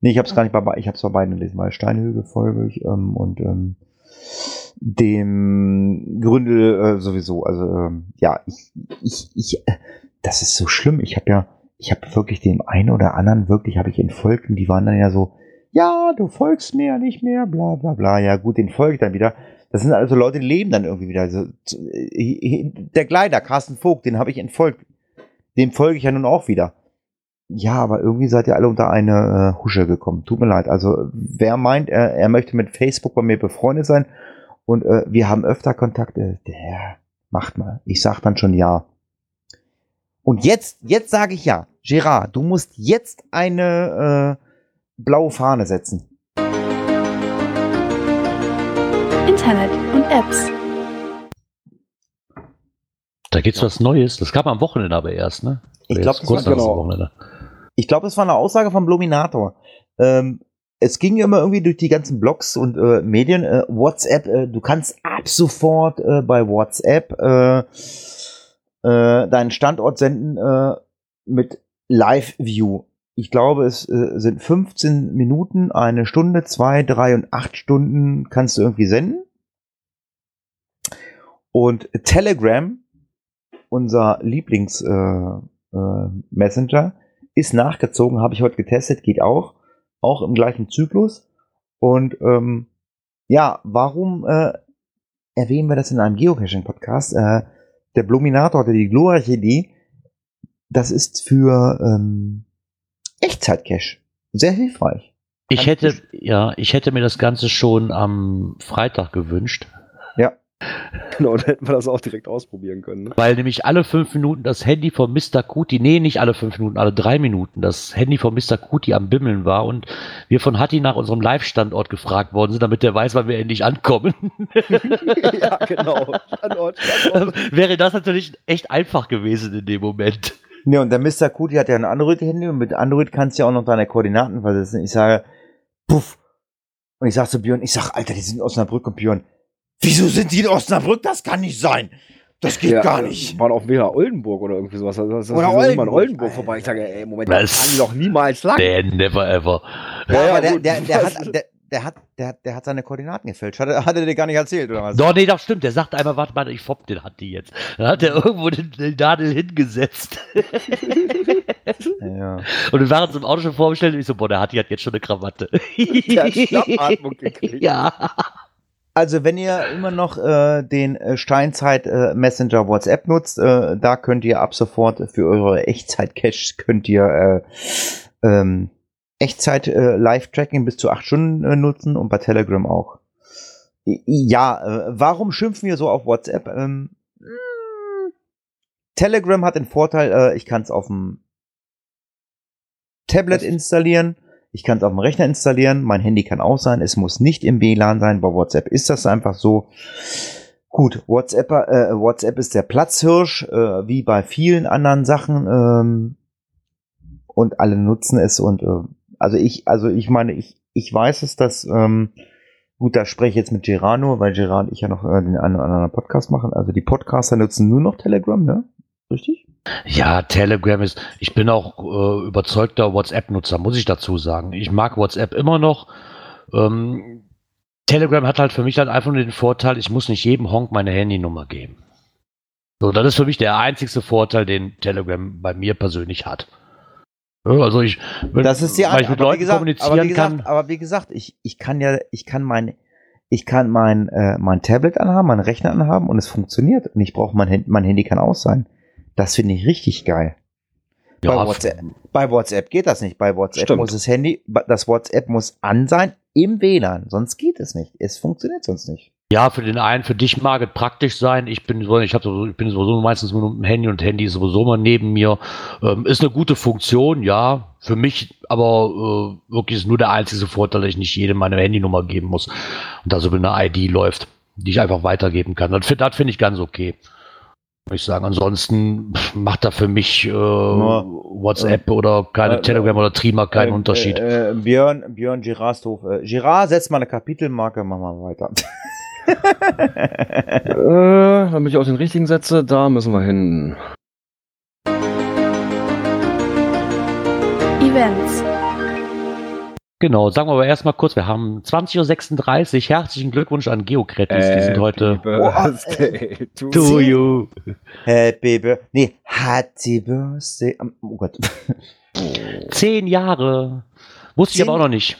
B: Nee, ich habe es gar nicht bei, ich habe es bei beiden gelesen, weil Steinhöge folge ich ähm, und ähm, dem Gründel äh, sowieso. Also ähm, ja, ich, ich, ich, äh, das ist so schlimm. Ich habe ja, ich habe wirklich dem einen oder anderen wirklich habe ich entfolgt und die waren dann ja so, ja, du folgst mir ja nicht mehr, bla bla bla. Ja gut, den folge ich dann wieder. Das sind also Leute, die leben dann irgendwie wieder. Also, äh, der Gleiter, Carsten Vogt, den habe ich entfolgt. Dem folge ich ja nun auch wieder. Ja, aber irgendwie seid ihr alle unter eine äh, Husche gekommen. Tut mir leid. Also wer meint, er, er möchte mit Facebook bei mir befreundet sein und äh, wir haben öfter Kontakt, äh, der macht mal. Ich sag dann schon ja. Und jetzt, jetzt sage ich ja. Gerard, du musst jetzt eine äh, blaue Fahne setzen.
F: Internet und Apps.
C: Da gibt's was Neues. Das kam am Wochenende aber erst, ne?
B: Ich
C: Oder
B: glaub,
C: jetzt
B: das war-
D: genau.
C: Wochenende.
B: Ich glaube, das war eine Aussage vom Bluminator. Ähm, es ging immer irgendwie durch die ganzen Blogs und äh, Medien. Äh, WhatsApp, äh, du kannst ab sofort äh, bei WhatsApp äh, äh, deinen Standort senden äh, mit Live View. ich glaube, es äh, sind 15 Minuten, eine Stunde, zwei, drei und acht Stunden kannst du irgendwie senden. Und Telegram, unser Lieblings-Messenger, äh, Messenger, ist nachgezogen, habe ich heute getestet, geht auch, auch im gleichen Zyklus. Und ähm, ja, warum äh, erwähnen wir das in einem Geocaching-Podcast? Äh, der Bluminator hatte die glorreiche Idee, das ist für ähm, Echtzeitcache sehr hilfreich.
C: Ich hätte, ja, ich hätte mir das Ganze schon am Freitag gewünscht,
D: Genau, dann hätten wir das auch direkt ausprobieren können. Ne?
C: weil nämlich alle fünf Minuten das Handy von Mr. Kuti, nee, nicht alle fünf Minuten, alle drei Minuten, das Handy von Mr. Kuti am Bimmeln war und wir von Hatti nach unserem Live-Standort gefragt worden sind, damit der weiß, wann wir endlich ankommen. <laughs>
D: ja, genau. Standort, Standort.
C: Wäre das natürlich echt einfach gewesen in dem Moment.
B: Ne, und der Mr. Kuti hat ja ein Android-Handy und mit Android kannst du ja auch noch deine Koordinaten versetzen. Ich sage, puff. Und ich sage zu Björn, ich sage, Alter, die sind in Osnabrück und Björn, wieso sind die in Osnabrück? Das kann nicht sein. Das geht
D: Ja,
B: gar nicht.
D: Waren auf dem Weg nach Oldenburg oder irgendwie sowas. Das, das,
B: Oder
D: immer in
B: Oldenburg.
D: Oldenburg vorbei. Ich sage, ey, Moment, da
C: Was?
D: fahren die doch niemals lang.
C: Der never ever.
B: Ja,
D: Ja,
B: aber der, der, der, hat, der, der, hat, der, hat, der hat seine Koordinaten gefälscht. Hat, er- hat er dir gar nicht erzählt, oder was?
C: Doch, nee, das stimmt. Der sagt einmal, warte mal, ich fopp den Hatti jetzt. Dann hat er irgendwo den, den Nadel hingesetzt.
B: Ja.
C: Und wir waren zum Auto schon vorbestellt und ich so, boah, der Hatti hat jetzt schon eine Krawatte.
D: Der hat Schnappatmung gekriegt. <laughs>
C: Ja.
B: Also, wenn ihr immer noch äh, den äh, Steinzeit äh, Messenger WhatsApp nutzt, äh, da könnt ihr ab sofort für eure Echtzeit-Caches könnt ihr äh, ähm, Echtzeit äh, bis zu acht Stunden nutzen und bei Telegram auch. Ja, warum schimpfen wir so auf WhatsApp? Ähm, mh, Telegram hat den Vorteil, ich kann es auf dem Tablet installieren. Ich kann es auf dem Rechner installieren. Mein Handy kann auch sein. Es muss nicht im WLAN sein. Bei WhatsApp ist das einfach so. Gut, WhatsApp, äh, WhatsApp ist der Platzhirsch, äh, wie bei vielen anderen Sachen. Ähm, und alle nutzen es. Und äh, also ich, also ich meine, ich, ich weiß es, dass ähm, gut, da spreche ich jetzt mit Gerard nur, weil Gerard ich ja noch äh, den einen oder anderen Podcast machen. Also die Podcaster nutzen nur noch Telegram, ne? Richtig?
C: Ja, Telegram ist, ich bin auch äh, überzeugter WhatsApp-Nutzer, muss ich dazu sagen. Ich mag WhatsApp immer noch. Ähm, Telegram hat halt für mich halt einfach nur den Vorteil, ich muss nicht jedem Honk meine Handynummer geben. So, das ist für mich der einzigste Vorteil, den Telegram bei mir persönlich hat. Also ich, wenn,
B: Das ist die
C: weil ich mit Leuten
B: gesagt,
C: kommunizieren
B: aber gesagt,
C: kann.
B: aber wie gesagt, ich, ich kann ja, ich kann mein, ich kann mein, äh, mein Tablet anhaben, meinen Rechner anhaben und es funktioniert. Und ich brauche mein, mein Handy kann aus sein. Das finde ich richtig geil.
C: Ja,
B: bei, WhatsApp, bei WhatsApp geht das nicht. Bei WhatsApp
D: Stimmt.
B: muss das Handy, das WhatsApp muss an sein im WLAN. Sonst geht es nicht. Es funktioniert sonst nicht.
C: Ja, für den einen, für dich mag es praktisch sein. Ich bin so, ich habe so, ich bin sowieso meistens mit dem Handy und Handy ist sowieso mal neben mir. Ähm, ist eine gute Funktion, ja. Für mich aber äh, wirklich ist nur der einzige Vorteil, dass ich nicht jedem meine Handynummer geben muss und da so eine ID läuft, die ich einfach weitergeben kann. Das, das finde ich ganz okay. Ich sagen. Ansonsten macht da für mich äh, WhatsApp oder keine
B: äh,
C: Telegram oder Trima keinen
B: Äh,
C: Unterschied.
B: Äh, äh, Björn, Björn Girardhof. Äh, Girard, setz mal eine Kapitelmarke, mach mal weiter. <laughs>
D: Äh, damit ich auch den richtigen setze, da müssen wir hin.
F: Events.
C: Genau, sagen wir aber erstmal kurz, wir haben 20.36 Uhr. Herzlichen Glückwunsch an Geocretis. Die sind heute
D: Birthday to
C: to you.
B: Happy Birthday. Nee, Happy Birthday. Oh Gott.
C: Zehn Jahre. Wusste ich
B: Zehn-
C: aber auch noch nicht.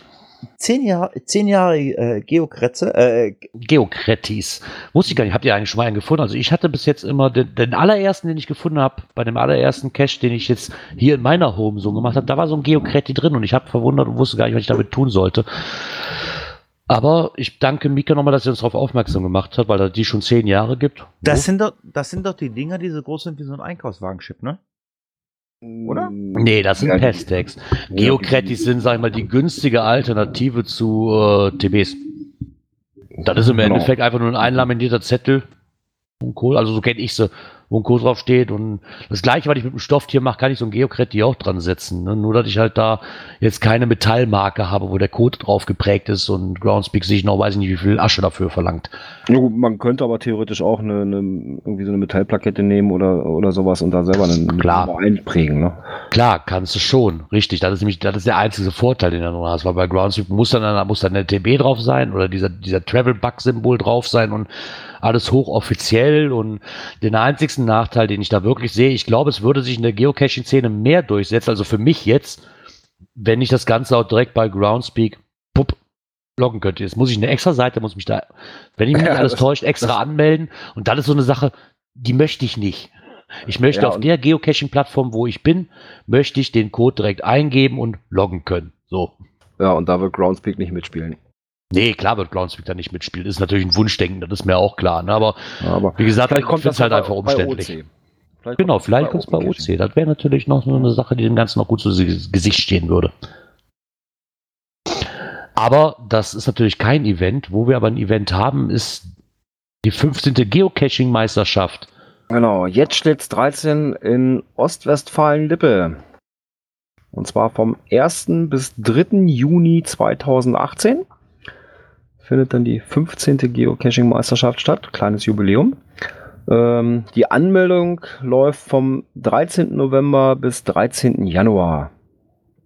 B: Zehn Jahre, zehn Jahre äh, Geokretze, äh,
C: Geocretis. Wusste ich gar nicht. Habt ihr eigentlich schon mal einen gefunden? Also ich hatte bis jetzt immer den, den allerersten, den ich gefunden habe, bei dem allerersten Cache, den ich jetzt hier in meiner Home so gemacht habe, da war so ein Geocreti drin und ich habe verwundert und wusste gar nicht, was ich damit tun sollte. Aber ich danke Mika nochmal, dass sie uns darauf aufmerksam gemacht hat, weil er die schon zehn Jahre gibt.
B: das sind doch, das sind doch die Dinger, die so groß sind wie so ein Einkaufswagenchip, ne? Oder?
C: Nee, das sind
D: Ja,
C: Pestex. Geocretis sind, sag ich mal, die günstige Alternative zu äh, TBs. Das ist im
D: Genau.
C: Endeffekt einfach nur ein einlaminierter Zettel und Kohl. Also so kenne ich sie. wo ein Code drauf steht. Und das gleiche, was ich mit dem Stofftier mache, kann ich so ein Geocred hier auch dran setzen. Ne? Nur, dass ich halt da jetzt keine Metallmarke habe, wo der Code drauf geprägt ist und Groundspeak sich noch, weiß ich nicht, wie viel Asche dafür verlangt.
D: Ja, gut, man könnte aber theoretisch auch eine, eine, irgendwie so eine Metallplakette nehmen oder, oder sowas und da selber einen
C: Klar.
D: Einprägen. Ne?
C: Klar, kannst du schon. Richtig. Das ist nämlich, das ist der einzige Vorteil, den du noch hast, weil bei Groundspeak muss dann, da muss dann eine TB drauf sein oder dieser, dieser Travel-Bug-Symbol drauf sein und alles hochoffiziell und den einzigsten Nachteil, den ich da wirklich sehe, ich glaube, es würde sich in der Geocaching-Szene mehr durchsetzen, also für mich jetzt, wenn ich das Ganze auch direkt bei Groundspeak pup, loggen könnte. Jetzt muss ich eine extra Seite, muss mich da, wenn ich mich
D: Ja,
C: alles
D: das-
C: täuscht, extra
D: das-
C: anmelden und das ist so eine Sache, die möchte ich nicht. Ich möchte
D: Ja,
C: auf der Geocaching-Plattform, wo ich bin, möchte ich den Code direkt eingeben und loggen können. So.
D: Ja, und da wird Groundspeak nicht mitspielen.
C: Nee, klar wird Groundspeak da nicht mitspielen. Ist natürlich ein Wunschdenken, das ist mir auch klar. Ne? Aber
D: Ja, aber
C: wie gesagt,
D: vielleicht
C: ich
D: kommt
C: finde es halt
D: bei-
C: einfach umständlich.
D: Vielleicht
C: Genau, vielleicht kommt es bei OC. Das wäre natürlich noch so eine Sache, die dem Ganzen noch gut zu Gesicht stehen würde. Aber das ist natürlich kein Event. Wo wir aber ein Event haben, ist die 15. Geocaching-Meisterschaft.
D: Genau, jetzt steht's 13 in Ostwestfalen-Lippe. Und zwar vom 1. bis 3. Juni 2018 findet dann die 15. Geocaching-Meisterschaft statt. Kleines Jubiläum. Ähm, die Anmeldung läuft vom 13. November bis 13. Januar.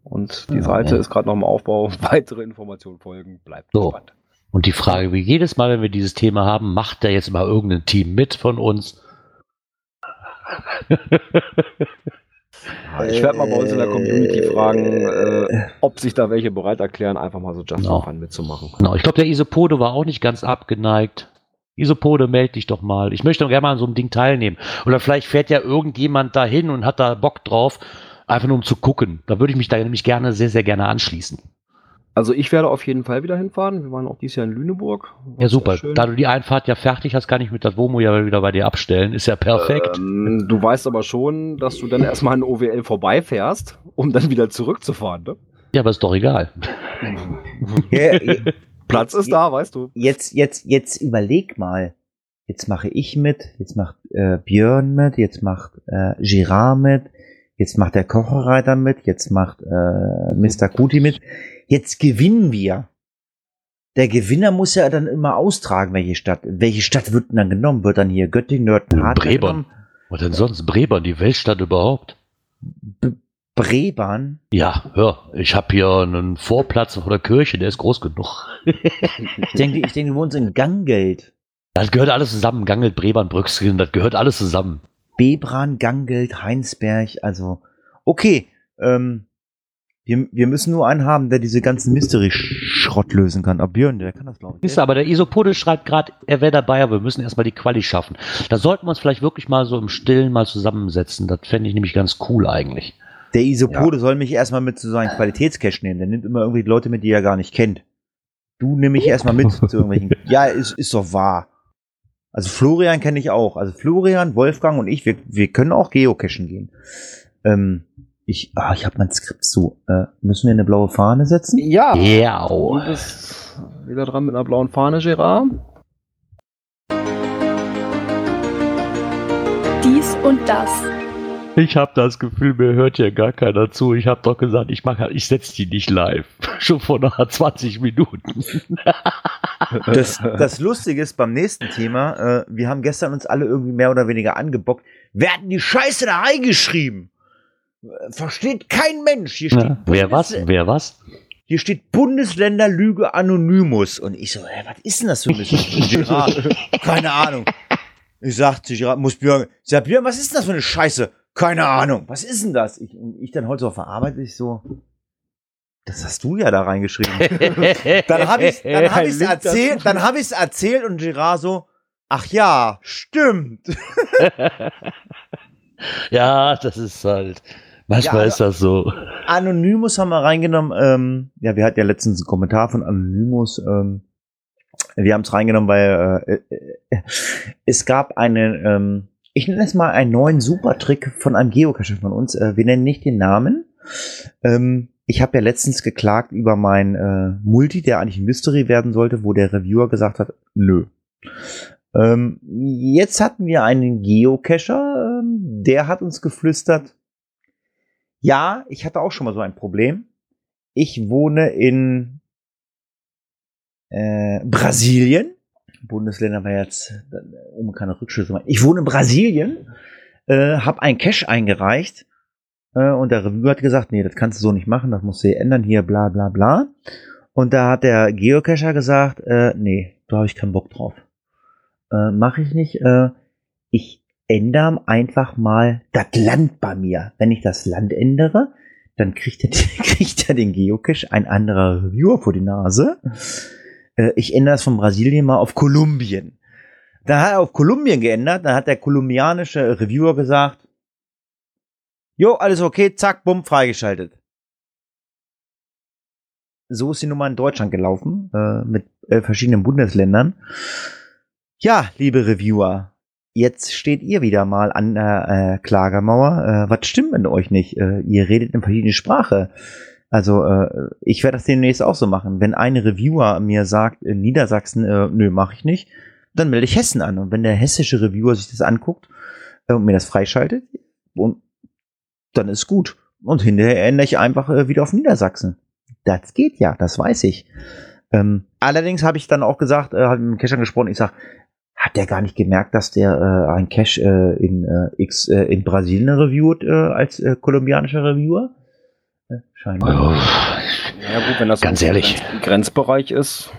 D: Und die
C: Ja.
D: Seite ist gerade noch im Aufbau. <laughs> Weitere Informationen folgen. Bleibt
C: So.
D: gespannt.
C: Und die Frage, wie jedes Mal, wenn wir dieses Thema haben, macht da jetzt mal irgendein Team mit von uns?
D: Ja, <laughs> ich werde mal bei uns in der Community fragen, äh, ob sich da welche bereit erklären, einfach mal so Just for Fun mitzumachen.
C: Genau, ich glaube, der Isopode war auch nicht ganz abgeneigt. Isopode, meld dich doch mal. Ich möchte doch gerne mal an so einem Ding teilnehmen. Oder vielleicht fährt ja irgendjemand dahin und hat da Bock drauf, einfach nur um zu gucken. Da würde ich mich da nämlich gerne, sehr, sehr gerne anschließen.
D: Also ich werde auf jeden Fall wieder hinfahren. Wir waren auch dieses Jahr in Lüneburg. War
C: Ja, super. Da du die Einfahrt ja fertig hast, kann ich mit das Womo ja wieder bei dir abstellen. Ist ja perfekt.
D: Ähm, du weißt aber schon, dass du dann erstmal an OWL vorbeifährst, um dann wieder zurückzufahren. Ne?
C: ja, aber ist doch egal. <laughs>
D: Platz ist da, weißt du.
B: jetzt, jetzt, jetzt überleg mal. Jetzt mache ich mit, jetzt macht äh, Björn mit, jetzt macht äh, Girard mit, jetzt macht der Kocherreiter mit, jetzt macht äh, Mr. Kuti mit. Jetzt gewinnen wir. Der Gewinner muss ja dann immer austragen, welche Stadt. Welche Stadt wird denn dann genommen? Wird dann hier Göttingen, Nörten, Hartberg
C: Brebern. Und denn sonst Brebern, die Weltstadt überhaupt.
B: B Brebern?
C: Ja, hör, ich habe hier einen Vorplatz vor der Kirche, der ist groß genug. <laughs>
B: Ich denke, ich denke, du wohnst in Gangeld.
C: Das gehört alles zusammen. Gangelt, Brebern, Brüxgen, das gehört alles zusammen.
B: Bebran, Gangeld, Heinsberg, also okay. Ähm, wir, wir müssen nur einen haben, der diese ganzen Mystery-Schrott lösen kann. Aber Björn, der kann das, glaube ich.
C: Ist aber der Isopode schreibt gerade, er wäre dabei, aber wir müssen erstmal die Quali schaffen. Da sollten wir uns vielleicht wirklich mal so im Stillen mal zusammensetzen. Das fände ich nämlich ganz cool eigentlich.
B: Der Isopode soll mich erstmal mit zu seinem Qualitätscache nehmen. Der nimmt immer irgendwie Leute mit, die er gar nicht kennt. Du nimm mich <laughs> erstmal mit zu irgendwelchen. Ja, ist, ist doch wahr. Also Florian kenne ich auch. Also Florian, Wolfgang und ich, wir, wir können auch geocachen gehen. Ähm, ich, ah, ich habe mein Skript zu. Äh, müssen wir eine blaue Fahne setzen?
D: Ja.
C: Ja.
D: Du bist wieder dran mit einer blauen Fahne, Gerard.
F: Dies und das.
C: Ich habe das Gefühl, mir hört ja gar keiner zu. Ich habe doch gesagt, ich mache, ich setze die nicht live. <laughs> Schon vor nach 20 Minuten. <laughs>
B: Das, das Lustige ist beim nächsten Thema, äh, wir haben gestern uns alle irgendwie mehr oder weniger angebockt. Wer hat denn die Scheiße da reingeschrieben? Versteht kein Mensch. Hier steht,
C: Ja, wer was? Wer was?
B: Hier steht Bundesländerlüge Anonymous. Und ich so, hä, was ist denn das für ein <laughs> keine Ahnung. Ich sag muss Björn, ich sag, Björn, was ist denn das für eine Scheiße? Keine Ahnung. Was ist denn das? Ich, und ich dann heute so Arbeit, ich so, das hast du ja da reingeschrieben. Dann habe ich dann hab ich's erzählt, dann habe ich es erzählt und Gerard so, ach ja, stimmt. <laughs>
C: ja, das ist halt. Manchmal
B: Ja,
C: ist das so.
B: Anonymous haben wir reingenommen. Ähm, ja, wir hatten ja letztens einen Kommentar von Anonymous. Ähm, wir haben es reingenommen, weil äh, äh, es gab einen, ähm, ich nenne es mal einen neuen Supertrick von einem Geocacher von uns. Äh, wir nennen nicht den Namen. Ähm, ich habe ja letztens geklagt über mein äh, Multi, der eigentlich ein Mystery werden sollte, wo der Reviewer gesagt hat, nö. Ähm, jetzt hatten wir einen Geocacher, ähm, der hat uns geflüstert, ja, ich hatte auch schon mal so ein Problem. Ich wohne in äh, Brasilien. Bundesländer war jetzt, äh, um keine Rückschlüsse machen. Ich wohne in Brasilien, äh, habe einen Cache eingereicht äh, und der Review hat gesagt, nee, das kannst du so nicht machen, das musst du hier ändern, hier bla bla bla. Und da hat der Geocacher gesagt, äh, nee, da habe ich keinen Bock drauf. Äh, Mache ich nicht. Äh, ich ändere einfach mal das Land bei mir. Wenn ich das Land ändere, dann kriegt er, <laughs> kriegt den Geocache ein anderer Reviewer vor die Nase. Äh, ich ändere es von Brasilien mal auf Kolumbien. Dann hat er auf Kolumbien geändert, dann hat der kolumbianische Reviewer gesagt, jo, alles okay, zack, bumm, freigeschaltet. So ist die Nummer in Deutschland gelaufen, äh, mit äh, verschiedenen Bundesländern. Ja, liebe Reviewer, jetzt steht ihr wieder mal an der äh, Klagermauer. Äh, was stimmt mit euch nicht? Äh, ihr redet in verschiedene Sprache. Also äh, ich werde das demnächst auch so machen. Wenn ein Reviewer mir sagt, in Niedersachsen, äh, nö, mache ich nicht, dann melde ich Hessen an. Und wenn der hessische Reviewer sich das anguckt äh, und mir das freischaltet, und dann ist gut. Und hinterher ändere ich einfach äh, wieder auf Niedersachsen. Das geht ja, das weiß ich. Ähm, allerdings habe ich dann auch gesagt, äh, habe mit dem Cacher gesprochen, ich sage, hat der gar nicht gemerkt, dass der äh, ein Cache äh, in, äh, X, äh, in Brasilien reviewt äh, als äh, kolumbianischer Reviewer? Scheinbar.
D: Ja gut, wenn das
C: Ganz
D: so
C: ehrlich.
D: Grenz Grenzbereich ist,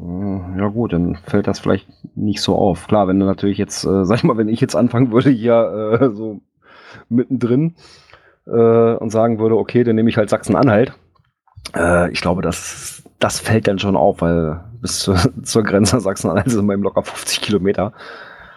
D: äh, ja gut, dann fällt das vielleicht nicht so auf. Klar, wenn du natürlich jetzt, äh, <laughs> sag ich mal, wenn ich jetzt anfangen würde hier äh, so mittendrin äh, und sagen würde, okay, dann nehme ich halt Sachsen-Anhalt. Äh, ich glaube, das, das fällt dann schon auf, weil bis zur, <laughs> zur Grenze Sachsen-Anhalt sind wir im locker 50 Kilometer.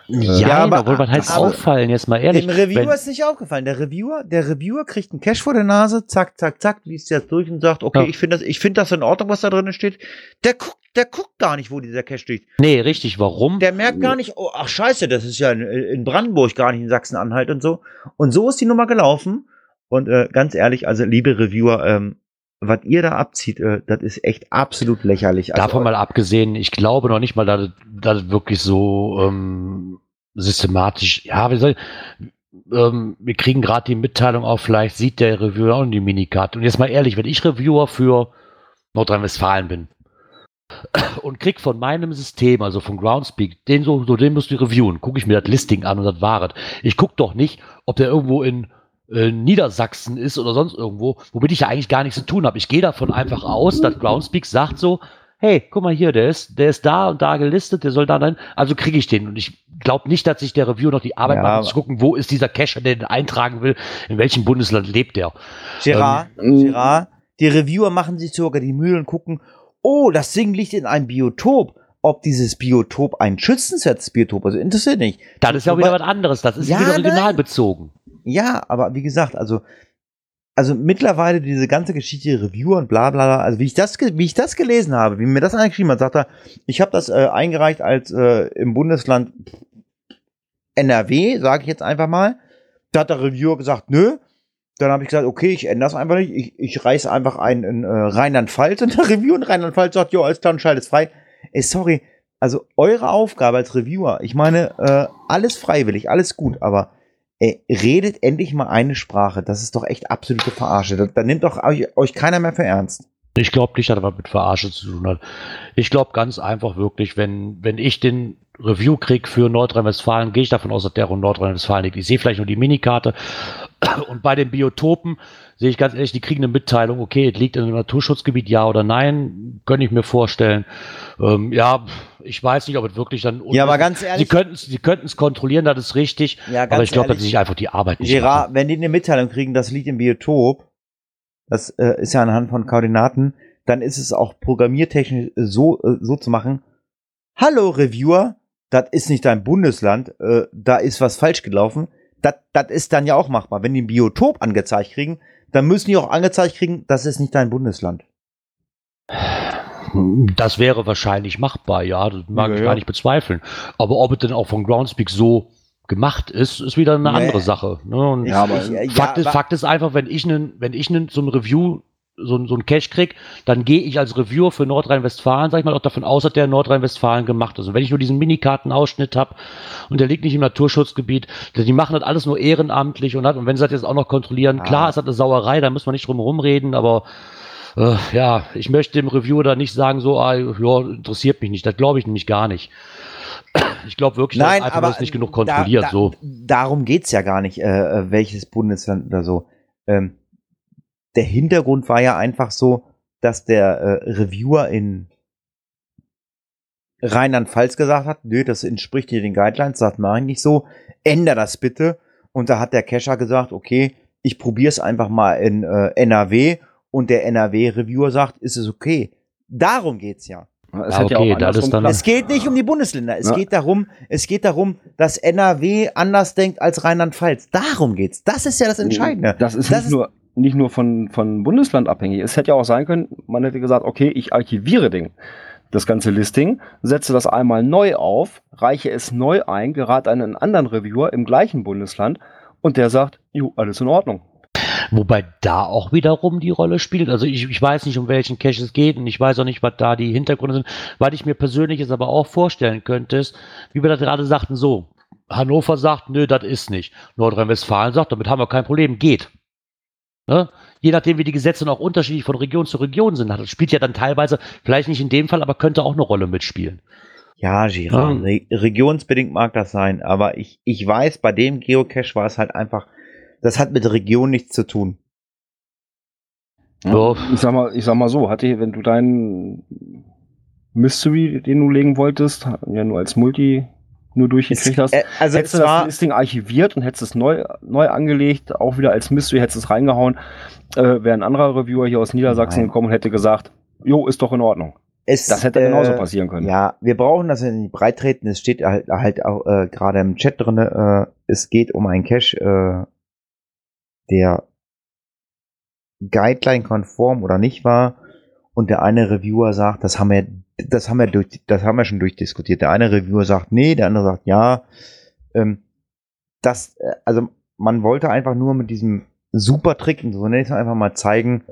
C: Ja,
B: Ja, aber-
C: aber was heißt
B: aber-
C: auffallen, jetzt mal ehrlich.
B: Dem Reviewer
C: wenn-
B: ist nicht aufgefallen. Der Reviewer, der Reviewer kriegt einen Cache vor der Nase, zack, zack, zack, liest jetzt durch und sagt, okay,
C: Ja.
B: ich finde das, ich finde das in Ordnung, was da drin steht. Der guckt, der guckt gar nicht, wo dieser Cache steht.
C: nee, richtig, warum?
B: Der merkt gar nicht, oh, ach scheiße, das ist ja in, in Brandenburg, gar nicht in Sachsen-Anhalt und so. Und so ist die Nummer gelaufen. Und äh, ganz ehrlich, also liebe Reviewer, ähm, was ihr da abzieht, äh, das ist echt absolut lächerlich. Also,
C: Davon mal abgesehen, ich glaube noch nicht mal, dass, es wirklich so ähm, systematisch, ja, wie soll ich, ähm, wir kriegen gerade die Mitteilung auf, vielleicht sieht der Reviewer auch die Minikarte. Und jetzt mal ehrlich, wenn ich Reviewer für Nordrhein-Westfalen bin <coughs> und krieg von meinem System, also von Groundspeak, den so, so den musst du reviewen, gucke ich mir das Listing an und das wahret. Ich gucke doch nicht, ob der irgendwo in äh, Niedersachsen ist oder sonst irgendwo, womit ich ja eigentlich gar nichts zu tun habe. Ich gehe davon einfach aus, dass Groundspeak sagt so, hey, guck mal hier, der ist, der ist da und da gelistet, der soll da sein, also kriege ich den. Und ich glaube nicht, dass sich der Review noch die Arbeit
B: Ja,
C: macht, um zu gucken, wo ist dieser Cacher, der den eintragen will, in welchem Bundesland lebt der.
B: Gerard,
D: Ähm,
B: Gerard, die Reviewer machen sich sogar die Mühe und gucken, oh, das Ding liegt in einem Biotop. Ob dieses Biotop ein schützenswertes Biotop, also interessiert nicht.
C: Das ist ja auch wieder was anderes, das ist
B: Ja,
C: wieder
B: nein.
C: regionalbezogen.
B: Ja, aber wie gesagt, also, also mittlerweile diese ganze Geschichte Reviewer und bla bla bla, also wie ich das, wie ich das gelesen habe, wie mir das eingeschrieben hat, sagt er, ich habe das äh, eingereicht als äh, im Bundesland NRW, sage ich jetzt einfach mal. Da hat der Reviewer gesagt, nö. Dann habe ich gesagt, okay, ich ändere das einfach nicht. Ich, ich reiße einfach ein in äh, Rheinland-Pfalz <laughs> und der Reviewer in Rheinland-Pfalz sagt, jo, alles klar, und schaltet frei. Ey, sorry, also eure Aufgabe als Reviewer, ich meine, äh, alles freiwillig, alles gut, aber ey, redet endlich mal eine Sprache. Das ist doch echt absolute Verarsche. Da, da nimmt doch euch, euch keiner mehr für ernst.
C: Ich glaube nicht, dass das was mit Verarsche zu tun hat. Ich glaube ganz einfach wirklich, wenn, wenn ich den Review krieg für Nordrhein-Westfalen, gehe ich davon aus, dass der in Nordrhein-Westfalen liegt. Ich sehe vielleicht nur die Minikarte. Und bei den Biotopen sehe ich ganz ehrlich, die kriegen eine Mitteilung, okay, es liegt in einem Naturschutzgebiet, ja oder nein, könnte ich mir vorstellen. Ähm, ja, ich weiß nicht, ob es wirklich dann.
B: Ja, aber ganz
C: Sie
B: ehrlich,
C: könnten es Sie könnten's kontrollieren, das ist richtig.
B: ja,
C: Aber ich glaube, dass sie sich einfach die Arbeit nicht
B: Gerard,
C: machen.
B: wenn die eine Mitteilung kriegen, das liegt im Biotop, das äh, ist ja anhand von Koordinaten, dann ist es auch programmiertechnisch so, äh, so zu machen. Hallo Reviewer, das ist nicht dein Bundesland, äh, da ist was falsch gelaufen. Das das ist dann ja auch machbar. Wenn die ein Biotop angezeigt kriegen, dann müssen die auch angezeigt kriegen, das ist nicht dein Bundesland.
C: Das wäre wahrscheinlich machbar, ja, das mag
B: Ja,
C: ich
B: ja.
C: gar nicht bezweifeln. Aber ob es denn auch von Groundspeak so gemacht ist, ist wieder eine
B: Nee.
C: andere Sache. Ne? Und
D: Ja, aber
B: Ich- äh,
C: Fakt, ist, Fakt ist einfach, wenn ich einen, wenn ich einen so ein Review so, so ein Cache krieg, dann gehe ich als Reviewer für Nordrhein-Westfalen, sag ich mal, auch davon aus, dass der in Nordrhein-Westfalen gemacht ist. Und wenn ich nur diesen Minikartenausschnitt habe und der liegt nicht im Naturschutzgebiet, die machen das alles nur ehrenamtlich und, hat, und wenn sie das jetzt auch noch kontrollieren,
B: Ah.
C: klar, ist das eine Sauerei, da muss man nicht drum rumreden, aber äh, ja, ich möchte dem Reviewer da nicht sagen, so, ah, ja, interessiert mich nicht. Das glaube ich nämlich gar nicht. Ich glaube wirklich, dass
B: Nein,
C: einfach
B: aber
C: das nicht genug kontrolliert.
B: da, da,
C: so.
B: Darum geht's ja gar nicht, äh, äh, welches Bundesland oder so. Ähm, der Hintergrund war ja einfach so, dass der äh, Reviewer in Rheinland-Pfalz gesagt hat, nö, das entspricht hier den Guidelines, sagt mach ich nicht so, änder das bitte. Und da hat der Cacher gesagt, okay, ich probiere es einfach mal in äh, NRW und der NRW-Reviewer sagt, ist es okay. Darum geht's ja.
D: Es
C: Ja,
D: hätte ja
C: okay,
D: auch
C: das ist
D: andersrum
C: dann-
D: klappen
B: Es geht nicht um die Bundesländer. Es
D: Ja.
B: geht darum, es geht darum, dass NRW anders denkt als Rheinland-Pfalz. Darum geht's. Das ist ja das Entscheidende.
D: Das ist
B: Das
D: nicht
B: ist-
D: nur nicht nur von, von Bundesland abhängig. Es hätte ja auch sein können, man hätte gesagt, okay, ich archiviere den, das ganze Listing, setze das einmal neu auf, reiche es neu ein, gerate an einen anderen Reviewer im gleichen Bundesland und der sagt, jo, alles in Ordnung.
C: Wobei da auch wiederum die Rolle spielt. Also ich, ich weiß nicht, um welchen Cache es geht und ich weiß auch nicht, was da die Hintergründe sind. Was ich mir persönlich jetzt aber auch vorstellen könnte, ist, wie wir das gerade sagten, so, Hannover sagt, nö, das ist nicht. Nordrhein-Westfalen sagt, damit haben wir kein Problem, geht. Ne? Je nachdem, wie die Gesetze noch unterschiedlich von Region zu Region sind, das spielt ja dann teilweise, vielleicht nicht in dem Fall, aber könnte auch eine Rolle mitspielen.
B: Ja, Gira,
C: Ja.
B: re regionsbedingt mag das sein, aber ich, ich weiß, bei dem Geocache war es halt einfach, das hat mit Region nichts zu tun.
C: Ja.
D: Ich sag mal, ich sag mal so, hatte, wenn du deinen Mystery, den du legen wolltest, ja nur als Multi nur durchgekriegt hast,
B: äh, also
D: hättest
B: es
D: du das Listing archiviert und hättest es neu, neu angelegt, auch wieder als Mystery, hättest es reingehauen, äh, wäre ein anderer Reviewer hier aus Niedersachsen
B: Nein.
D: gekommen und hätte gesagt, jo, ist doch in Ordnung.
B: es,
D: Das hätte genauso
B: äh,
D: passieren können.
B: Ja, wir brauchen das in die Breit treten. Es steht halt, halt auch äh, gerade im Chat drin, äh, es geht um einen Cache, äh, der Guideline-konform oder nicht war. Und der eine Reviewer sagt, das haben wir, das haben wir durch, das haben wir schon durchdiskutiert. Der eine Reviewer sagt, nee, der andere sagt, ja. Ähm, das, äh, also man wollte einfach nur mit diesem super Trick, so nenne ich es einfach mal zeigen,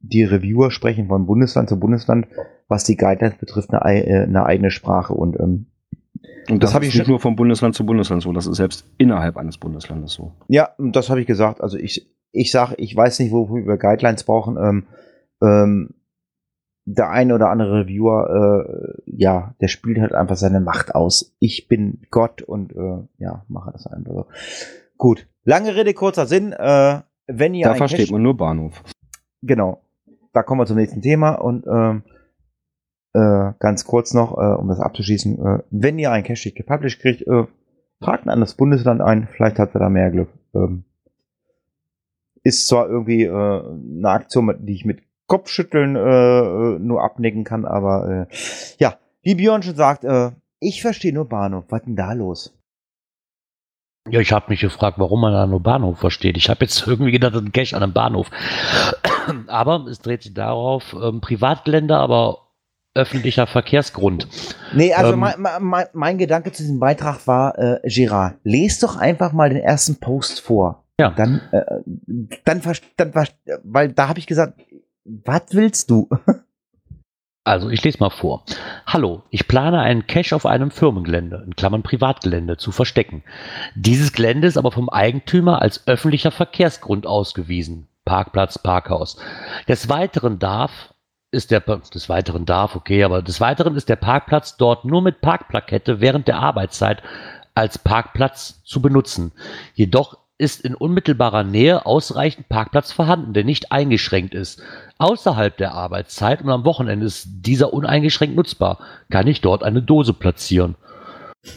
B: die Reviewer sprechen von Bundesland zu Bundesland, was die Guidelines betrifft, eine, ei- äh, eine eigene Sprache. Und ähm,
D: Und
B: das
D: das,
B: hab
D: ist
B: ich
D: nicht nur von Bundesland zu Bundesland so, das ist selbst innerhalb eines Bundeslandes so.
B: ja, das habe ich gesagt. Also ich, ich sage, ich weiß nicht, wofür wir Guidelines brauchen. Ähm, ähm, der eine oder andere Reviewer, äh, ja, der spielt halt einfach seine Macht aus. Ich bin Gott und äh, ja, mache das einfach so. Gut, lange Rede, kurzer Sinn. Äh, wenn ihr
D: da
B: ein
D: versteht
B: Cache-
D: man nur Bahnhof.
B: Genau. Da kommen wir zum nächsten Thema und ähm, äh, ganz kurz noch, äh, um das abzuschließen, äh, wenn ihr ein Cache gepublished kriegt, äh, tragt ein anderes Bundesland ein, vielleicht habt ihr da mehr Glück. Ähm, ist zwar irgendwie äh, eine Aktion, die ich mit Kopfschütteln äh, äh, nur abnicken kann, aber äh, ja, wie Björn schon sagt, äh, ich verstehe nur Bahnhof. Was denn da los?
C: Ja, ich habe mich gefragt, warum man da nur Bahnhof versteht. Ich habe jetzt <laughs> irgendwie gedacht, das ist ein Cache an einem Bahnhof. <clears throat> aber es dreht sich darauf, ähm, Privatgelände, aber öffentlicher Verkehrsgrund.
B: Nee, also
C: Ähm,
B: mein, mein, mein Gedanke zu diesem Beitrag war, äh, Gerard, lest doch einfach mal den ersten Post vor.
C: Ja.
B: Dann, äh, dann, dann, weil da habe ich gesagt, was willst du? <laughs>
C: Also, ich lese mal vor. Hallo, ich plane einen Cache auf einem Firmengelände, in Klammern Privatgelände, zu verstecken. Dieses Gelände ist aber vom Eigentümer als öffentlicher Verkehrsgrund ausgewiesen. Parkplatz, Parkhaus. Des Weiteren darf, ist der, des Weiteren darf, okay, aber des Weiteren ist der Parkplatz dort nur mit Parkplakette während der Arbeitszeit als Parkplatz zu benutzen. Jedoch ist in unmittelbarer Nähe ausreichend Parkplatz vorhanden, der nicht eingeschränkt ist. Außerhalb der Arbeitszeit und am Wochenende ist dieser uneingeschränkt nutzbar. Kann ich dort eine Dose platzieren? <laughs>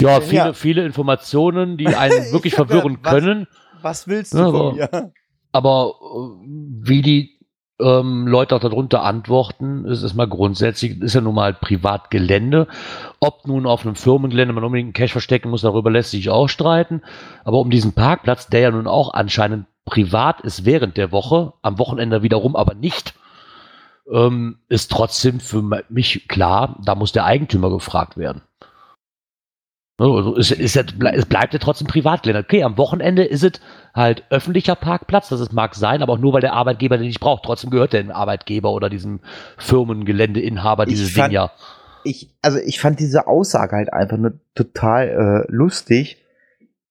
C: Ja, viele,
B: Ja.
C: viele Informationen, die <laughs> einen wirklich verwirren
B: gedacht, was-
C: können.
B: Was willst
C: Ja,
B: du von
C: aber-
B: mir?
C: Aber äh, wie die ähm, Leute auch darunter antworten, ist es mal grundsätzlich, ist ja nun mal Privatgelände. Ob nun auf einem Firmengelände man unbedingt einen Cash verstecken muss, darüber lässt sich auch streiten. Aber um diesen Parkplatz, der ja nun auch anscheinend privat ist während der Woche, am Wochenende wiederum aber nicht, ähm, ist trotzdem für mich klar, da muss der Eigentümer gefragt werden. Also es, ja, es bleibt ja trotzdem Privatgelände. Okay, am Wochenende ist es halt öffentlicher Parkplatz, das mag sein, aber auch nur, weil der Arbeitgeber den nicht braucht. Trotzdem gehört der dem Arbeitgeber oder diesem Firmengeländeinhaber dieses
B: fand,
C: Ding ja.
B: Ich, also ich fand diese Aussage halt einfach nur total äh, lustig.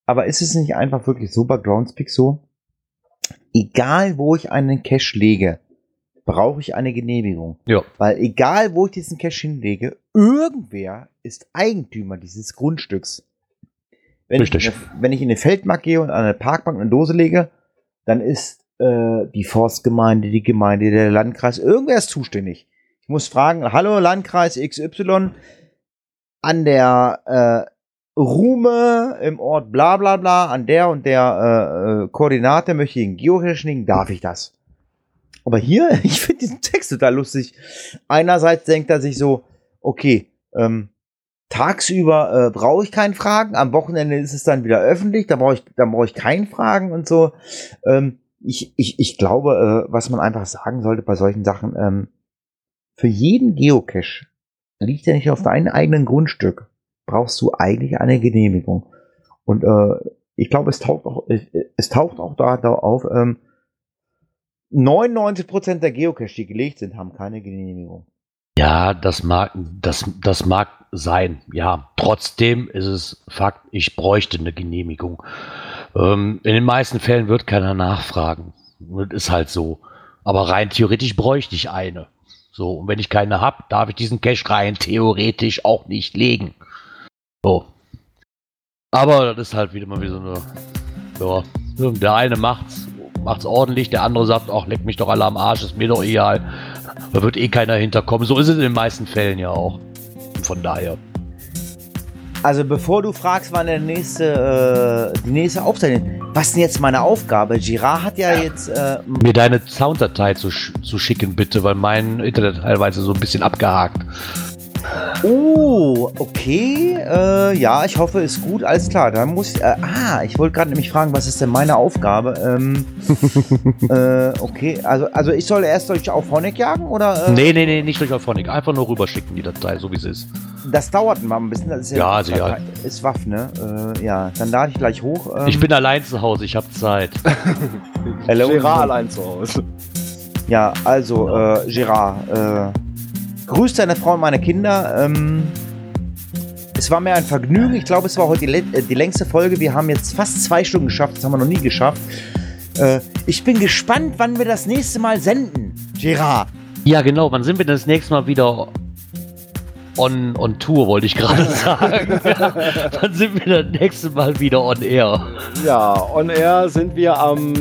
B: Aber ist es nicht einfach wirklich so bei Groundspeak so? Egal, wo ich einen Cache lege, brauche ich eine Genehmigung.
C: Ja.
B: Weil egal, wo ich diesen Cache hinlege, irgendwer ist Eigentümer dieses Grundstücks. Wenn, ich
C: Richtig.
B: in, eine- wenn ich in eine Feldmark gehe und an eine Parkbank eine Dose lege, dann ist äh, die Forstgemeinde, die Gemeinde, der Landkreis, irgendwer ist zuständig. Ich muss fragen, hallo Landkreis XY, an der äh, Rume im Ort bla bla bla, an der und der äh, äh, Koordinate möchte ich einen Geocache legen, darf ich das? Aber hier, <laughs> ich finde diesen Text total lustig. Einerseits denkt er sich so, okay, ähm, tagsüber äh, brauche ich keinen Fragen, am Wochenende ist es dann wieder öffentlich, da brauche ich, da brauche ich keinen Fragen und so. Ähm, ich, ich, ich glaube, äh, was man einfach sagen sollte bei solchen Sachen, ähm, für jeden Geocache liegt ja nicht auf deinem eigenen Grundstück, brauchst du eigentlich eine Genehmigung. Und äh, ich glaube, es taucht auch, es, taucht auch da, da auf, ähm, 99% der Geocache, die gelegt sind, haben keine Genehmigung.
C: Ja, das mag, das, das mag sein. Ja, trotzdem ist es Fakt, ich bräuchte eine Genehmigung. Ähm, in den meisten Fällen wird keiner nachfragen. Das ist halt so. Aber rein theoretisch bräuchte ich eine. So, und wenn ich keine habe, darf ich diesen Cache rein theoretisch auch nicht legen. So. Aber das ist halt wieder mal wie so eine. Ja, der eine macht's, macht's ordentlich, der andere sagt, ach, leck mich doch alle am Arsch, ist mir doch egal. Da wird eh keiner hinterkommen. So ist es in den meisten Fällen ja auch. Von daher.
B: Also bevor du fragst, wann der nächste, äh, die nächste Aufzeichnung, was ist denn jetzt meine Aufgabe? Girard hat ja, jetzt, äh,
C: Mir deine Sounddatei zu, sch- zu schicken, bitte, weil mein Internet teilweise so ein bisschen abgehakt.
B: Oh, okay, äh, ja, ich hoffe, ist gut, alles klar. Dann muss, äh, ah, ich wollte gerade nämlich fragen, was ist denn meine Aufgabe? Ähm, <laughs> äh, okay, also, also ich soll erst euch auf Honeck jagen oder? Äh,
C: Nee, nee, nee, nicht durch Auphonic. Einfach nur rüberschicken, die Datei, so wie sie ist.
B: Das dauert mal ein bisschen. Das ist
C: Ja, sicher.
B: Ist Waff, ne? Äh, ja, dann lade ich gleich hoch. Ähm,
C: Ich bin allein zu Hause, ich habe Zeit.
B: Hello. <laughs>
D: Gerard allein zu Hause.
B: Ja, also, äh, Gerard, äh, grüß deine Frau und meine Kinder. Ähm, es war mir ein Vergnügen. Ich glaube, es war heute die, äh, die längste Folge. Wir haben jetzt fast zwei Stunden geschafft. Das haben wir noch nie geschafft. Äh, ich bin gespannt, wann wir das nächste Mal senden. Gerard.
C: Ja, genau. Wann sind wir denn das nächste Mal wieder on, on Tour, wollte ich gerade <laughs> sagen. <laughs> Wann sind wir das nächste Mal wieder on Air?
D: Ja, on air sind wir am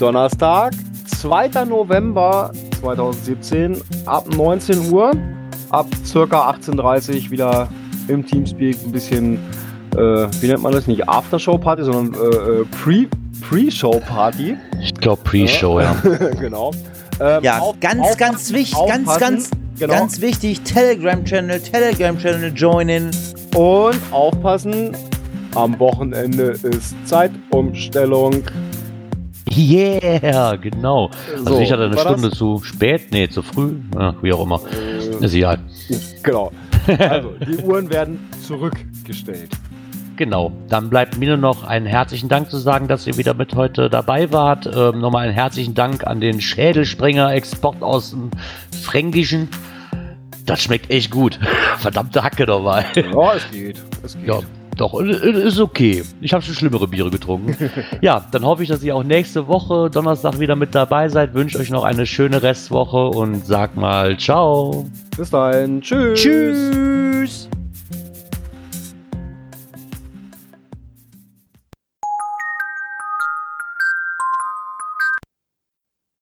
D: Donnerstag, 2. November 2017, ab 19 Uhr, ab circa 18.30 Uhr wieder im Teamspeak ein bisschen, äh, wie nennt man das? Nicht Aftershow-Party, sondern äh, äh, Pre- Pre-Show-Party.
C: Ich glaube Pre-Show, ja. <laughs>
D: genau. Ähm,
B: Ja,
D: auf-
B: ganz,
D: aufpassen-
B: ganz wichtig, ganz, ganz,
D: Genau.
B: ganz wichtig. Telegram-Channel, Telegram-Channel joinen.
D: Und aufpassen, am Wochenende ist Zeitumstellung.
C: Yeah, genau. Also
D: So,
C: ich hatte eine
D: war das?
C: Stunde zu spät, nee, zu früh, ja, wie auch immer.
D: Äh,
C: Ist egal.
D: Genau. <laughs> Also, die Uhren werden zurückgestellt.
C: Genau. Dann bleibt mir nur noch einen herzlichen Dank zu sagen, dass ihr wieder mit heute dabei wart. Ähm, nochmal einen herzlichen Dank an den Schädelsprenger Export aus dem Fränkischen. Das schmeckt echt gut. <laughs> Verdammte Hacke dabei.
D: Ja, es geht. Es geht.
C: Ja, doch, ist okay. Ich habe schon schlimmere Biere getrunken. <laughs> ja, dann hoffe ich, dass ihr auch nächste Woche Donnerstag wieder mit dabei seid. Wünsche euch noch eine schöne Restwoche und sag mal ciao.
D: Bis dahin. Tschüss.
B: Tschüss.